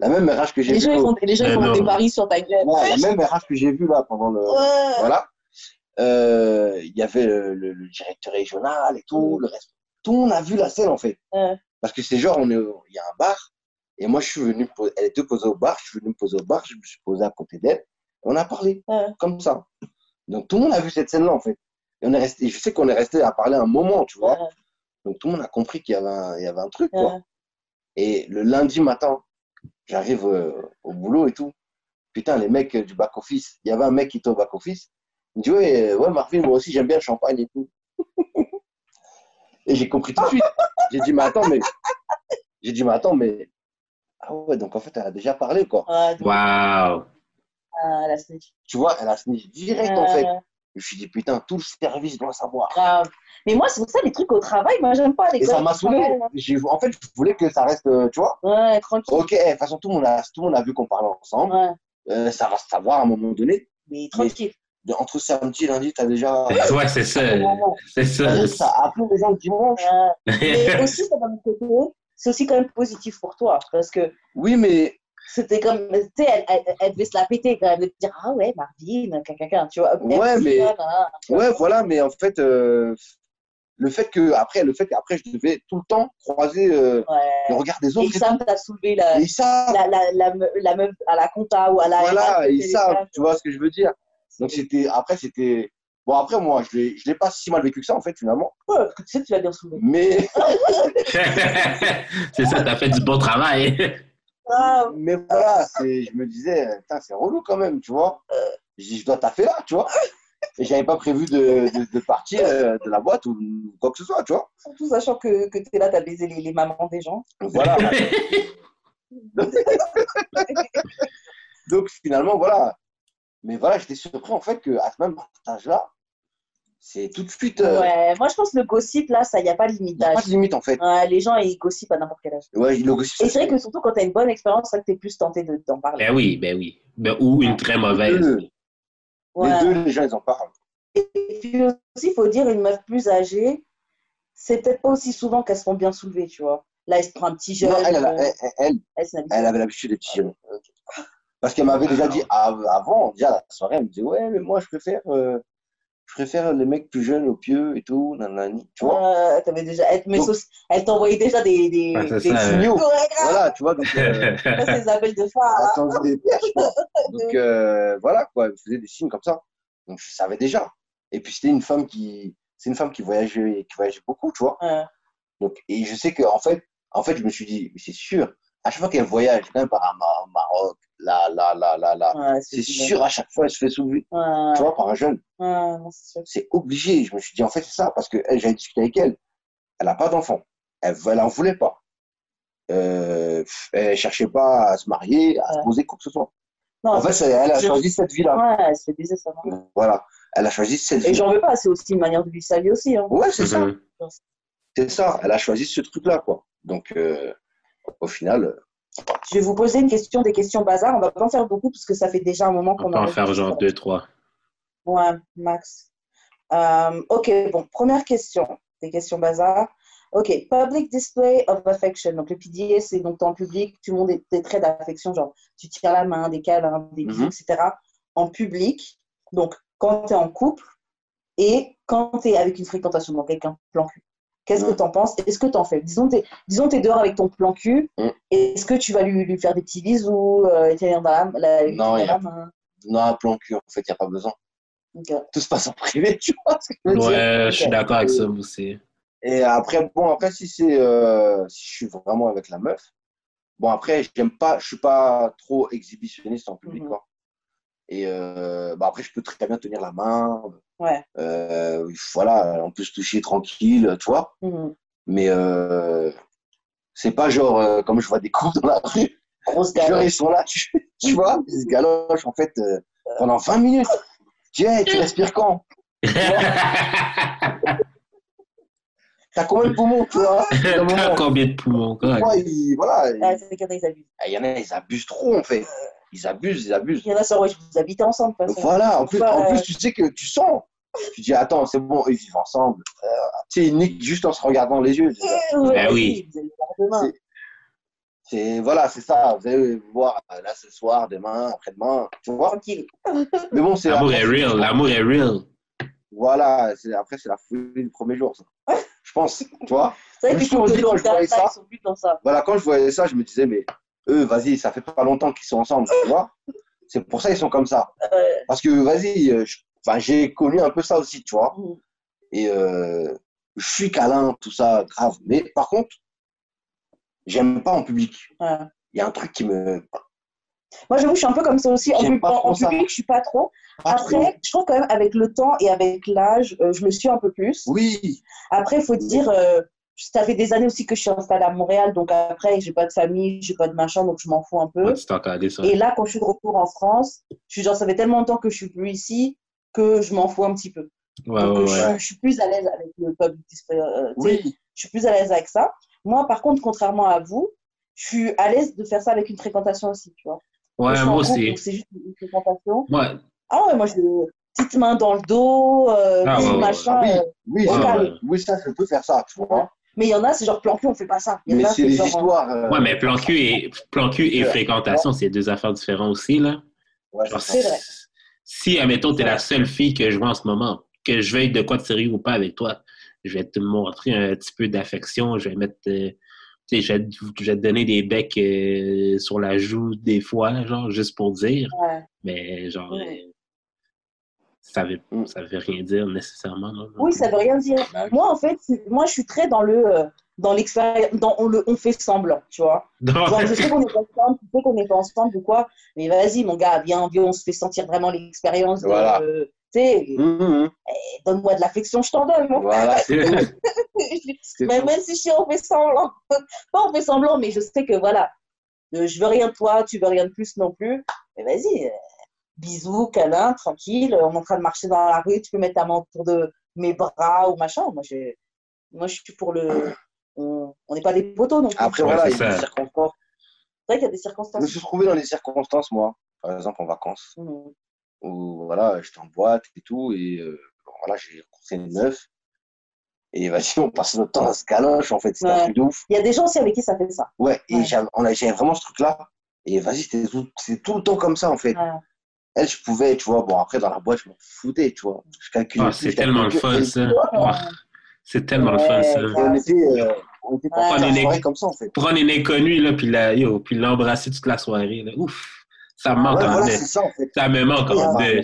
La même RH que j'ai vue. les gens, ils font des paris sur ta gueule. Ouais, la même RH que j'ai vue là pendant le. Ouais. Voilà. Euh, Il y avait le, le- le directeur régional et tout, le reste. Tout le monde a vu la scène en fait. Ouais. Parce que c'est genre, on est, au- il y a un bar, et moi je suis venu, elle était posée au bar, je suis venu me poser au bar, je me suis posé à côté d'elle, et on a parlé, Ouais. comme ça. Donc tout le monde a vu cette scène-là en fait. Et on est resté, je sais qu'on est resté à parler un moment, tu vois. Ouais. Donc tout le monde a compris qu'il y avait un, il y avait un truc, quoi. Et le lundi matin, j'arrive euh, au boulot et tout. Putain, les mecs euh, du back-office, il y avait un mec qui était au back-office. Il me dit Ouais, euh, ouais, Marvin, moi aussi j'aime bien le champagne et tout. et j'ai compris tout de suite. J'ai dit Mais attends, mais. J'ai dit Mais attends, mais. Ah ouais, donc en fait, elle a déjà parlé, quoi. Donc, Wow. ah, la snitch. Tu vois, elle a snitch direct, en fait. Je me suis dit Putain, tout le service doit savoir. Grave. Mais moi, c'est pour ça, les trucs au travail, moi, j'aime pas les Et ça m'a saoulé. J'ai- En fait, je voulais que ça reste, euh, tu vois. Ouais, tranquille. Ok, de toute façon, tout le monde a, tout le monde a vu qu'on parlait ensemble. Ouais. Euh, ça va se savoir à un moment donné. Mais tranquille. entre samedi et lundi, t'as déjà. Ouais, c'est ça. C'est ça. Ça appelle les gens le dimanche. Mais aussi, ça, d'un côté, c'est aussi quand même positif pour toi. Parce que Oui, mais c'était comme, tu sais, elle, elle, elle devait se la péter quand même, de te dire, ah ouais, Marvin, caca, tu vois. Ouais, mais- nan, tu vois. Ouais, voilà, mais en fait, euh, le fait que après, le fait qu'après, je devais tout le temps croiser euh, le regard des Et autres. et Sam tout. t'a soulevé la, Et ça, la, la, la, me- la meuf à la compta ou à la voilà, savent, téléphone. tu vois ce que je veux dire. Donc c'était, après, c'était, bon, après, moi, je l'ai, je l'ai pas si mal vécu que ça, en fait, finalement. Ouais, parce que tu sais, tu l'as bien soulevé. Mais, c'est ça, t'as fait du bon travail. Ah, mais voilà, je me disais, c'est relou quand même, tu vois. Je dis, je dois taffer là, tu vois. Et j'avais pas prévu de, de, de partir euh, de la boîte ou quoi que ce soit, tu vois. surtout sachant que, que tu es là, tu as baisé les, les mamans des gens. Voilà. Donc finalement, voilà. Mais voilà, j'étais surpris en fait qu'à ce même âge-là, c'est tout de suite. euh, Ouais, moi je pense que le gossip, là, ça, il n'y a pas de limite Il n'y a pas d'âge. de limite en fait. Ouais, les gens, ils gossipent à n'importe quel âge. Ouais, le gossip, Et c'est vrai que surtout quand tu as une bonne expérience, c'est vrai que tu es plus tenté de- d'en parler. Ben oui, ben oui. Ben, ou une très les mauvaise. deux, Ouais. les deux, les gens, ils en parlent. Et puis aussi, il faut dire, une meuf plus âgée, c'est peut-être pas aussi souvent qu'elles se font bien soulever, tu vois. Là, elle se prend un petit jeune. Non, elle, elle, euh, elle, elle, elle, elle, c'est une habitude. elle avait l'habitude des petits jeunes. Parce qu'elle m'avait déjà dit av- avant, déjà la soirée, elle me disait Ouais, mais moi, je préfère, euh, je préfère les mecs plus jeunes au pieu et tout, nanani. Tu vois? Ouais, t'avais déjà, elle, mais sauce- elle t'envoyait déjà des, des, Ouais, des ça, signaux. ouais. Voilà, tu vois. Donc, euh, Ça, c'est des appels de phare. Elle tendait des perches, quoi. Donc euh, voilà, quoi, elle me faisait des signes comme ça. Donc je savais déjà. Et puis c'était une femme qui, c'est une femme qui voyageait, qui voyageait beaucoup, tu vois. Ouais. Donc et je sais que en fait, en fait, je me suis dit, mais c'est sûr, à chaque fois qu'elle voyage, même par un Mar- Maroc, là, là, là, là, là, Ouais, c'est sûr, à chaque fois, elle se fait soulever, Ouais, tu vois, par un jeune. ouais, non, c'est. C'est obligé. Je me suis dit, en fait, c'est ça, parce que elle, j'avais discuté avec elle. Elle n'a pas d'enfant. Elle, elle en voulait pas. Euh, elle cherchait pas à se marier, à se poser quoi que ce soit. Non, En fait, c'est- c'est- elle a choisi cette vie-là. Ouais, elle se fait baiser, ça va. Voilà, elle a choisi cette Et vie. j'en veux pas, c'est aussi une manière de vivre sa vie aussi. Hein. Ouais, c'est ça. Mhm. C'est ça. Elle a choisi ce truc-là, quoi. Donc, euh, au final, euh, Je vais vous poser une question, des questions bazar. On va pas en faire beaucoup parce que ça fait déjà un moment On qu'on peut en faire genre deux, trois. Ouais, max. Euh, ok, bon, première question. Des questions bazar. Ok, public display of affection. Donc, le PDA, c'est donc en public, tu montres des, des traits d'affection, genre tu tiens la main, des câlins, des bisous, Mhm. etc. En public, donc quand tu es en couple et quand tu es avec une fréquentation, donc avec un plan cul. Qu'est-ce que Mhm. tu en penses? Est-ce que tu en fais? Disons, tu es, disons, t'es dehors avec ton plan cul. Mhm. Est-ce que tu vas lui, lui faire des petits bisous, euh, dans la, la, Non, il non, un plan cul, en fait, il n'y a pas besoin. Tout se passe en privé, tu vois ce que je veux dire? Ouais, je suis d'accord avec ça aussi. Et après, bon, après, si c'est, euh, si je suis vraiment avec la meuf, bon, après, j'aime pas, je suis pas trop exhibitionniste en public, Mhm. quoi. Et euh, bah, après, je peux très bien tenir la main. Ouais. Euh, voilà, on peut se toucher tranquille, tu vois. Mhm. Mais euh, c'est pas genre, euh, comme je vois des couples dans la rue, Grosse genre, ils sont là, tu, tu vois, ils se galochent, en fait, euh, pendant 20 minutes. Tu hey, tu respires quand? T'as combien de poumons, tu vois T'as combien de poumons, quoi? Ouais, ils- voilà, ils- Ah, c'est qu'il y en a, ils abusent. il y en a, ils abusent trop, en fait. Ils abusent, ils abusent. Il y en a sur ouais, vous habitez ensemble. Voilà, en plus, en euh, plus, tu sais que tu sens. Tu dis, attends, c'est bon, ils vivent ensemble. Euh, tu sais, ils niquent juste en se regardant les yeux. ouais, Ben oui. C'est, voilà, c'est ça. Vous allez voir euh, là ce soir, demain, après-demain, tu vois. Tranquille. Mais bon, c'est. L'amour est real, l'amour est real. Voilà, c'est, après, c'est la folie du premier jour, ça. Je pense, tu vois. C'est vrai quand je voyais ça- ça. Voilà, quand je voyais ça, je me disais, mais eux, vas-y, ça fait pas longtemps qu'ils sont ensemble, tu vois. C'est pour ça qu'ils sont comme ça. Parce que, vas-y, euh, j'ai connu un peu ça aussi, tu vois. Mhm. Et euh, je suis câlin, tout ça, grave. Mais par contre, j'aime pas en public. ouais. Il y a un truc qui me. Moi, j'avoue, je suis un peu comme ça aussi. En, J'aime pub- pas en- public, je suis pas trop. pas trop. Après, je trouve quand même avec le temps et avec l'âge, euh, je le suis un peu plus. Oui, Après, il faut dire, euh, ça fait des années aussi que je suis installée à Montréal, donc après, j'ai pas de famille, j'ai pas de machin, donc je m'en fous un peu. Ouais, tu ça. Et là, quand je suis de retour en France, je suis genre, ça fait tellement longtemps que je suis plus ici que je m'en fous un petit peu. Ouais, Donc, ouais, je, ouais. suis- je suis plus à l'aise avec le public display. euh, tu sais, oui. Je suis plus à l'aise avec ça. Moi, par contre, contrairement à vous, je suis à l'aise de faire ça avec une fréquentation aussi, tu vois. Ouais, moi aussi. C'est juste une fréquentation. Moi, Ah ouais, moi, je, petite main dans le dos, euh, Ah, petit ouais, ouais, machin. ouais. euh, oui, ça, je peux faire ça, tu vois. Mais il y en a, c'est genre plan cul, on fait pas ça. Il y en Mais a, c'est les genre, histoires. euh, Ouais, mais plan cul et, plan cul et Ouais. fréquentation, c'est deux affaires différentes aussi, là. ouais, c'est C'est vrai. Si, admettons, t'es la seule fille que je vois en ce moment, que je veuille de quoi de sérieux ou pas avec toi, je vais te montrer un petit peu d'affection, je vais mettre, euh, tu je vais, te- je vais te donner des becs euh, sur la joue des fois, genre, juste pour dire, Ouais. mais genre, Ouais. Ça veut, Mm. ça veut rien dire nécessairement, non? Oui, ça veut rien dire. Moi, en fait, moi, je suis très dans le, euh, dans l'expérience, dans on, le, on fait semblant, tu vois. Genre, je sais qu'on n'est pas ensemble, tu sais qu'on n'est pas ensemble ou quoi, mais vas-y, mon gars, viens, viens, on se fait sentir vraiment l'expérience. Voilà. tu sais, Hum, hum, donne-moi de l'affection, je t'en donne, mon Voilà, mais même si je suis on fait semblant, pas on fait semblant, mais je sais que voilà, euh, je veux rien de toi, tu veux rien de plus non plus. Mais vas-y, euh, bisous, câlin, tranquille, on est en train de marcher dans la rue, tu peux mettre ta main autour de mes bras ou machin. Moi, je, moi, je suis pour le. On n'est pas des poteaux non plus. Après, Ouais, voilà, c'est il y a des circonstances. C'est vrai qu'il y a des Je me circonstances. suis trouvé dans des circonstances, moi, par exemple en vacances, Mhm. où voilà, j'étais en boîte et tout, et euh, voilà, j'ai rencontré une meuf. Et vas-y, on passait notre temps à se galoche, en fait, un Ouais. truc de ouf. Il y a des gens aussi avec qui ça fait ça. Ouais, et Ouais. j'avais vraiment ce truc-là. Et vas-y, c'était tout, tout le temps comme ça, en fait. Elle, je pouvais, tu vois, bon, après, dans la boîte, je m'en foutais, tu vois. Je calculais. Plus, c'est tellement le fun, ça. Ah, c'est tellement le fun, ça. On était, euh, on était On est- soirée comme ça, en fait. Prendre une inconnue, là, puis la- yo, puis l'embrasser toute la soirée, là. Ouf! Ça me manque Ouais, en voilà, ça, en fait. Ça me manque en deux.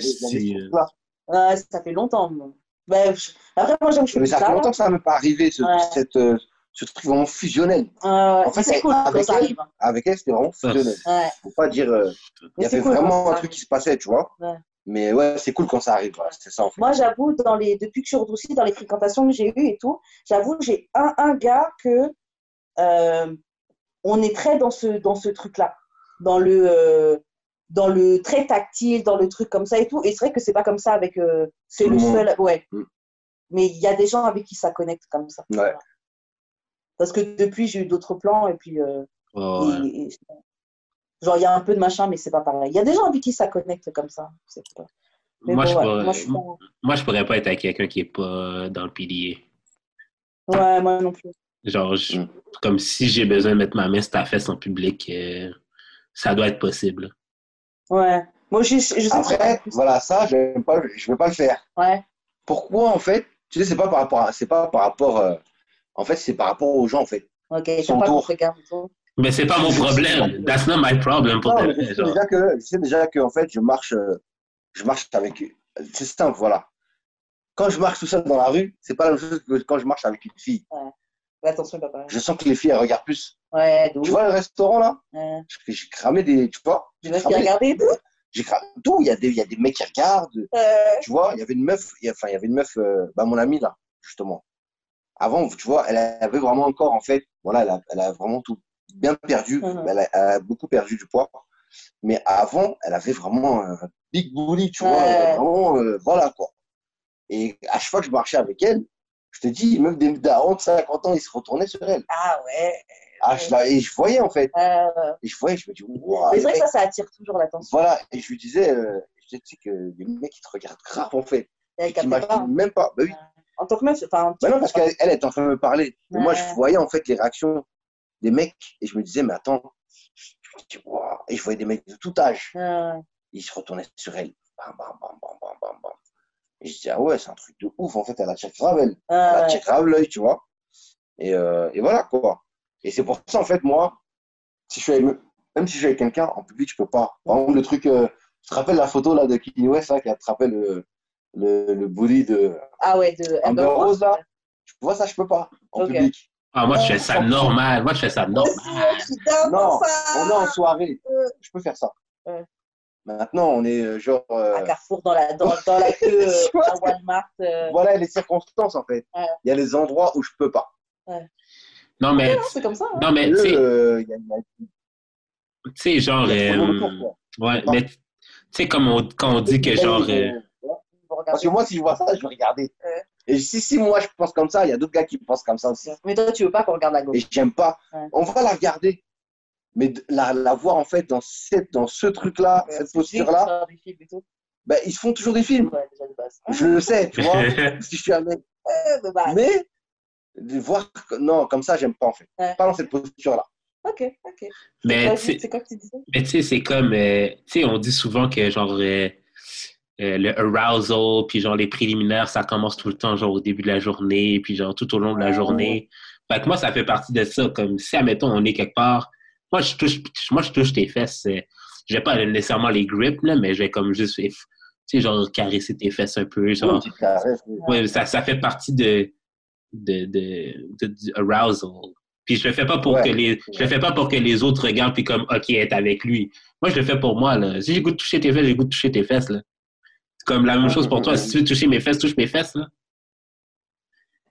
euh, ça fait longtemps. moi. Ben, je- Après, moi, j'aime que je fais Mais plus ça fait ça. longtemps que ça m'est pas arrivé, ce, Ouais. cette, euh, ce truc vraiment fusionnel. Euh, En fait, c'est cool quand avec ça elle- arrive. Avec elle, c'était vraiment fusionnel. Ouais. Faut pas dire. euh, il y avait cool quand vraiment un truc qui se passait, tu vois. Ouais. Mais ouais, c'est cool quand ça arrive. voilà, c'est ça, en fait. Moi, j'avoue, dans les, depuis que je suis aussi dans les fréquentations que j'ai eues et tout, j'avoue, j'ai un, un gars que euh, on est très dans ce, dans ce truc-là, dans le, euh, dans le très tactile, dans le truc comme ça et tout. Et c'est vrai que c'est pas comme ça avec. euh, c'est le seul. Ouais. Mm. Mais il y a des gens avec qui ça connecte comme ça. Ouais. Parce que depuis, j'ai eu d'autres plans et puis. euh, oh, ouais. et- et- genre, il y a un peu de machin, mais c'est pas pareil. Il y a des gens avec qui ça connecte comme ça. pas- Moi, bon, je ouais, pourrais- moi, je pas- Moi, je pourrais pas être avec quelqu'un qui est pas dans le pilier. Ouais, moi non plus. Genre, je- Mm. comme si j'ai besoin de mettre ma main sur ta fesse en public, euh, ça doit être possible. Ouais. Moi, je, je sais Après, voilà, ça, je ne pas, je veux pas le faire. Ouais. Pourquoi, en fait Tu sais, c'est pas par rapport à- c'est pas par rapport. euh, en fait, c'est par rapport aux gens, en fait. Ok, Son pas tour. Mais c'est pas mon problème. That's not my problem pour Non, je sais déjà que, je sais déjà que, en fait, je marche, euh, je marche avec. C'est simple, voilà. Quand je marche tout seul dans la rue, c'est pas la même chose que quand je marche avec une fille. Attention, papa. Je sens que les filles, elles regardent plus. Ouais, Tu vois le restaurant là? Ouais. J'ai cramé des. Tu vois? Tu J'ai et tout j'ai cramé tout. Il y, a des, il y a des mecs qui regardent. Euh, Tu vois, il y avait une meuf, il y a- enfin, il y avait une meuf, euh, bah, mon amie là, justement. Avant, tu vois, elle avait vraiment encore, en fait, voilà, elle a, elle a vraiment tout bien perdu. Mhm. Elle, a, elle a beaucoup perdu du poids. Mais avant, elle avait vraiment un big bully, tu vois, vraiment, euh, voilà quoi. Et à chaque fois que je marchais avec elle, je te dis, même des darons de 50 ans, ils se retournaient sur elle. Ah ouais. Ah, je la- et je voyais, en fait. Euh, Et je voyais, je me dis, mais c'est vrai que ça, ça attire toujours l'attention. Voilà, et je lui disais, euh, je sais que les mecs, ils te regardent grave, en fait. Ils t'imaginent même pas. Bah oui. En tant que meuf, enfin. Bah non, parce qu'elle elle est en train de me parler. Moi, je voyais en fait les réactions des mecs et je me disais, mais attends, je me dis. Et je voyais des mecs de tout âge. Ils se retournaient sur elle. Bam, bam, bam, bam, bam, bam, bam. Et je dis, ah ouais, c'est un truc de ouf. En fait, elle attire grave, elle. Elle euh, attire grave l'œil, tu vois. Et, euh, et voilà, quoi. Et c'est pour ça, en fait, moi, si je suis avec, même si je suis avec quelqu'un, en public, je peux pas. Par exemple, le truc, euh, tu te rappelles la photo là de Kanye West, là, qui attrapait le, le, le bully de Ah ouais, de Amber Rose, là. Je vois ça, je peux pas, en Ok. public. Ah, moi, je fais ça normal. Moi, je fais ça normal. Non, on est en soirée. Euh. Je peux faire ça. Ouais. Maintenant, on est euh, genre. euh, À Carrefour, dans la, dans, dans la queue, euh, Tu à Walmart. euh, Voilà les circonstances, en fait. Ouais. Il y a les endroits où je peux pas. Non, mais, non, c'est comme ça. hein. non, mais, tu sais, euh, tu sais, genre, euh, ouais, mais, tu sais, comme on, quand on dit que genre, Parce que moi, si je vois ça, je vais regarder. Ouais. Et si, si moi, je pense comme ça, il y a d'autres gars qui pensent comme ça aussi. Mais toi, tu veux pas qu'on regarde la gauche. Et j'aime pas. Ouais. On va la regarder. Mais la, la voir, en fait, dans, cette, dans ce truc-là, cette posture-là. Ben, ils se font toujours des films. Ouais, déjà de base. Je le sais, tu vois. si je suis un mec. Ouais, de base. Mais, de voir. Non, comme ça, j'aime pas, en fait. Ouais. Pas dans cette posture-là. Ok, ok. Mais Vas-y, tu sais- C'est quoi que tu disais? Mais tu sais, c'est comme, euh, tu sais, on dit souvent que genre euh, euh, le arousal, puis genre les préliminaires, ça commence tout le temps, genre au début de la journée, puis genre tout au long de la journée. Fait que moi, ça fait partie de ça. Comme si, admettons, on est quelque part, moi, je touche, moi, je touche tes fesses. euh, Je vais pas nécessairement les grip, là, mais je vais comme juste, tu sais, genre caresser tes fesses un peu. Genre, caresse. ouais, ça, ça fait partie de, de, de, de- du arousal. Puis je le fais pas pour Ouais. que les je le fais pas pour que les autres regardent puis comme OK, être avec lui. Moi je le fais pour moi là. Si j'ai goût de toucher tes fesses, j'ai goût de toucher tes fesses là. C'est comme la même chose pour toi. Si tu veux toucher mes fesses, touche mes fesses là.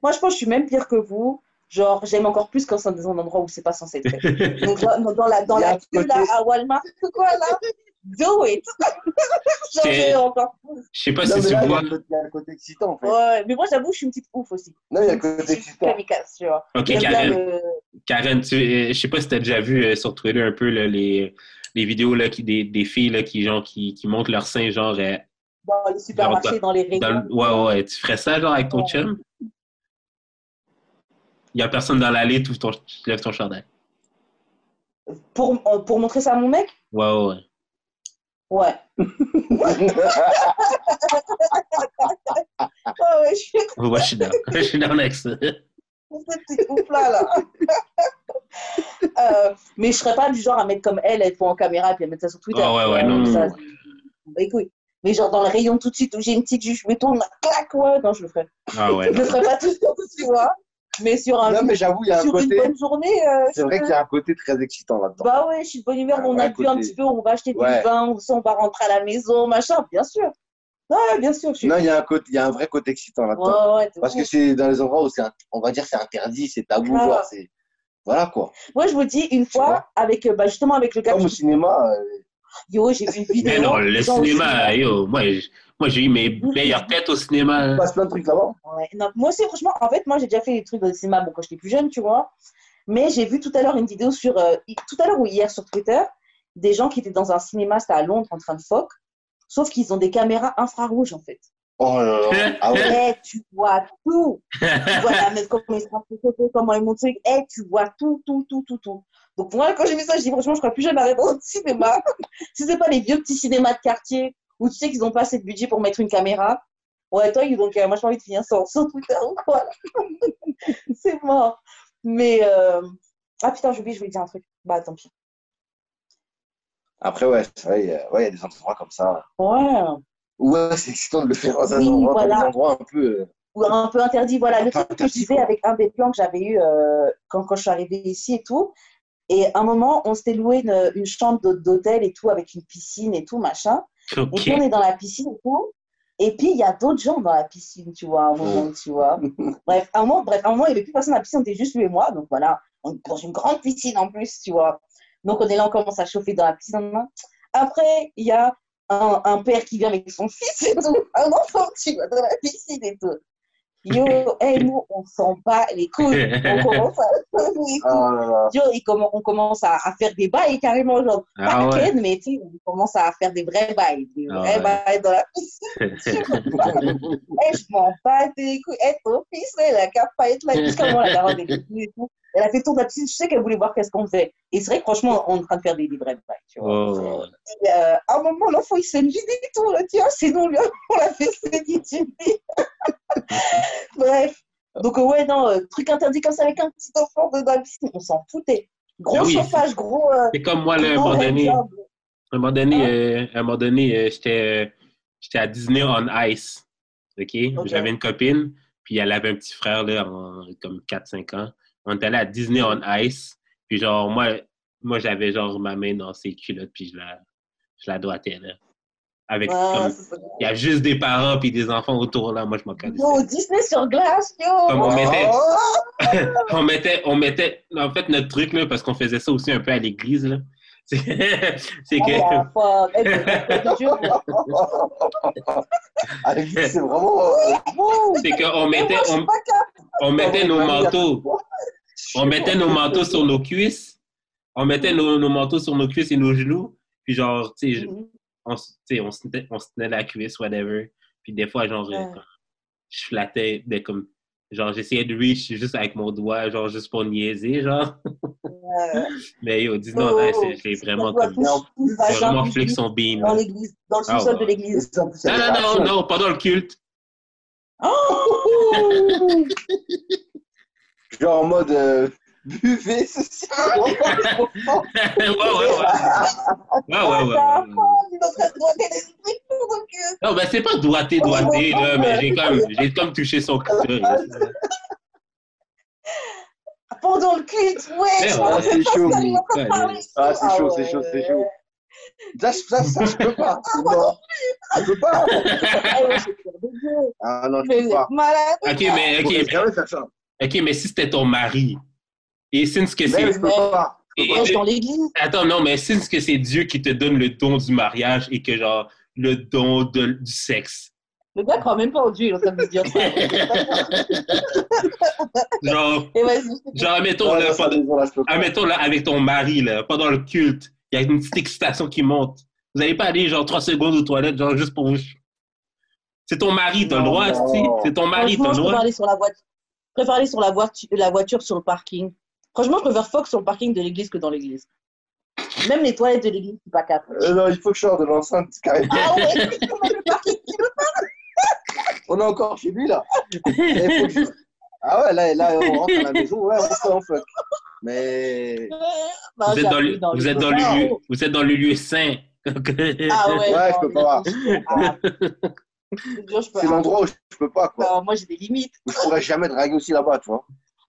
Moi, je pense que je suis même pire que vous. Genre, j'aime encore plus quand c'est dans un endroit où c'est pas censé être fait. Donc, dans, la, dans la queue, là, à Walmart, c'est quoi, là Do it Genre, C'est- j'ai encore plus. Je sais pas Non, si mais tu là, il y, a vois. le côté- il y a le côté excitant, en fait. Ouais, mais moi, j'avoue, je suis une petite ouf aussi. Non, il y a le Je suis côté excitant. kamikaze, tu vois. OK, Karen. le- Karen, tu, euh, je sais pas si tu as déjà vu euh, sur Twitter un peu là, les, les vidéos là, qui, des, des filles là, qui, genre, qui, qui montrent leur sein, genre, euh, dans les supermarchés, dans les rayons. dans ouais, ouais, tu ferais ça, genre, avec ton Ouais. chum? Il y a personne dans l'allée, tu tu lèves ton chandail. Pour, euh, pour montrer ça à mon mec Ouais, ouais, ouais. Ouais. Ouais, ouais, je suis Ouais, je suis down. Je suis down ça. cette ouf-là, là. Euh, mais je serais pas du genre à mettre comme elle, elle faut en caméra et puis à mettre ça sur Twitter. Ah ouais, ouais, Euh, non, ça, non. bah, écoute. Mais genre dans le rayon tout de suite où j'ai une petite juge, je me tourne, clac, ouais, non, je le ferais. Ah ouais, Je le non. ferais pas tout de suite, tu vois. Mais sur, un, Non, mais j'avoue, il y a un sur une côté. bonne journée, euh, C'est vrai qu'il y a un côté très excitant là-dedans. Bah ouais, je suis de bonne humeur, on a bu un petit peu, on va acheter Ouais. du vin, on, on va rentrer à la maison, machin, bien sûr. Ouais, bien sûr. Je suis... Non, il y a un côté, il y a un vrai côté excitant là-dedans. Ouais, ouais, t'es Parce que c'est dans les endroits où c'est, un- on va dire, c'est interdit, c'est tabou, Ah. genre, c'est, voilà quoi. Moi, je vous dis, une fois, avec, euh, bah, justement avec le gars Comme au cinéma, euh, Yo, j'ai vu une vidéo. Mais non, le cinéma, yo, moi, je- moi j'ai eu mes meilleures têtes au cinéma. il passe plein de trucs là-bas. Ouais, non, moi aussi, franchement, en fait, moi, j'ai déjà fait des trucs de cinéma bon, quand j'étais plus jeune, tu vois. Mais j'ai vu tout à l'heure une vidéo sur, euh, tout à l'heure ou hier sur Twitter, des gens qui étaient dans un cinéma, c'était à Londres, en train de phoque, sauf qu'ils ont des caméras infrarouges, en fait. Oh là là. Ah ouais. Eh, tu vois tout. Tu vois la meuf, comment ils se comment ils montent truc. Eh, tu vois tout, tout, tout, tout, tout. Donc, moi, quand j'ai vu ça, je dis, franchement, je serais plus jamais arriver au cinéma. si c'est pas les vieux petits cinémas de quartier où tu sais qu'ils n'ont pas assez de budget pour mettre une caméra. Ouais, toi, donc, euh, moi, j'ai envie de finir sur, sur Twitter ou quoi. c'est mort. Mais, euh... ah putain, j'ai oublié, je voulais dire un truc. Bah, tant pis. Après, ouais, c'est vrai, a- ouais, il y a des endroits comme ça. Ouais. Ouais, c'est excitant de le faire dans un Oui, endroit, voilà. des endroits un peu. euh, ou un peu interdit. Voilà, le truc que je disais avec un des plans que j'avais eu euh, quand, quand je suis arrivée ici et tout. Et à un moment, on s'était loué une, une chambre d'hô- d'hôtel et tout, avec une piscine et tout, machin. Et puis, on est dans la piscine et tout. Et puis, il y a d'autres gens dans la piscine, tu vois, à un moment, tu vois. Bref, à un moment, bref, à un moment, il n'y avait plus personne dans la piscine, on était juste lui et moi. Donc voilà, on est dans une grande piscine en plus, tu vois. Donc on est là, on commence à chauffer dans la piscine. Après, il y a un, un père qui vient avec son fils et tout, un enfant, tu vois, dans la piscine et tout. Yo, hey, nous, on s'en bat les couilles. On commence à. Oh. Yo, on commence à, à faire des bails carrément, genre, Ah pas ouais. ken, mais tu sais, on commence à faire des vrais bails, des Ah vrais ouais. bails dans la piscine. Eh, je m'en bats les couilles. Eh, ton fils, là, il a qu'à pas être là. Jusqu'à un moment, la daronne, est venue et tout. Elle a fait tour de la piscine. Je sais qu'elle voulait voir qu'est-ce qu'on fait. Et c'est vrai que franchement, on est en train de faire des, vrais bails, tu vois. Oh. Et, euh, à un moment, l'enfant, il s'est et tout. Là, tiens, c'est nous, là, on l'a fait du nez. Bref. Donc, euh, ouais, non, euh, truc interdit comme ça avec un petit enfant dans la piscine, on s'en foutait. Gros Ah oui, chauffage, gros. euh, C'est comme moi, là, à un gros moment donné, un moment donné, Hein? euh, un moment donné j'étais à Disney on Ice. OK? Ok. J'avais une copine, puis elle avait un petit frère, là, en, comme 4-5 ans. On était allé à Disney on Ice, puis genre, moi, moi j'avais genre ma main dans ses culottes, puis je la, je la doigtais, là. Avec, comme, il y a juste des parents puis des enfants autour, là. Moi, je m'en. Yo, Disney sur glace, yo! Comme on mettait, Oh on mettait, on mettait, en fait, notre truc, là, parce qu'on faisait ça aussi un peu à l'église, là, c'est c'est que, Ah. Eh, c'est vraiment. euh, c'est qu'on mettait, on mettait nos manteaux, on mettait nos manteaux sur nos cuisses, on mettait nos, nos manteaux sur nos cuisses et nos genoux, puis genre, tu sais, je- on, se tenait- on se tenait la cuisse, whatever. Puis des fois, genre, Ouais. je flattais, ben, comme, genre, j'essayais de reach juste avec mon doigt, genre, juste pour niaiser, genre. Ouais. Mais yo, dis non, Oh, là, c'est- j'ai vraiment comme, j'ai vraiment flic son beam. Dans l'église, dans le Ah sous-sol de l'église. Non, non, non, non, pendant le culte. Oh! Genre en mode euh, buvez ceci. ouais, ouais, ouais. Ouais, ouais, ouais. ouais, Ah, ouais. Non, ben c'est pas doigté, doigté, là, mais j'ai comme, j'ai comme touché son clitoris. Pendant le culte, ouais, c'est chaud, mais-. Ah, c'est chaud, c'est chaud, c'est chaud. Ça, ça, ça, je peux pas. Mort. Je peux pas. Ah. Ah non, je Mais peux pas. Ok, mais, ok, ça. Ok, mais si c'était ton mari, et since que c'est. je peux Ouais, dans l'église. Attends, non, mais since que c'est Dieu qui te donne le don du mariage et que, genre, le don de- du sexe. Le gars croit même pas en Dieu, il est en train de se dire ça. Genre, genre, admettons, Non, là, ça, pendant- je peux admettons, là, avec ton mari, là, pendant le culte, il y a une petite excitation qui monte. Vous n'allez pas aller, genre, trois secondes aux toilettes, genre, juste pour vous. C'est ton mari, t'as le droit. C'est ton mari, t'as le je préfère droit. aller sur la voiture. Je préfère aller sur la voiture, la voiture sur le parking. Franchement, je préfère fuck sur le parking de l'église que dans l'église. Même les toilettes de l'église, c'est pas cap. Euh, non, il faut que je sorte de l'enceinte, carrément. Ah ouais, le parking. On est encore chez lui, là. Je- Ah ouais, là, là, on rentre à la maison, ouais, on fait, fuck. Mais. Bah, Vous êtes dans le, j'appuie vous les êtes dans le boutons. lieu, vous êtes dans le lieu saint. Ah ouais, Ouais, je peux pas. C'est l'endroit où je peux pas, quoi. Non, moi, j'ai des limites. Je pourrais jamais draguer aussi là-bas, tu vois.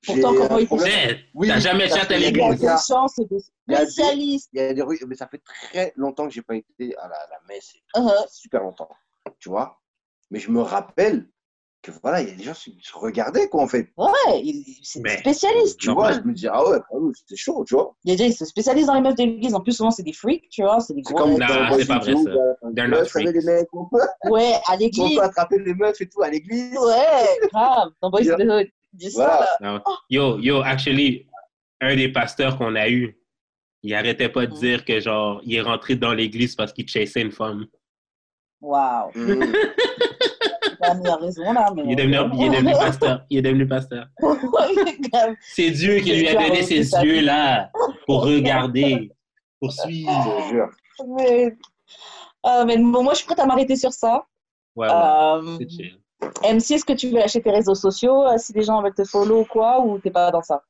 Pourtant, comment un il faut problème. Mais, Oui, t'as jamais chaté à qu'il y a Il y a l'église. des- des chances et des Il y a des- spécialistes. Il y a des rues, mais ça fait très longtemps que j'ai pas été à la, la messe. Uh-huh. Super longtemps, tu vois. Mais je me rappelle que voilà, il y a des gens qui se regardaient, quoi, en fait. Ouais, c'est des spécialistes. Tu Normal. vois, je me dis, ah ouais, bah c'était chaud, tu vois. Il y a des gens qui se spécialisent dans les meufs de l'église. En plus, souvent, c'est des freaks, tu vois. C'est des gros. comme Non, dans c'est pas vrai, ça. They're ouais, not freaks. les mecs, on peut, Ouais, à on l'église. peut attraper les meufs et tout à l'église. Ouais, grave. Dans Boys. Dis ça, là. Non. Yo, yo, actually, un des pasteurs qu'on a eu, il arrêtait pas de Mm. dire que, genre, il est rentré dans l'église parce qu'il chassait une femme. Waouh. Il a raison, là. Mais... Il est devenu, il est devenu pasteur. Il est devenu pasteur. Grave. C'est Dieu qui lui a donné ces yeux-là pour regarder, pour suivre. Jure. mais... Euh, mais bon, moi, je suis prête à m'arrêter sur ça. Ouais, ouais, Euh, c'est chill. MC, est-ce que tu veux lâcher tes réseaux sociaux euh, si les gens veulent te follow ou quoi ou t'es pas dans ça?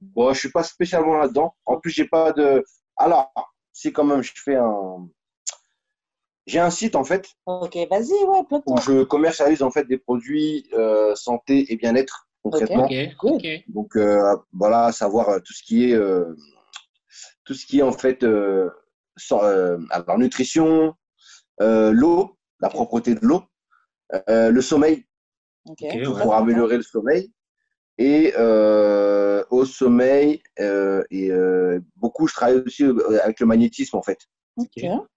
Bon, je suis pas spécialement là-dedans. En plus, j'ai pas de. Alors, si quand même je fais un. J'ai un site en fait Ok, vas-y, ouais, où je commercialise en fait des produits euh, santé et bien-être concrètement. Donc euh, voilà, à savoir euh, tout ce qui est euh, tout ce qui est en fait euh, sans- euh, alors nutrition, euh, l'eau, la propreté de l'eau, euh, le sommeil. Pour ouais. améliorer le sommeil. Et euh, au sommeil euh, et euh, beaucoup je travaille aussi avec le magnétisme en fait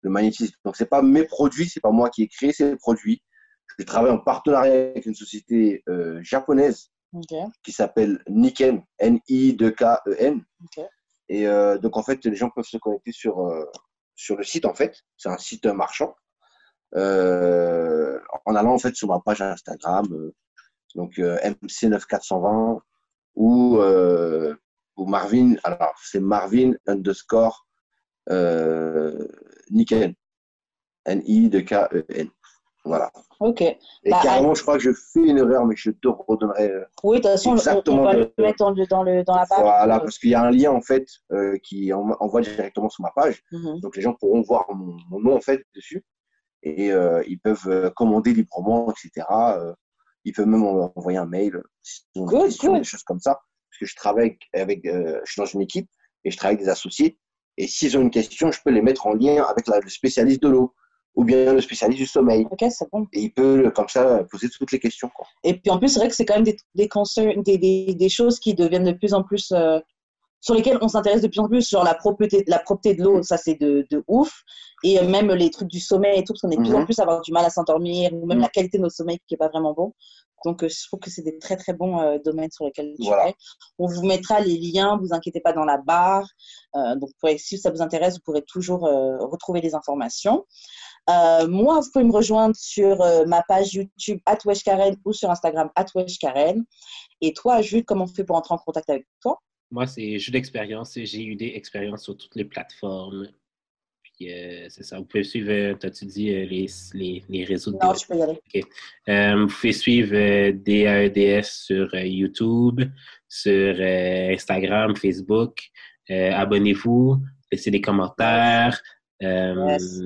Le magnétisme. Donc c'est pas mes produits c'est pas moi qui ai créé ces produits. Je travaille en partenariat avec une société euh, japonaise qui s'appelle Niken N-I-2-K-E-N Ok. et euh, donc en fait les gens peuvent se connecter sur euh, sur le site en fait. C'est un site marchand. En allant en fait sur ma page Instagram donc euh, MC9420 ou ou Marvin. Alors c'est Marvin underscore Niken N-I-2-K-E-N voilà Ok. et Bah, carrément je crois que je fais une erreur mais je te redonnerai euh, Oui, de toute façon, on, on Exactement va le mettre dans, le, dans, le, dans la page. Voilà, parce qu'il y a un lien en fait euh, qui en- envoie directement sur ma page. Mhm. Donc les gens pourront voir mon, mon nom en fait dessus et euh, ils peuvent euh, commander librement, etc. Euh, ils peuvent même en- envoyer un mail si ont des choses comme ça. Parce que je travaille avec, euh, je suis dans une équipe et je travaille avec des associés. Et s'ils ont une question, je peux les mettre en lien avec la- le spécialiste de l'eau ou bien le spécialiste du sommeil. Ok, c'est bon. Et il peut comme ça poser toutes les questions. Quoi. Et puis en plus, c'est vrai que c'est quand même des, des, concerns- des, des, des choses qui deviennent de plus en plus. euh, sur lesquelles on s'intéresse de plus en plus, genre la propreté, la propreté de l'eau, ça c'est de, de ouf. Et euh, même les trucs du sommeil et tout, parce qu'on est de plus en Mhm. plus à avoir du mal à s'endormir, ou même Mhm. la qualité de notre sommeil qui est pas vraiment bon. Donc euh, je trouve que c'est des très très bons euh, domaines sur lesquels Voilà. On vous mettra les liens, vous inquiétez pas dans la barre. Euh, donc si ça vous intéresse, vous pourrez toujours euh, retrouver les informations. Moi, vous pouvez me rejoindre sur ma page YouTube Karen ou sur Instagram Karen. Et toi, Jules, comment on fait pour entrer en contact avec toi? Moi, c'est jeu d'expérience. J'ai eu des expériences sur toutes les plateformes. Puis, euh, c'est ça. Vous pouvez suivre, euh, t'as-tu dit, euh, les, les, les réseaux de Non, tu peux y aller. Euh, vous pouvez suivre DAEDS sur YouTube, sur Instagram, Facebook. Abonnez-vous, laissez des commentaires. Yes.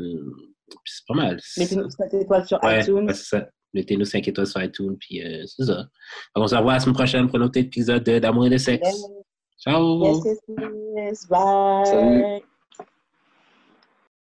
C'est pas mal. Mettez-nous 5 étoiles sur Ouais, iTunes. ouais, c'est ça. Mettez-nous 5 étoiles sur iTunes, puis euh, c'est ça. Donc, on se revoit la semaine prochaine pour un autre épisode de- d'Amour et de sexe. Yes, Ciao! yes, yes, yes. Bye. Salut.